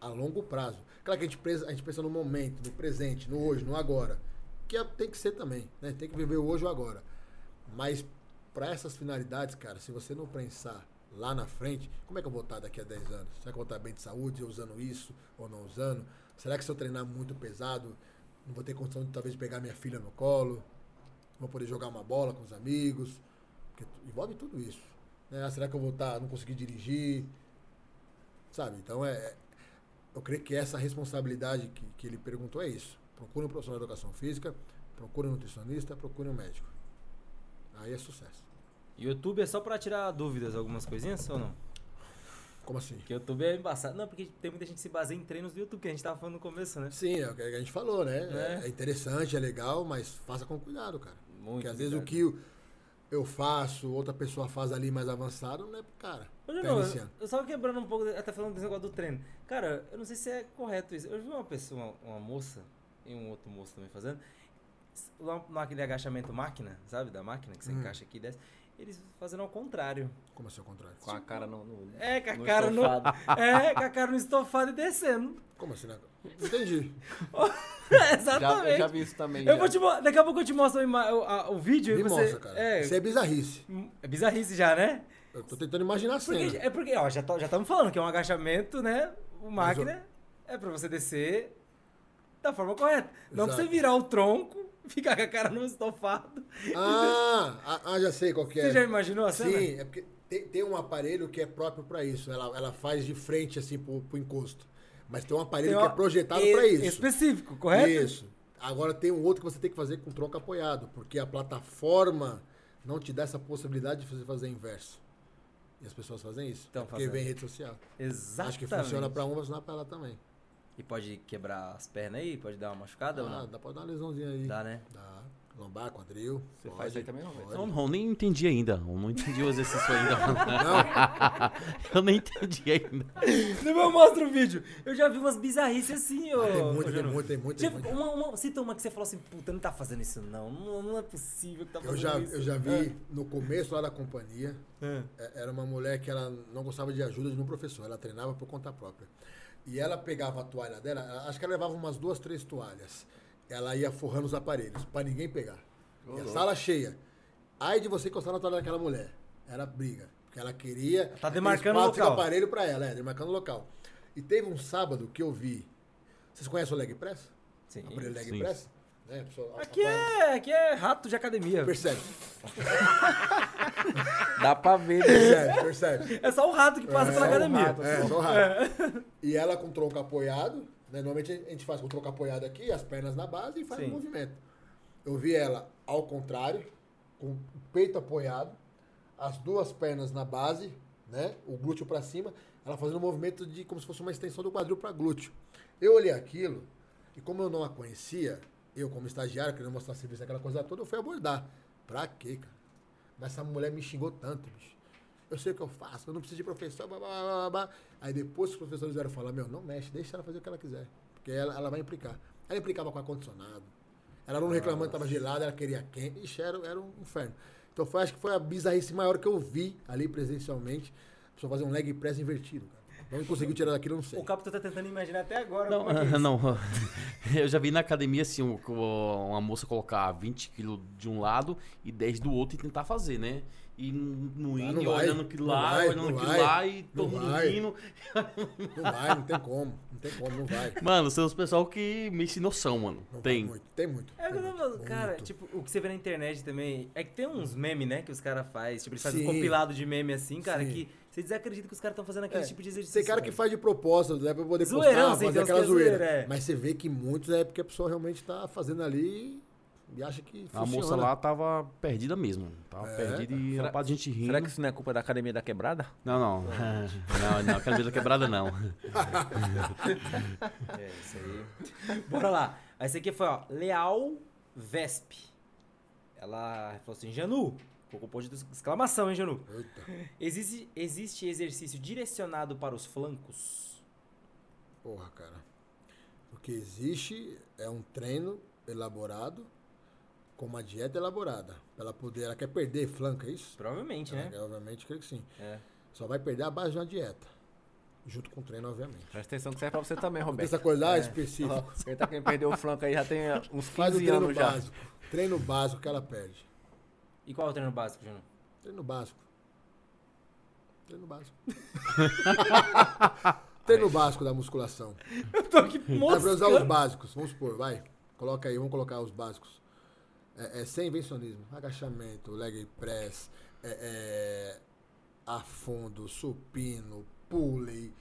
a longo prazo. Claro que a gente, pensa, a gente pensa no momento, no presente, no hoje, no agora. Que é- tem que ser também, né? Tem que viver o hoje ou agora. Mas para essas finalidades, cara, se você não pensar lá na frente, como é que eu vou estar daqui a 10 anos? Será que eu vou estar bem de saúde, usando isso ou não usando? Será que se eu treinar muito pesado, não vou ter condição de talvez pegar minha filha no colo? Vou poder jogar uma bola com os amigos? Porque envolve tudo isso. Né? Ah, será que eu vou estar, não conseguir dirigir? Sabe? Então é. é- Eu creio que essa responsabilidade que, que ele perguntou é isso. Procure um profissional de educação física, procure um nutricionista, procure um médico. Aí é sucesso. YouTube é só pra tirar dúvidas, algumas coisinhas ou não? Como assim? Porque o YouTube é embaçado. Não, porque tem muita gente que se baseia em treinos do YouTube, que a gente tava falando no começo, né? Sim, é o que a gente falou, né? É. É, interessante, é legal, mas faça com cuidado, cara. Muito. Porque às vezes o que eu- eu faço, outra pessoa faz ali mais avançado, não é pro cara. Ô, Tá Janô, iniciando. eu só quebrando um pouco, até falando desse negócio do treino. Cara, eu não sei se é correto isso. Eu vi uma pessoa, uma moça, e um outro moço também fazendo, lá naquele agachamento máquina, sabe? Da máquina, que você Hum. encaixa aqui e desce. Eles fazendo ao contrário. Como assim ao contrário? Com a cara no. no É, com a no cara no. estofado. É, com a cara no estofado e descendo. Como assim? Né? Entendi. Já, Exatamente. eu já vi isso também. Eu já. vou te Daqui a pouco eu te mostro o, a- o vídeo Me e você. mostra, cara. É, Isso é bizarrice. é bizarrice já, né? Eu tô tentando imaginar a Porque, cena. é porque, ó, já estamos falando que é um agachamento, né? O máquina é pra você descer da forma correta. Não pra Exato. você virar o tronco, ficar com a cara no estofado. Ah, ah, ah, já sei qual que é. Você já imaginou a cena? Sim, é porque tem, tem um aparelho que é próprio pra isso. Ela, ela faz de frente, assim, pro, pro encosto. Mas tem um aparelho Tem que uma- é projetado e- pra isso. Específico, correto? Isso. Agora tem um outro que você tem que fazer com tronco apoiado, porque a plataforma não te dá essa possibilidade de você fazer inverso. E as pessoas fazem isso. Tão é porque fazendo. vem em rede social. Exatamente. Acho que funciona pra um, funciona pra ela também. E pode quebrar as pernas aí? Pode dar uma machucada ou Ah, não? dá pra dar uma lesãozinha aí. Dá, né? Dá. Lombar, quadril. Você pode, faz aí também, não, velho? pode. Não, não, nem entendi ainda. Eu não entendi o exercício ainda. Não, eu nem entendi ainda. Depois eu mostro o vídeo. Eu já vi umas bizarrices assim, ô. Ah, tem muito, tem muito, tem muito, tem muito. uma, uma, cita uma que você falou assim, puta, não tá fazendo isso não. Não, não é possível que tá Eu fazendo já, isso. eu já vi no começo lá da companhia, É. é- era uma mulher que ela não gostava de ajuda de um professor, ela treinava por conta própria. E ela pegava a toalha dela, ela- acho que ela levava umas duas, três toalhas. Ela ia forrando os aparelhos, pra ninguém pegar. Ô, e a sala cheia. Ai de você encostar na toalha daquela mulher. Era briga. Porque ela queria. Tá demarcando o local. aparelho pra ela, é, demarcando o local. E teve um sábado que eu vi. Vocês conhecem o leg press? Sim. Aparelho leg Sim. press? Né, pessoa- Aqui é, aqui é rato de academia. Percebe, Dá pra ver, né? percebe, percebe. É só o rato que passa É, pela só o academia. rato. É, só rápido. E ela com o tronco apoiado, né? Normalmente a gente faz com o tronco apoiado aqui, as pernas na base e faz o movimento. Eu vi ela ao contrário, com o peito apoiado, as duas pernas na base, né? O glúteo pra cima, ela fazendo um movimento de como se fosse uma extensão do quadril para glúteo. Eu olhei aquilo e como eu não a conhecia, eu como estagiário, querendo mostrar serviço aquela coisa toda, eu fui abordar. Pra quê, cara? Mas essa mulher me xingou tanto, bicho. Eu sei o que eu faço, eu não preciso de professor, blá, blá, blá, blá, blá. Aí depois os professores vieram falar, meu, não mexe, deixa ela fazer o que ela quiser. Porque ela, ela vai implicar. Ela implicava com ar-condicionado. Ela não reclamando que estava gelada, ela queria quente. Ixi, era, era um inferno. Então foi, acho que foi a bizarrice maior que eu vi ali presencialmente. A pessoa fazer um leg press invertido, cara. Não conseguiu tirar daquilo, eu não sei. O Capitão tá tentando imaginar até agora Não, como é que é não. Eu já vi na academia assim, um- uma moça colocar 20 quilos de um lado e 10 do outro e tentar fazer, né? E no Ah, vai, olhando aquilo lá, vai, olhando aquilo lá e todo mundo vai. rindo. Não vai, não tem como. Não tem como, não vai. Mano, são os pessoal que me sem noção, mano. Não tem. Muito, tem muito. É o que eu tem tô muito, falando, cara, muito. tipo, o que você vê na internet também, é que tem uns memes, né, que os caras fazem, tipo, eles fazem um compilado de meme assim, cara, Sim. que você desacredita que os caras estão fazendo aquele É, tipo de exercício. Tem cara que faz de propósito, né? Pra poder Zoeirão, postar, fazer aquela que é zoeira. zoeira, é. Mas você vê que muitos é porque a pessoa realmente tá fazendo ali e acha que A funciona. moça lá tava perdida mesmo. Tava É. perdida e Será- rapaz, a gente rindo. Será que isso não é culpa da academia da quebrada? Não, não. não, não, academia quebrada não. É, isso aí. Bora lá. Esse aqui foi, ó, Leal Vesp. Ela falou assim, Janu, colocou ponto de exclamação, hein, Janu? Eita, Existe, existe exercício direcionado para os flancos? porra, cara. O que existe é um treino elaborado com uma dieta elaborada. Pra ela poder. Ela quer perder flanca, é isso? Provavelmente, Ela né? quer, obviamente, creio que sim. É. Só vai perder a base de uma dieta. Junto com o treino, obviamente. Presta atenção que serve pra você também, Roberto. Essa coisa lá É. específica. Ó, Quem tá querendo perder o flanco aí já tem uns 15 Faz o treino anos já. básico. Treino básico que ela perde. E qual é o treino básico, Júnior? Treino básico. Treino básico. treino básico da musculação. Eu tô aqui Dá pra usar os básicos, vamos supor, vai. Coloca aí, vamos colocar os básicos. É, é, sem invencionismo. Agachamento, leg press, é, é, afundo, supino, pulley,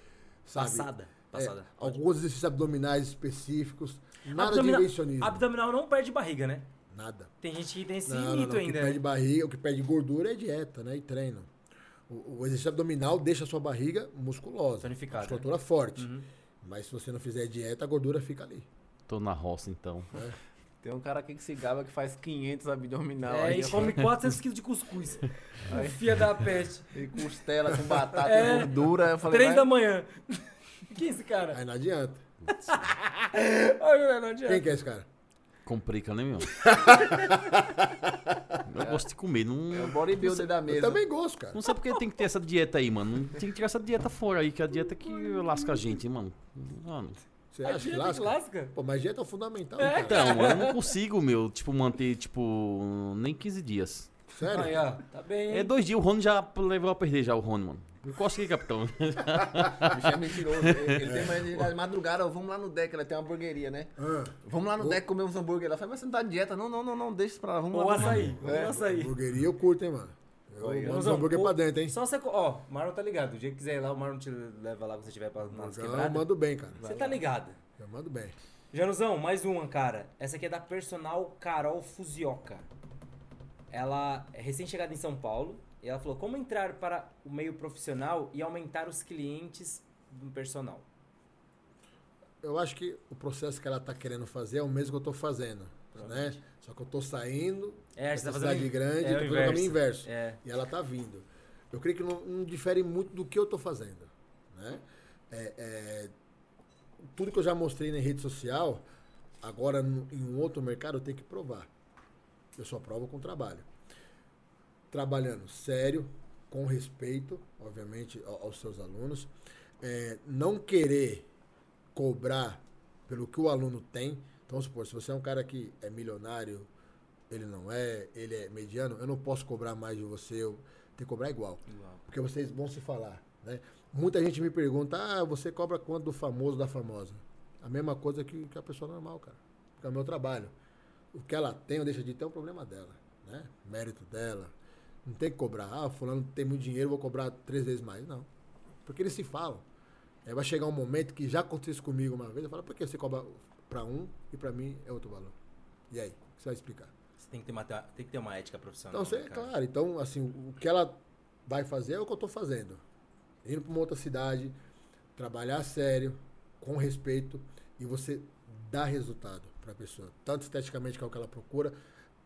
sabe? Passada. É, Passada. Alguns exercícios abdominais específicos. Nada Abdominal- de invencionismo. Abdominal não perde barriga, né? Nada. Tem gente que tem esse Não, não, mito não. O que ainda. perde né? barriga, o que perde gordura é dieta, né? E treino. O, o exercício abdominal deixa a sua barriga musculosa. Tonificada, né? Musculatura forte. Uhum. Mas se você não fizer dieta, a gordura fica ali. Tô na roça, então. Tem um cara aqui que se gaba que faz 500 abdominal É, aí, e come 400 quilos de cuscuz. Fia da peste. E costela com batata É. e gordura. Eu falei, Três vai- da manhã. Quem é esse cara? Aí não adianta. Ai, não adianta. Quem que é esse cara? Complica, né, meu? eu gosto de comer. É o Não, bodybuilder da Eu mesa. também gosto, cara. não sei porque tem que ter essa dieta aí, mano. Tem que tirar essa dieta fora aí, que é a dieta que lasca a gente, hein, mano. Mano. Você A acha que lasca? lasca? Pô, mas dieta é fundamental, É, cara. Então, eu não consigo, meu, tipo, manter, tipo, nem 15 dias. Sério? Aí, ó. Tá bem. É dois dias, o Rony já levou a perder já, o Rony, mano. Encosta aqui, capitão. O bicho é mentiroso. Ele, ele tem mais de madrugada, ó, vamos lá no deck, ela tem uma hamburgueria, né? Ah, Vamos lá no deck comer uns hambúrguer. Ela fala, mas você não tá de dieta? Não, não, não, não, deixa isso pra lá. Vamos Ou lá. vamos lá. açaí. Ou É. açaí. hamburgueria eu curto, hein, mano. Eu mando os hambúrguer o- pra dentro, hein? Só você. Ó, o Marlon tá ligado. O dia que quiser ir lá, o Marlon te leva lá quando você estiver pra nas Não, eu quebradas. mando bem, cara. Você tá ligado. Eu mando bem. Januzão, mais uma, cara. Essa aqui é da personal Carol Fuzioka. Ela é recém-chegada em São Paulo e ela falou como entrar para o meio profissional e aumentar os clientes do personal. Eu acho que o processo que ela tá querendo fazer é o mesmo que eu tô fazendo, né? Só que eu tô saindo É, da tá cidade fazendo grande é, e tô fazendo o inverso. É. E ela tá vindo. Eu creio que não, não difere muito do que eu tô fazendo, né? É, é, tudo que eu já mostrei na rede social, agora no- em um outro mercado eu tenho que provar. Eu só provo com trabalho. Trabalhando sério, com respeito, obviamente, ao- aos seus alunos. É, não querer cobrar pelo que o aluno tem. Então, vamos supor, se você é um cara que é milionário, ele não é, ele é mediano, eu não posso cobrar mais de você, eu tenho que cobrar igual. Igual. Porque vocês vão se falar, né? Muita gente me pergunta, ah, você cobra quanto do famoso, da famosa? A mesma coisa que, que a pessoa normal, cara. Porque é o meu trabalho. O que ela tem ou deixa de ter é um problema dela, né? Mérito dela. Não tem que cobrar. Ah, fulano tem muito dinheiro, vou cobrar três vezes mais. Não. Porque eles se falam. Aí vai chegar um momento que já aconteceu isso comigo uma vez, eu falo, por que você cobra pra um e pra mim é outro valor? E aí? O que você vai explicar? Você tem que ter uma, tem que ter uma ética profissional. Então, você, né, claro, então, assim, o que ela vai fazer é o que eu tô fazendo. Indo pra uma outra cidade, trabalhar sério, com respeito, e você dá resultado pra pessoa. Tanto esteticamente, que é o que ela procura,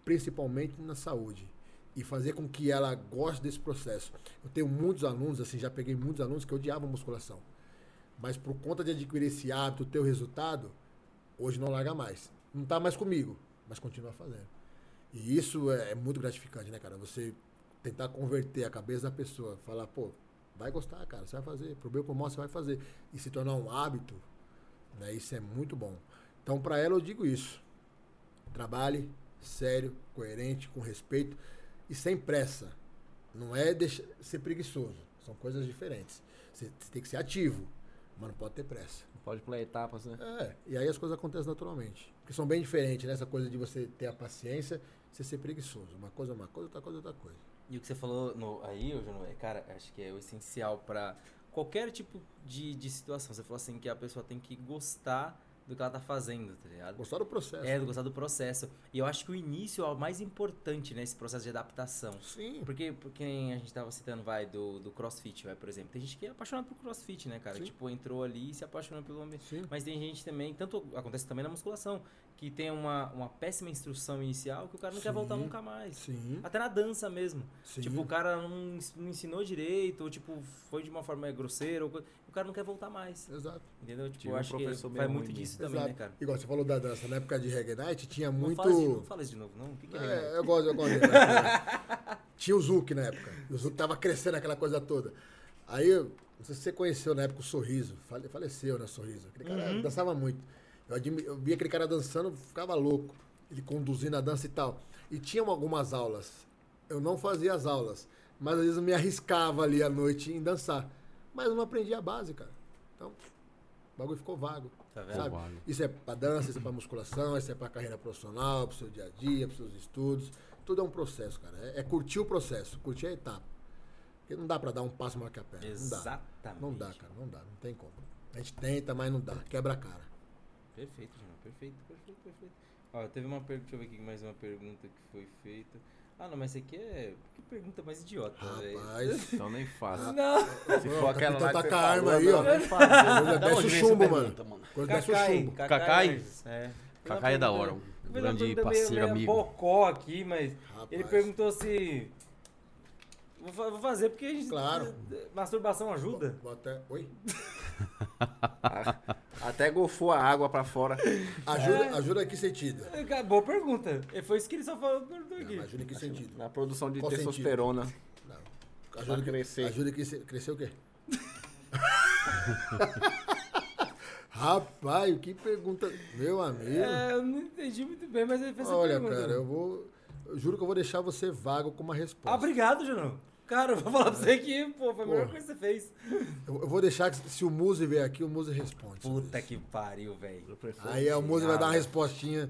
principalmente na saúde. E fazer com que ela goste desse processo. Eu tenho muitos alunos, assim, já peguei muitos alunos que odiavam musculação. Mas por conta de adquirir esse hábito, ter o resultado, hoje não larga mais. Não tá mais comigo, mas continua fazendo. E isso é, é muito gratificante, né, cara? Você tentar converter a cabeça da pessoa, falar, pô, vai gostar, cara, você vai fazer, pro bem ou mal você vai fazer. E se tornar um hábito, né, isso é muito bom. Então, para ela eu digo isso. Trabalhe sério, coerente, com respeito e sem pressa. Não é deixar, ser preguiçoso. São coisas diferentes. Você, você tem que ser ativo, mas não pode ter pressa. Pode pular etapas, né? É, e aí as coisas acontecem naturalmente. Porque são bem diferentes, né? Essa coisa de você ter a paciência e você ser preguiçoso. Uma coisa é uma coisa, outra coisa é outra coisa. E o que você falou no, aí, Júnior, é, cara, acho que é o essencial pra qualquer tipo de, de situação. Você falou assim que a pessoa tem que gostar do que ela tá fazendo, tá ligado? Gostar do processo. É, gostar do processo. E eu acho que o início é o mais importante nesse processo de adaptação. Sim. Porque, porque a gente tava citando, vai, do, do crossfit, vai, por exemplo. Tem gente que é apaixonado por crossfit, né, cara? Sim. Tipo, entrou ali e se apaixonou pelo ambiente. Sim. Mas tem gente também, tanto acontece também na musculação, que tem uma, uma péssima instrução inicial que o cara não quer voltar Sim. nunca mais. Sim. Até na dança mesmo. Sim. Tipo, o cara não, não ensinou direito, ou tipo, foi de uma forma grosseira, ou o cara não quer voltar mais. Exato. Entendeu? Tipo, Tive eu um acho que vai muito disso mesmo. também, né, Exato. cara? Igual você falou da dança, na época de Reggae Night tinha muito. Não, fala isso, não fala isso de novo, não. O que, que é, É, reggae? eu gosto, eu gosto. Tinha o Zuc na época. O Zuc tava crescendo aquela coisa toda. Aí, não sei se você conheceu na época o Sorriso. Fale- Faleceu, né, Sorriso. Aquele cara Uhum. dançava muito. Eu, admi- eu via aquele cara dançando, ficava louco. Ele conduzindo a dança e tal. E tinham algumas aulas. Eu não fazia as aulas. Mas às vezes eu me arriscava ali à noite em dançar. Mas eu não aprendi a base, cara. Então, o bagulho ficou vago. Tá vendo? Sabe? Vago. Isso é pra dança, isso é pra musculação, isso é pra carreira profissional, pro seu dia a dia, pros seus estudos. Tudo é um processo, cara. É, é curtir o processo, curtir a etapa. Porque não dá pra dar um passo maior que a perna. Não dá. Exatamente. Não dá, cara. Não dá. Não tem como. A gente tenta, mas não dá. Quebra a cara. Perfeito, João. Perfeito, perfeito, perfeito. Ó, teve uma pergunta, deixa eu ver aqui mais uma pergunta que foi feita. Ah, não, mas isso aqui é. Que pergunta mais idiota, velho. Rapaz. Então nem faço. Não! Se for o aquela lá tá que com você a arma aí, ó. desce o chumbo, mano. Coisa desce o Cacai, chumbo. Cacai? É. Cacai é da hora, um grande pergunta parceiro, amigo. bocó aqui, mas ele perguntou se. Vou, fa- vou fazer porque a gente. Claro. Masturbação ajuda? Vou até... Oi? Até gofou a água pra fora. Ajuda, ajuda em que sentido? É, Boa pergunta. E Foi isso que ele só falou aqui. Não, ajuda em que sentido? Na produção de Qual testosterona. Não. Ajuda Pra crescer. Ajuda em que. Crescer o quê? Rapaz, que pergunta... Meu amigo... É, eu não entendi muito bem, mas ele fez essa Olha, pergunta. cara, eu vou. Eu juro que eu vou deixar você vago com uma resposta. Ah, obrigado, Junão. Cara, eu vou falar pra você que, pô, foi a melhor Pô. coisa que você fez. Eu, eu vou deixar que se o Muzi vier aqui, o Muzi responde. Puta que pariu, velho. Aí o Muzi vai dar uma respostinha.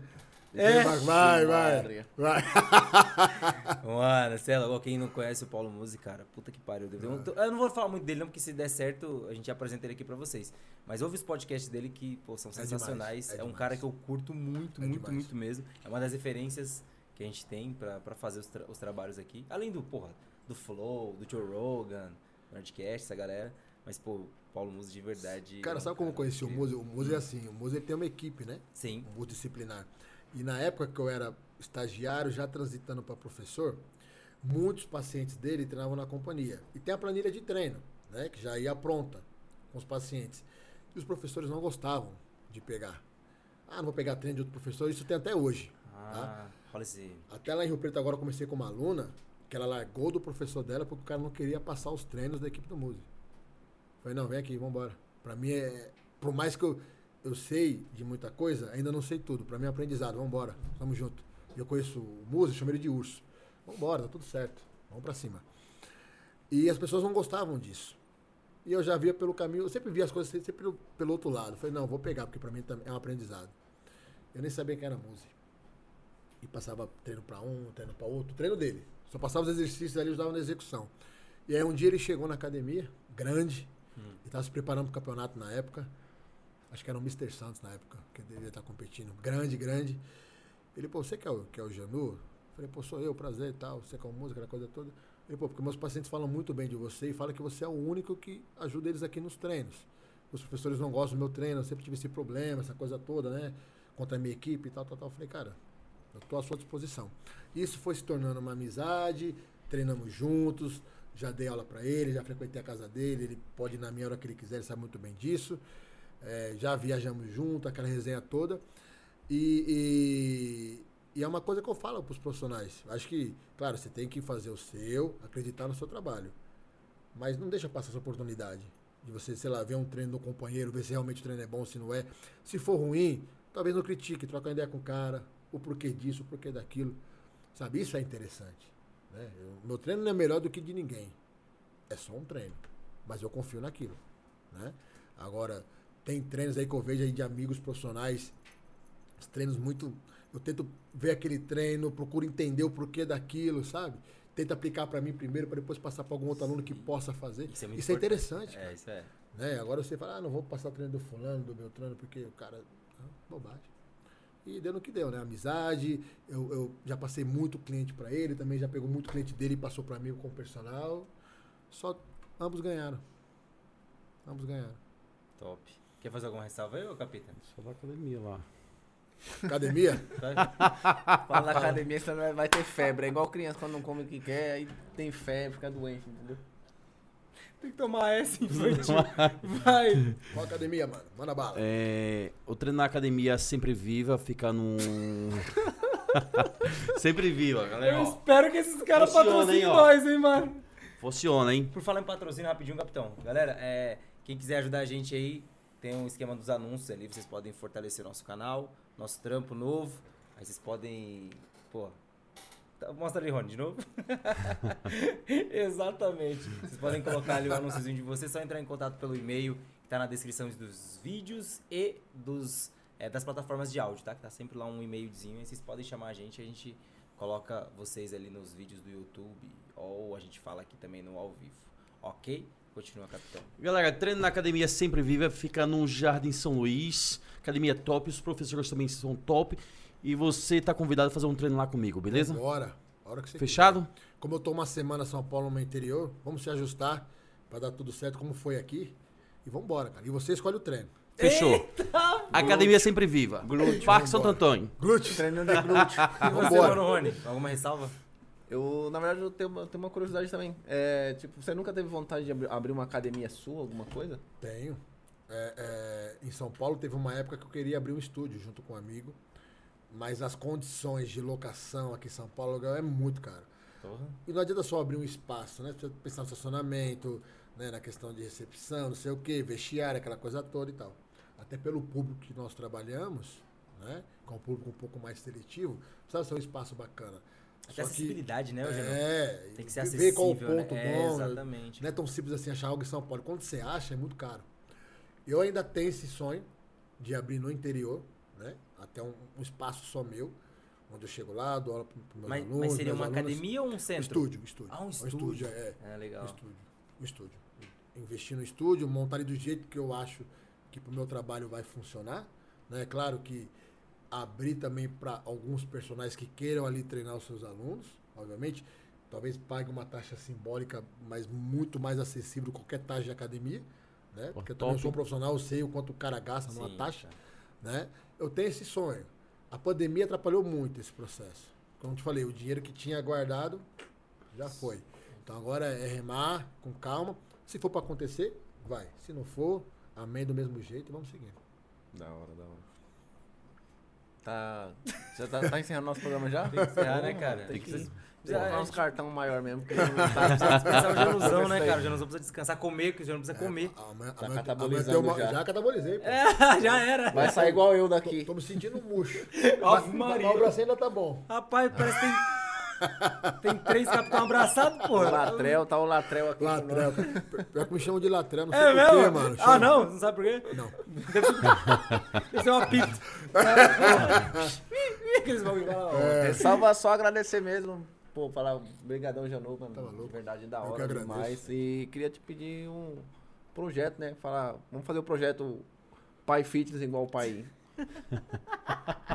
É. Vai, vai, vai. Mano, sei lá, quem não conhece o Paulo Musi, cara, puta que pariu. Eu, não- eu não vou falar muito dele, não, porque se der certo, a gente apresenta ele aqui pra vocês. Mas ouve os podcasts dele que, pô, são É sensacionais. demais, É, é um demais. cara que eu curto muito, É muito, demais. muito mesmo. É uma das referências que a gente tem pra, pra fazer os, tra- os trabalhos aqui. Além do, porra, do Flow, do Joe Rogan, Nerdcast, essa galera. Mas, pô, o Paulo Musi de verdade. Cara, é um sabe como eu conheci o. Muzi? O Muzi é assim, o ele tem uma equipe, né? Sim. multidisciplinar. E na época que eu era estagiário, já transitando para professor, muitos pacientes dele treinavam na companhia. E tem a planilha de treino, né, que já ia pronta com os pacientes. E os professores não gostavam de pegar. Ah, não vou pegar treino de outro professor, isso tem até hoje. Ah, rola esse. Até lá em Rio Preto agora eu comecei com uma aluna que ela largou do professor dela porque o cara não queria passar os treinos da equipe do Muse. Falei, não, vem aqui, vambora. Pra mim é. Por mais que eu, eu sei de muita coisa, ainda não sei tudo. Pra mim é aprendizado, vambora, tamo junto. Eu conheço o Muse, chamo ele de urso. Vambora, tá tudo certo. Vamos pra cima. E as pessoas não gostavam disso. E eu já via pelo caminho, eu sempre via as coisas sempre pelo, pelo outro lado. Falei, não, vou pegar, porque pra mim é um aprendizado. Eu nem sabia quem era Muse. E passava treino pra um, treino pra outro, treino dele. Só passava os exercícios ali ajudava na execução. E aí um dia ele chegou na academia, grande, e estava se preparando pro campeonato na época. Acho que era o Mr. Santos na época, que devia estar competindo. Grande, grande. Ele, pô, você que é o, que é o Janu? Falei, pô, sou eu, prazer e tal, você com a música, aquela coisa toda. Ele, pô, porque meus pacientes falam muito bem de você e falam que você é o único que ajuda eles aqui nos treinos. Os professores não gostam do meu treino, eu sempre tive esse problema, essa coisa toda, né? Contra a minha equipe e tal, tal, tal. Eu falei, cara, tô à sua disposição. Isso foi se tornando uma amizade, treinamos juntos, já dei aula para ele, já frequentei a casa dele, ele pode ir na minha hora que ele quiser, ele sabe muito bem disso. É, já viajamos junto, aquela resenha toda. E, e, e é uma coisa que eu falo para os profissionais. Acho que, claro, você tem que fazer o seu, acreditar no seu trabalho. Mas não deixa passar essa oportunidade de você, sei lá, ver um treino do companheiro, ver se realmente o treino é bom, se não é. Se for ruim, talvez não critique, troca uma ideia com o cara, o porquê disso, o porquê daquilo. Sabe, isso é interessante. Né? Eu- meu treino não é melhor do que de ninguém. É só um treino. Mas eu confio naquilo. Né? Agora, tem treinos aí que eu vejo aí de amigos profissionais, os treinos muito. Eu tento ver aquele treino, procuro entender o porquê daquilo, sabe? Tento aplicar para mim primeiro, para depois passar para algum outro aluno que possa fazer. Isso é muito Isso é interessante. cara É, isso é. né? Agora você fala, ah, não vou passar o treino do fulano, do Beltrano, porque o cara. Não, bobagem. E deu no que deu, né? Amizade, eu, eu já passei muito cliente para ele, também já pegou muito cliente dele e passou para mim como personal. Só ambos ganharam. Ambos ganharam. Top. Quer fazer alguma ressalva aí, ô Capita? Só da academia lá. Academia? Falando na academia, você vai, vai ter febre. É igual criança quando não come o que quer, aí tem febre, fica doente, entendeu? Tem que tomar essa infantil. Vai. Qual academia, mano? Manda bala. É, o treino na academia sempre viva, fica num. sempre viva, galera. Eu ó. espero que esses caras patrocinem nós, hein, mano. Funciona, hein? Por falar em patrocínio, rapidinho, capitão. Galera, é, quem quiser ajudar a gente aí, tem um esquema dos anúncios ali. Vocês podem fortalecer nosso canal, nosso trampo novo. Aí vocês podem. Pô. Mostra ali, Rony, de novo. Exatamente. Vocês podem colocar ali o anúnciozinho de vocês, só entrar em contato pelo e-mail que tá na descrição dos vídeos e dos, é, das plataformas de áudio, tá? Que tá sempre lá um e-mailzinho. Aí vocês podem chamar a gente, a gente coloca vocês ali nos vídeos do YouTube ou a gente fala aqui também no ao vivo. Ok? Continua, capitão. Galera, treino na academia sempre viva, fica no Jardim São Luís. Academia top, os professores também são top. E você tá convidado a fazer um treino lá comigo, beleza? Bora. Hora que você Fechado? Como eu tô uma semana em São Paulo no meu interior, vamos se ajustar pra dar tudo certo como foi aqui. E vambora, cara. E você escolhe o treino. Fechou. Academia sempre viva. Parque Santo Antônio. Glúteo. Treinando de glúteo. E você, Rony? Alguma ressalva? Eu, na verdade, eu tenho uma, tenho uma curiosidade também. É, tipo, você nunca teve vontade de abrir, abrir uma academia sua, alguma coisa? Tenho. É, é, em São Paulo teve uma época que eu queria abrir um estúdio junto com um amigo. Mas as condições de locação aqui em São Paulo é muito caro. E não adianta só abrir um espaço, né? Precisa pensar no estacionamento, né? na questão de recepção, não sei o quê, vestiário, aquela coisa toda e tal. Até pelo público que nós trabalhamos, né? Com um público um pouco mais seletivo, precisa ser um espaço bacana. Até acessibilidade, né, Eugênio? é, Tem que ser ver qual o acessível, ponto né? É, bom. né? exatamente. Não é tão simples assim achar algo em São Paulo. Quando você acha, é muito caro. Eu ainda tenho esse sonho de abrir no interior? Até um, um espaço só meu, onde eu chego lá, dou aula para meus Mas, alunos. mas seria uma alunos. academia ou um Um centro? estúdio, um estúdio. Ah, um estúdio. é. É, legal. Um estúdio. Um estúdio. Investir no estúdio, montar ele do jeito que eu acho que pro meu trabalho vai funcionar. Né? Claro que abrir também para alguns personagens que queiram ali treinar os seus alunos, obviamente. Talvez pague uma taxa simbólica, mas muito mais acessível que qualquer taxa de academia. Né? Porque eu também sou um profissional, eu sei o quanto o cara gasta numa Sim, taxa. cara. Né? Eu tenho esse sonho. A pandemia atrapalhou muito esse processo. Como eu te falei, o dinheiro que tinha guardado já foi. Então agora é remar com calma. Se for para acontecer, vai. Se não for, amém do mesmo jeito e vamos seguindo. Da hora, da hora. Tá. Já tá, tá encerrando nosso programa já? Tem que encerrar, né, cara? Tem que Precisa- Precisa colocar a uns gente- cartão maior mesmo, porque não tá Descansar o Januzão, né, cara? O Januzão precisa descansar, comer, que o Januzão precisa comer. A- Amanhã, Tá catabolizando uma- já. já catabolizei. pô. É, já era. Vai sair igual eu Tô, daqui. tô me sentindo murcho. Ave Maria. o braço ainda tá bom. Rapaz, parece que tem. Tem três capitão abraçados, O porra. Latrel, tá o Latrel aqui. Latrel. Pior que me chamam de latrel, não sei É por mesmo? quê, mano. ah, Chama- não? Não sabe por quê? Não. Deve ser uma pizza. Aqueles bagulho lá, ó. É só, só agradecer mesmo. Pô, falar brigadão Janô, mano. Tá de verdade, da hora agradeço. demais. E queria te pedir um projeto, né? Falar, vamos fazer o projeto Pai Fitness igual o pai.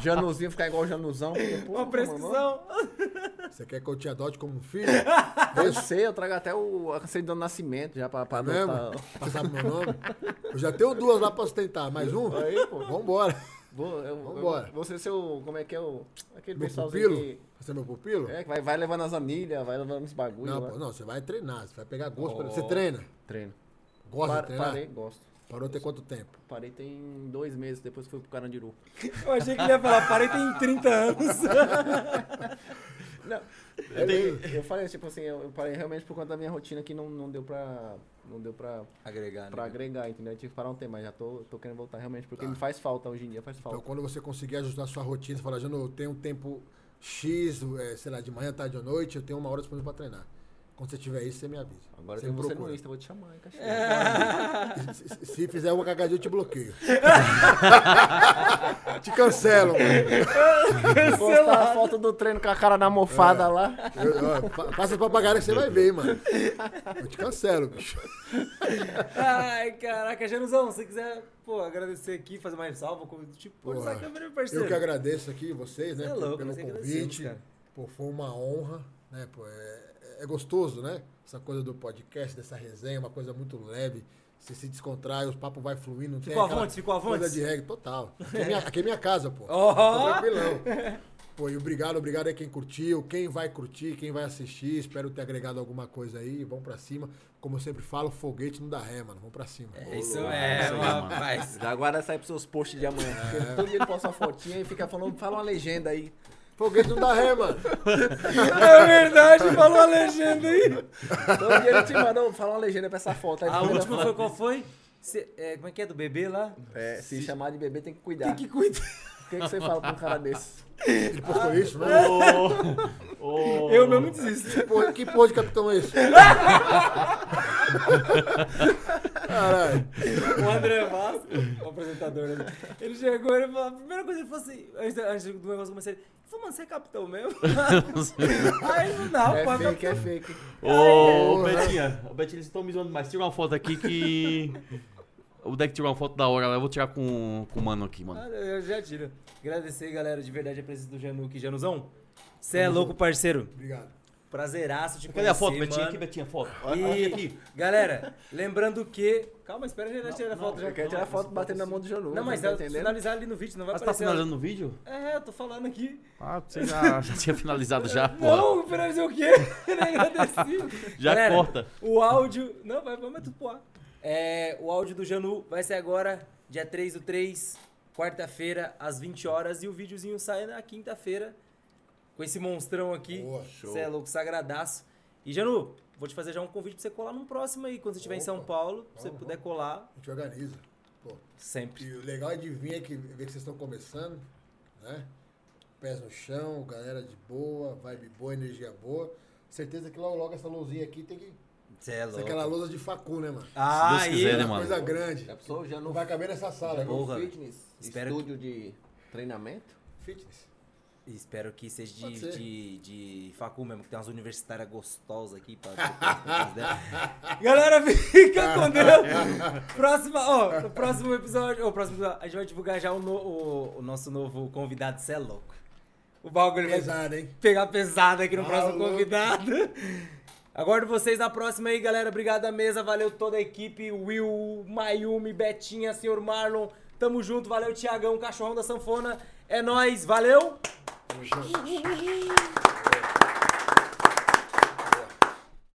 Januzinho ficar igual o Januzão. porque, pô, Uma prescrição. Você quer que eu te adote como um filho? Eu sei, eu trago até o a certidão de nascimento já pra, pra Mesmo? adotar. Você sabe meu nome? Eu já tenho duas lá pra sustentar. Mais um? Aí, pô. Vambora. Vou, eu, Vambora. eu, vou ser seu. Como é que é o. Aquele Meu pessoalzinho pupilo? que. Você é meu pupilo? É, que vai, vai levando as anilhas, vai levando os bagulhos. Não, pô, não, você vai treinar, você vai pegar gosto. pra- Oh. Você treina? Treino. Gosta Par- de treinar? parei, gosto. Parou tem quanto tempo? Parei tem dois meses depois que fui pro Carandiru. Eu achei que ele ia falar, parei tem 30 anos. Não, eu, eu falei, tipo assim, eu parei realmente por conta da minha rotina que não, não deu pra. Não deu pra, Agregar, né? pra agregar, entendeu? Eu tive que parar um tempo, mas já tô, tô querendo voltar realmente, porque Tá. me faz falta hoje em dia, faz Então, falta. quando você conseguir ajustar a sua rotina, você fala, Jano, eu tenho um tempo X, é, sei lá, de manhã, tarde ou noite, eu tenho uma hora disponível pra treinar. Quando você tiver isso, você me avisa. Agora você tem você no. Insta, eu vou te chamar, hein, cachorro. E Se, se- fizer uma cagadinha, eu te bloqueio. te cancelo, mano. Postar a foto do treino com a cara na mofada lá. Eu, fa- faça papagaio que você vai ver, mano. Eu te cancelo, bicho. Ai, caraca, Januzão, se você quiser, pô, agradecer aqui, fazer mais salva, tipo, pô, essa câmera, parceiro. Eu que agradeço aqui vocês, Você né, é louco, pelo agradecemos, convite. Pô, foi uma honra, né? Pô, é, é gostoso, né? Essa coisa do podcast, dessa resenha, uma coisa muito leve, Você se descontrai, os papos vai fluindo. Não tem Ficou avante? Ficou Coisa avante? de reggae, total. Aqui é minha, aqui é minha casa, pô. Tô tranquilão. Pô, e obrigado, obrigado aí quem curtiu, quem vai curtir, quem vai assistir. Espero ter agregado alguma coisa aí. Vamos pra cima. Como eu sempre falo, foguete não dá ré, mano. Vamos pra cima. É isso é, mano. rapaz. Já guarda aí pros seus posts de amanhã. Porque todo dia ele posta uma fotinha e fica falando, fala uma legenda aí. Foguete não dá ré, mano. É verdade, falou a legenda aí. Todo dia ele te manda, "Ô, fala uma legenda pra essa foto. Aí A última foto. foi qual foi? Cê- é, como é que é do bebê lá? É, se chamar de bebê tem que cuidar. Tem que cuidar. O que, que você fala pra um cara desse? Ele postou isso, né? Ô, ô, Eu mesmo desisto. Porra, que porra de capitão é esse? Caralho. O André Vasco, o apresentador, né? ele chegou e ele falou, a primeira coisa ele falou assim, antes, antes do negócio começar, ele falou, mano, você é capitão mesmo? Aí não dá, É pô, é fake, é fake. Ô, Betinha, ô, Betinha, eles estão me zoando demais. Tira uma foto aqui que. O deck tirou uma foto da hora lá, eu vou tirar com, com o mano aqui, mano. Ah, eu já tiro. Agradecer, galera, de verdade a presença do Januque. Januzão, você é louco, parceiro. Obrigado. Prazeraço te Cadê a foto, Betinha? Aqui, Betinha, foto. E, aqui. galera, lembrando que... Calma, espera a gente tirar a foto. Eu já. quero tirar foto batendo na mão do Janu. Não, mas tá é entendendo? finalizar ali no vídeo, não vai Mas tá aparecer. finalizando no vídeo? É, eu tô falando aqui. Ah, você já, já tinha finalizado já, porra. Não, finalizar o quê? Nem agradeci. Já Galera, corta. O áudio. Não, vai, vamos tudo pro ar. É, o áudio do Janu vai ser agora, dia 3 do 3, quarta-feira, às 20 horas. E o videozinho sai na quinta-feira. Com esse monstrão aqui. Boa, Você é louco, sagradaço. E, Janu, vou te fazer já um convite pra você colar num próximo aí, quando você estiver em São. Paulo. Se você Vamos, puder colar, A gente organiza. Pô. sempre. E o legal é de vir aqui, ver que vocês estão começando, né? Pés no chão, galera de boa, vibe boa, energia boa. Certeza que logo, logo essa luzinha aqui tem que Você é ser aquela lousa de facu, né, mano? Ah, Se Deus quiser, aí, né, Uma mano? coisa grande. Já pensou? Já Não vai caber nessa sala. já no Porra. fitness, Espero estúdio de treinamento? Fitness. Espero que seja de, de, de facu mesmo, que tem umas universitárias gostosas aqui. Pra... Galera, fica com Deus. Próxima, ó, no próximo episódio, ó, próximo episódio, a gente vai divulgar já o, no- o- o nosso novo convidado, cê é louco. O bagulho vai Pesado, hein? pegar pesado aqui no Ah, próximo louco. convidado. Aguardo vocês na próxima aí, galera. Obrigado à mesa, valeu toda a equipe. Will, Mayumi, Betinha, senhor Marlon. Tamo junto, valeu, Tiagão, cachorrão da sanfona. É nóis, valeu! Tamo junto.